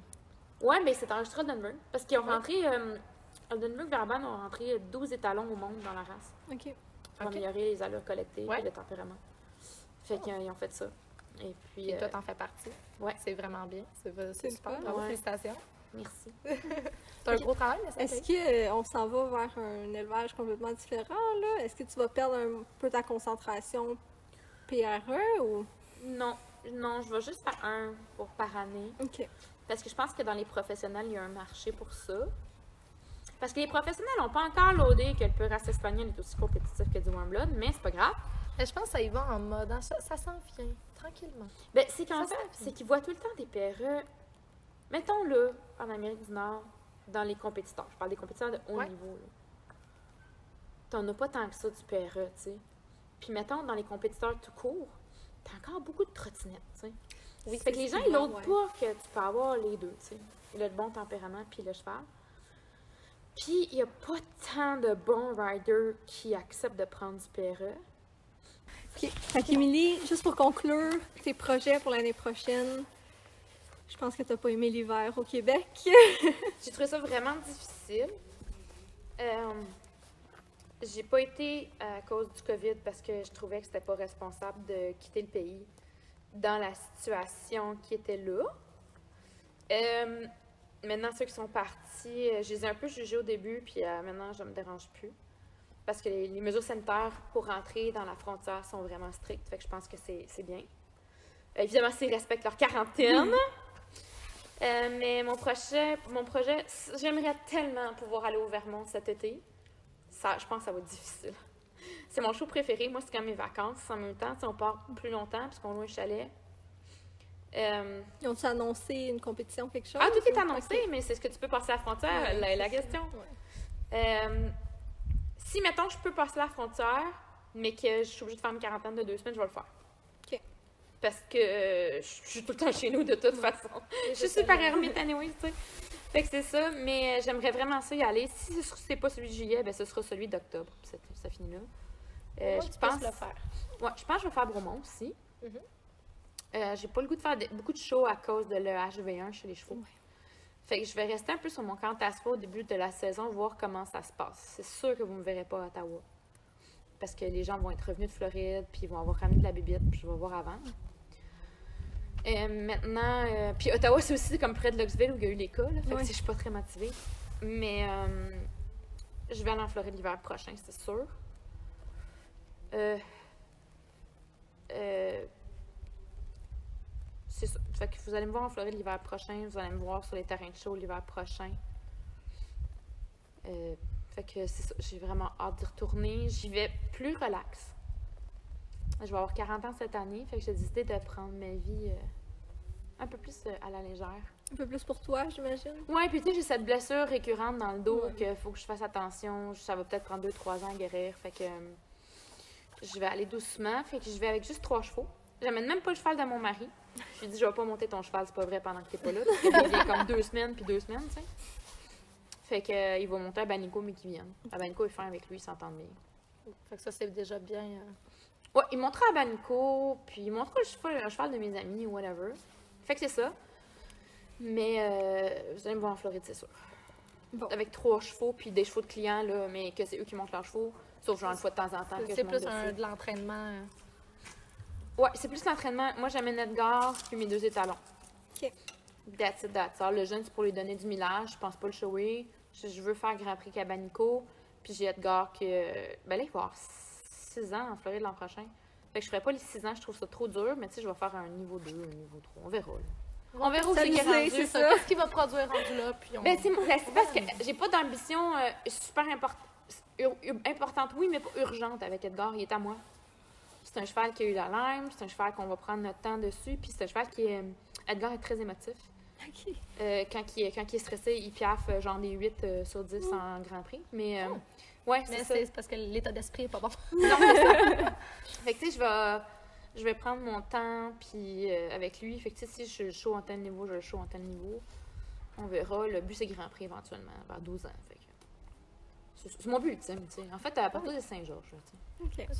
Ouais, mais c'est enregistré Oldenburg. Parce qu'ils ont Ouais. rentré. Euh, Oldenburg Verban ont rentré 12 étalons au monde dans la race OK. pour Ok. améliorer les allures collectées Ouais. et le tempérament. Fait qu'ils ont fait ça. Et puis. Et toi, euh, t'en fais partie. ouais. C'est vraiment bien. C'est c'est C'est super. Bravo, Ouais. félicitations. merci. T'as un gros travail, mais ça Est-ce qu'on s'en va vers un élevage complètement différent, là? Est-ce que tu vas perdre un peu ta concentration PRE ou... Non, non, je vais juste faire un pour par année. OK. Parce que je pense que dans les professionnels, il y a un marché pour ça. Parce que les professionnels n'ont pas encore loadé que le peur espagnol est aussi compétitif que du warm blood, mais c'est pas grave. Mais je pense que ça y va en mode. hein, Ça, ça s'en vient, tranquillement. Ben, c'est qu'en Ça, fait, ça c'est qu'ils voient tout le temps des PRE. Mettons-le en Amérique du Nord, dans les compétiteurs. Je parle des compétiteurs de haut Ouais. niveau. T'en as pas tant que ça du PRE, tu sais. Puis mettons, dans les compétiteurs tout court, t'as encore beaucoup de trottinettes, tu sais. Oui, Fait que les gens, ils n'osent pas que tu peux avoir les deux, tu sais. Le bon tempérament puis le cheval. Puis, il n'y a pas tant de bons riders qui acceptent de prendre du. PRE. OK. Fait qu'Émilie, juste pour conclure tes projets pour l'année prochaine, je pense que t'as pas aimé l'hiver au Québec. J'ai trouvé ça vraiment difficile. Euh, j'ai pas été à cause du COVID parce que je trouvais que c'était pas responsable de quitter le pays dans la situation qui était là. Euh, maintenant, ceux qui sont partis, euh, je les ai un peu jugés au début, puis euh, maintenant, je me dérange plus. Parce que les, mesures sanitaires pour rentrer dans la frontière sont vraiment strictes, fait que je pense que c'est bien. Euh, évidemment, s'ils respectent leur quarantaine. Euh, mais mon projet, mon projet, j'aimerais tellement pouvoir aller au Vermont cet été. Ça, je pense que ça va être difficile. C'est mon show préféré. Moi, c'est comme mes vacances. En même temps, sais, on part plus longtemps puisqu'on loue un chalet. Euh, Ils ont-tu annoncé une compétition, quelque chose? ah, tout est annoncé, mais c'est ce que tu peux passer la frontière, Ouais, la, question. Ouais. Euh, si, mettons, je peux passer la frontière, mais que je suis obligée de faire une quarantaine de deux semaines, je vais le faire. OK. Parce que euh, je suis tout le temps chez nous de toute façon. Je suis super ermite anyway, tu sais. Fait que c'est ça, mais euh, j'aimerais vraiment ça y aller. Si ce c'est pas celui de juillet, ben ce sera celui d'octobre. Ça finit là. Euh, Ouais, je tu pense. le faire. Ouais, je pense que je vais faire Bromont aussi. Mhm. Euh, J'ai pas le goût de faire de- beaucoup de shows à cause de le HV1 chez les chevaux. Ouais. Fait que je vais rester un peu sur mon camp Taspa au début de la saison, voir comment ça se passe. C'est sûr que vous me verrez pas à Ottawa. Parce que les gens vont être revenus de Floride, puis ils vont avoir ramené de la bibite, puis je vais voir avant. Euh, maintenant, euh, puis Ottawa, c'est aussi comme près de Luxville où il y a eu les cas, là, fait Ouais. que je suis pas très motivée. Mais euh, je vais aller en Floride l'hiver prochain, c'est sûr. C'est ça. Fait que vous allez me voir en Floride l'hiver prochain, vous allez me voir sur les terrains de show l'hiver prochain. Fait que c'est ça, j'ai vraiment hâte d'y retourner. J'y vais plus relax. Je vais avoir 40 ans cette année, fait que j'ai décidé de prendre ma vie euh, un peu plus euh, à la légère. Un peu plus pour toi, j'imagine. Ouais, puis tu sais, j'ai cette blessure récurrente dans le dos Ouais. qu'il faut que je fasse attention. Ça va peut-être prendre 2-3 ans à guérir. Fait que euh, je vais aller doucement. Fait que je vais avec juste trois chevaux. J'amène même pas le cheval de mon mari. Je lui dis, je vais pas monter ton cheval, c'est pas vrai pendant que t'es pas là. Parce qu'il vient comme deux semaines puis deux semaines, tu sais. Fait que, euh, il va monter à Banico, mais qu'il vienne. À Banico, il fait avec lui, ils s'entendent bien. Fait que ça, c'est déjà bien. euh, Ouais, il montera à Banico, puis il montrera le cheval, le cheval de mes amis, ou whatever. Fait que c'est ça. Mais euh, vous allez me voir en Floride, c'est sûr. Bon. Avec trois chevaux, puis des chevaux de clients, là, mais que c'est eux qui montent leurs chevaux. Sauf genre une fois de temps en temps C'est plus un, de l'entraînement. euh, Ouais, c'est plus l'entraînement. Moi, j'amène Edgar, puis mes deux étalons. Ok. That's it, that's all. Le jeune, c'est pour lui donner du millage. Je pense pas le shower. Je, je veux faire Grand Prix Cabanico. Puis j'ai Edgar que. Ben là, il va avoir 6 ans en Floride l'an prochain. Fait que je ferai pas les 6 ans, je trouve ça trop dur. Mais tu sais, je vais faire un niveau 2, un niveau 3. On verra. là. On verra où c'est qu'il rendu. c'est ça. Qu'est-ce qu'il va produire rendu là? Puis on... Ben, c'est ben, c'est parce que j'ai pas d'ambition euh, super import- ur- ur- importante, oui, mais pas urgente avec Edgar. Il est à moi. C'est un cheval qui a eu la lime, c'est un cheval qu'on va prendre notre temps dessus, puis c'est un cheval qui est. Edgar est très émotif. Ok. Euh, quand, il est, quand il est stressé, il piaffe euh, genre des 8 euh, sur 10 en Grand Prix. Mais, euh, ouais, Mais c'est ça. c'est c'est parce que l'état d'esprit est pas bon. Non, c'est ça. fait que, tu sais, je vais, je vais prendre mon temps puis euh, avec lui. Fait que, tu sais, si je le show en tel niveau, je le show en tel niveau. On verra. Le but, c'est Grand Prix éventuellement, vers 12 ans. Fait que, c'est c'est mon but ultime, tu sais. En fait, à partir de Saint-Georges, tu sais. Ok.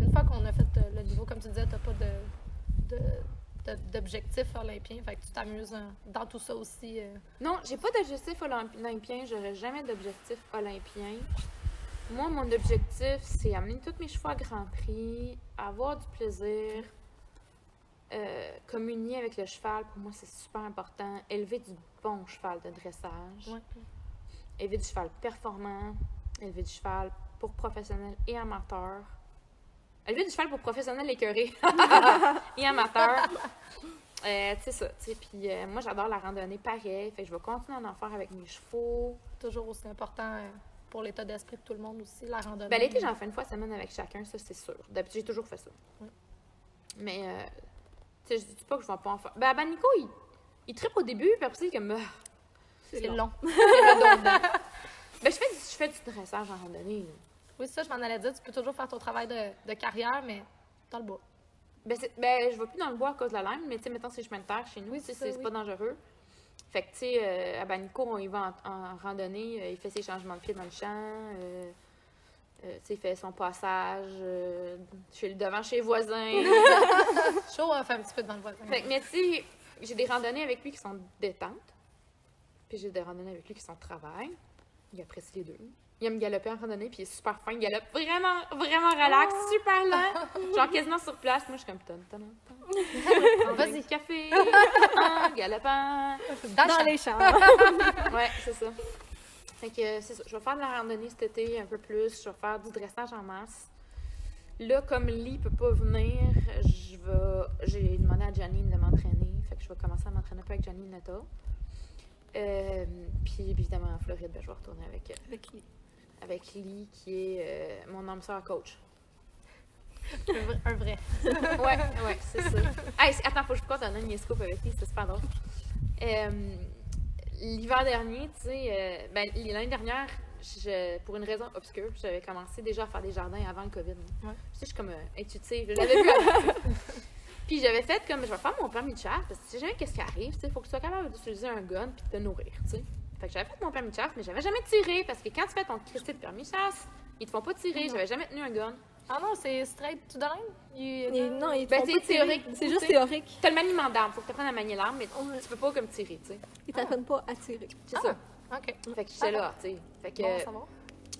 Une fois qu'on a fait euh, le niveau, comme tu disais, t'as pas de, de, de- d'objectif olympien. Fait que tu t'amuses hein, dans tout ça aussi. euh. Non, j'ai pas d'objectif olymp- olympien. J'aurai jamais d'objectif olympien. Moi, mon objectif, c'est amener tous mes chevaux à Grand Prix, avoir du plaisir, euh, communier avec le cheval. Pour moi, c'est super important. Élever du bon cheval de dressage. Élever du cheval performant. Élever du cheval pour professionnels et amateurs. Élever du cheval pour professionnels écœurés et amateurs. Euh, tu sais ça, tu sais. Puis euh, moi, j'adore la randonnée pareil. Fait que je vais continuer à en faire avec mes chevaux. Toujours aussi important euh, pour l'état d'esprit de tout le monde aussi, la randonnée. Ben, l'été, j'en fais une fois semaine avec chacun, ça, c'est sûr. D'habitude, j'ai toujours fait ça. Mais, euh, tu sais, je dis pas que je vais pas en faire. Ben, ben Nico, il, il trippe au début, puis après, ça, il est comme. Ah, C'est long. c'est dedans. Ben, je fais, du, je fais du dressage en randonnée. Oui, ça, je m'en allais dire. Tu peux toujours faire ton travail de, de carrière, mais dans le bois. Ben, c'est- ben, je vais plus dans le bois à cause de la lime, mais tu sais, mettons, c'est chemin de terre chez nous, Oui, c'est c'est c'est pas dangereux. Fait que, tu sais, euh, à Banico, on y va en, en randonnée, euh, il fait ses changements de pied dans le champ, euh, euh, tu sais, il fait son passage chez le devant chez les voisins. Chaud à faire un petit peu devant le voisin. Fait que, mais tu sais, j'ai des randonnées avec lui qui sont détente, puis j'ai des randonnées avec lui qui sont travail. Il apprécie les deux. Il aime galoper en randonnée, puis il est super fin. Il galope vraiment, vraiment relax, super lent. Genre quasiment sur place. Moi, je suis comme tonne, tonne, tonne. Vas-y. café, galopant. Dans Dans les champs. Ouais, c'est ça. Fait que c'est ça. Je vais faire de la randonnée cet été un peu plus. Je vais faire du dressage en masse. Là, comme Lee peut pas venir, je vais. J'ai demandé à Janine de m'entraîner. Fait que je vais commencer à m'entraîner un peu avec Janine Netta. Euh, puis évidemment en Floride, ben, je vais retourner avec, euh, Avec. Avec Lee, qui est euh, mon âme sœur coach. Un vrai- Un vrai. Ouais, ouais, c'est ça. Hey, attends, faut que je compte un agnescope avec lui, c'est super drôle. Euh, L'hiver dernier, tu sais, euh, ben, l'année dernière, je- pour une raison obscure, j'avais commencé déjà à faire des jardins avant le COVID. Ouais. Tu sais, je suis comme euh, intuitive, je l'avais vu. Puis j'avais fait comme, je vais faire mon permis de chasse, parce que tu sais jamais qu'est-ce qui arrive, tu sais, faut que tu sois capable d'utiliser un gun puis de te nourrir, tu sais. Fait que j'avais fait mon permis de chasse, mais j'avais jamais tiré, parce que quand tu fais ton Christy de permis de chasse, ils te font pas tirer, j'avais jamais tenu un gun. Ah non, c'est straight to the line? Il- Et non, ils te Ben, font pas tirer. théorique, C'est juste théorique. T'as le maniement d'armes, faut que tu apprennes à manier l'arme, mais tu peux pas comme tirer, tu sais. Ils t'apprennent pas à tirer. C'est Ah. ça. OK. Fait que j'étais là, tu sais. Fait que Bon, ça va.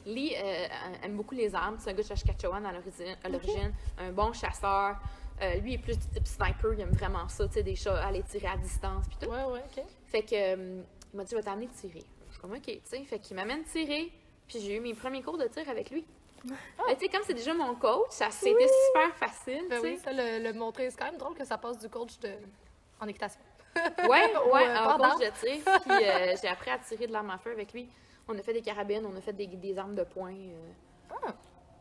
Lee euh, aime beaucoup les armes. C'est un gars de Saskatchewan à l'origine, à l'origine, un bon chasseur. Euh, lui, il est plus du type sniper, il aime vraiment ça, tu sais, des chats, aller tirer à distance, puis tout. Ouais, ouais, OK. Fait que, euh, il m'a dit, je vais t'amener tirer. Je suis comme, OK, tu sais. Fait qu'il m'amène tirer, puis j'ai eu mes premiers cours de tir avec lui. Mais tu sais, comme c'est déjà mon coach, ça c'était super facile, Ben oui, ça, le, le montrer, c'est quand même drôle que ça passe du coach de... en équitation. Ouais, Ou, ouais, euh, en coach de tir. Puis euh, j'ai appris à tirer de l'arme à feu avec lui. On a fait des carabines, on a fait des, des armes de poing. euh. Ah.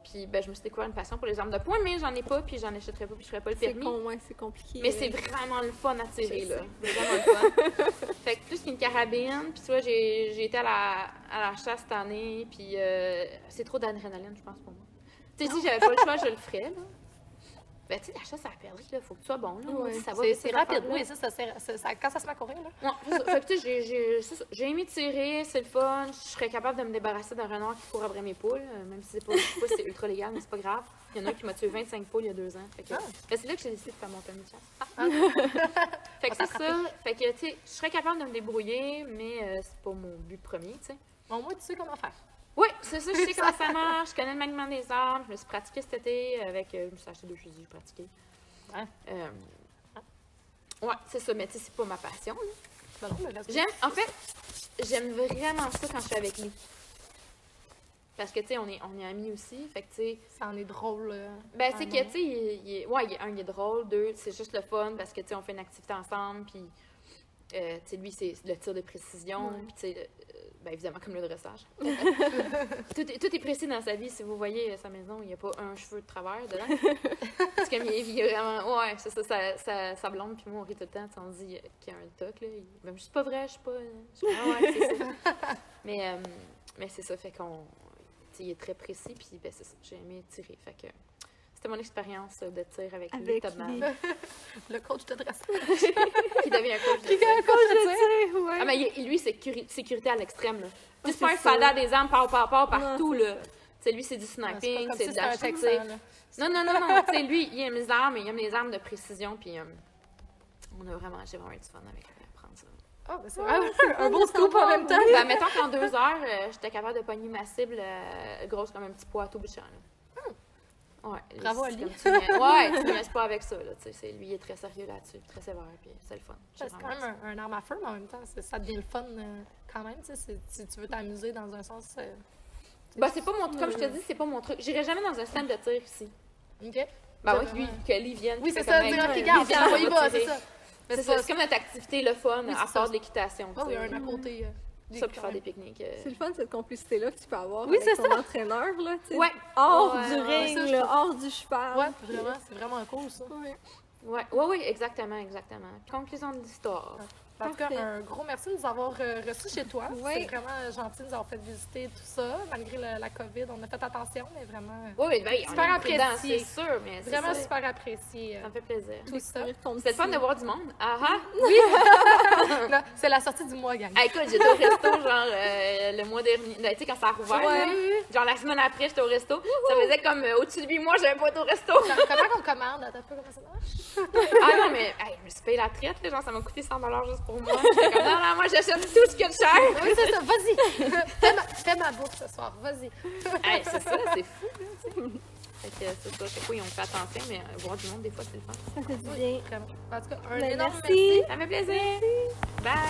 Puis ben, je me suis découvert une passion pour les armes de poing, mais j'en ai pas, puis j'en achèterai pas, puis je ferai pas le C'est permis. con, ouais, c'est compliqué. Mais c'est vraiment le fun à tirer, là. Vraiment le fun. fait que plus qu'une carabine, puis tu vois, j'ai été à la, à la chasse cette année, puis euh, c'est trop d'adrénaline, je pense, pour moi. Tu sais, si j'avais pas le choix, je le ferais, là. Ben, tu sais, la chasse à la perdrix, là, faut que tu sois bon, là. Ça va C'est rapide, oui, ça, ça, c'est- ça- quand ça se met à courir, là. C'est ça. Fait que, tu sais, j'ai- j'ai- ça. aimé tirer, c'est le fun. Je serais capable de me débarrasser d'un renard qui court après mes poules, euh, même si c'est pas, si c'est ultra légal, mais c'est pas grave. Il y en a un qui m'a tué 25 poules il y a deux ans. Fait que, Ah. ben, c'est là que j'ai décidé de faire mon permis de chasse. fait que Ça c'est ça. Fait que, tu sais, je serais capable de me débrouiller, mais euh, c'est pas mon but premier, tu sais. Au moins, tu sais comment faire. Oui, c'est ça, je sais comment ça marche. Je connais le maniement des armes. Je me suis pratiquée cet été avec. euh, je me suis acheté deux fusils, j'ai pratiqué. Ouais. Euh, ouais, c'est ça, mais tu sais, c'est pas ma passion. là. J'aime, en fait, j'aime vraiment ça quand je suis avec lui. Parce que, tu sais, on est, on est amis aussi. Fait que, tu sais, Ça en est drôle. euh, ben, c'est que, tu sais, il, il ouais, il un, il est drôle. Deux, c'est juste le fun parce que, tu sais, on fait une activité ensemble. Puis, euh, lui, c'est le tir de précision. Puis, euh, ben, évidemment, comme le dressage. tout, est, tout est précis dans sa vie. Si vous voyez euh, sa maison, il n'y a pas un cheveu de travers dedans. Parce que, il est- vraiment. Ouais, c'est ça, sa, sa, sa blonde. Puis moi, on rit tout le temps. On dit euh, qu'il y a un toc, là. Il, ben, je suis pas vrai, je suis pas. Je suis, ah ouais, c'est ça. Mais, euh, mais c'est ça, fait qu'on. Il est très précis, puis ben, c'est ça, j'ai aimé tirer. Fait que c'était mon expérience de tir avec, Avec Top lui. Man, Le coach de dressage. qui devient un coach de Qui tir. un coach de tir. ouais. Ah, mais il- lui, c'est curi- sécurité à l'extrême. là. Sais, Ah, c'est pas des armes, par par par partout. Non, là. Lui, c'est du sniping, c'est si de la. Non, non, non, non. lui, il aime les armes, il aime les armes de précision, puis euh, on a vraiment, j'ai vraiment eu du fun avec lui à apprendre ça. Ah, ben c'est Ouais, un beau bon, scoop en même temps. Ben, mettons qu'en deux heures, euh, j'étais capable de pogner ma cible euh, grosse comme un petit poids à tout là. Ouais, Bravo à lui. comme tu Ouais, tu niaises pas avec ça, là. Tu sais, c'est- lui, il est très sérieux là-dessus, très sévère, puis c'est le fun. C'est quand même un, un arme à feu, mais en même temps, ça devient le fun euh, quand même. tu sais, c'est- Si tu veux t'amuser dans un sens. euh, Ben, c'est pas mon Comme je te dis, c'est pas mon truc. J'irai jamais dans un stand de tir ici. Ok. Ben, va, lui, que lui vienne. Oui, c'est ça. Dire, ok, va va, c'est ça. C'est comme notre activité, le fun, Oui, à c'est part de l'équitation. Ah oui, un à côté. Euh, Ça, puis quand faire des même. pique-niques. euh. C'est le fun, cette complicité-là que tu peux avoir Oui, avec c'est ton entraîneur, là, tu sais. Ouais. Hors Ouais, du ouais, ring, là, hors du cheval. Ouais, vraiment, c'est vraiment cool ça. Ouais. Ouais, ouais, ouais, exactement, exactement. Conclusion de l'histoire. En tout cas, un gros merci de nous avoir euh, reçus chez toi. Oui. C'est vraiment gentil de nous avoir fait visiter tout ça. Malgré le- la COVID, on a fait attention, mais vraiment, euh, Oui, oui, ben, Super apprécié. c'est sûr, mais c'est vraiment ça. super apprécié. euh, Ça me fait plaisir. tout ça. C'est le fun de voir du monde. Ah ah! Là, C'est la sortie du mois, gang. Ah, écoute, j'étais au resto, genre, euh, le mois dernier. Tu sais, quand ça a rouvert, Ouais. là, genre la semaine après, j'étais au resto. Ça faisait comme euh, au-dessus de 8 mois, j'avais pas été au resto. Comment on commande? Attends un peu comment ça marche? ah non, mais hey, je me suis payé la traite, là, genre, ça m'a coûté 100 juste pour moi. J'étais comme, non, non, moi, j'achète tout ce qu'il y a de cher. Oui, c'est ça, vas-y! fais, ma, fais ma bouffe ce soir, vas-y. Hey, c'est ça, c'est fou, là, tu sais. Fait que c'est ça, chaque fois, ils ont fait attention, mais euh, voir du monde, des fois, c'est le fun. Ça fait du bien. En tout cas, un Ben, énorme merci. Ça fait plaisir. Bye!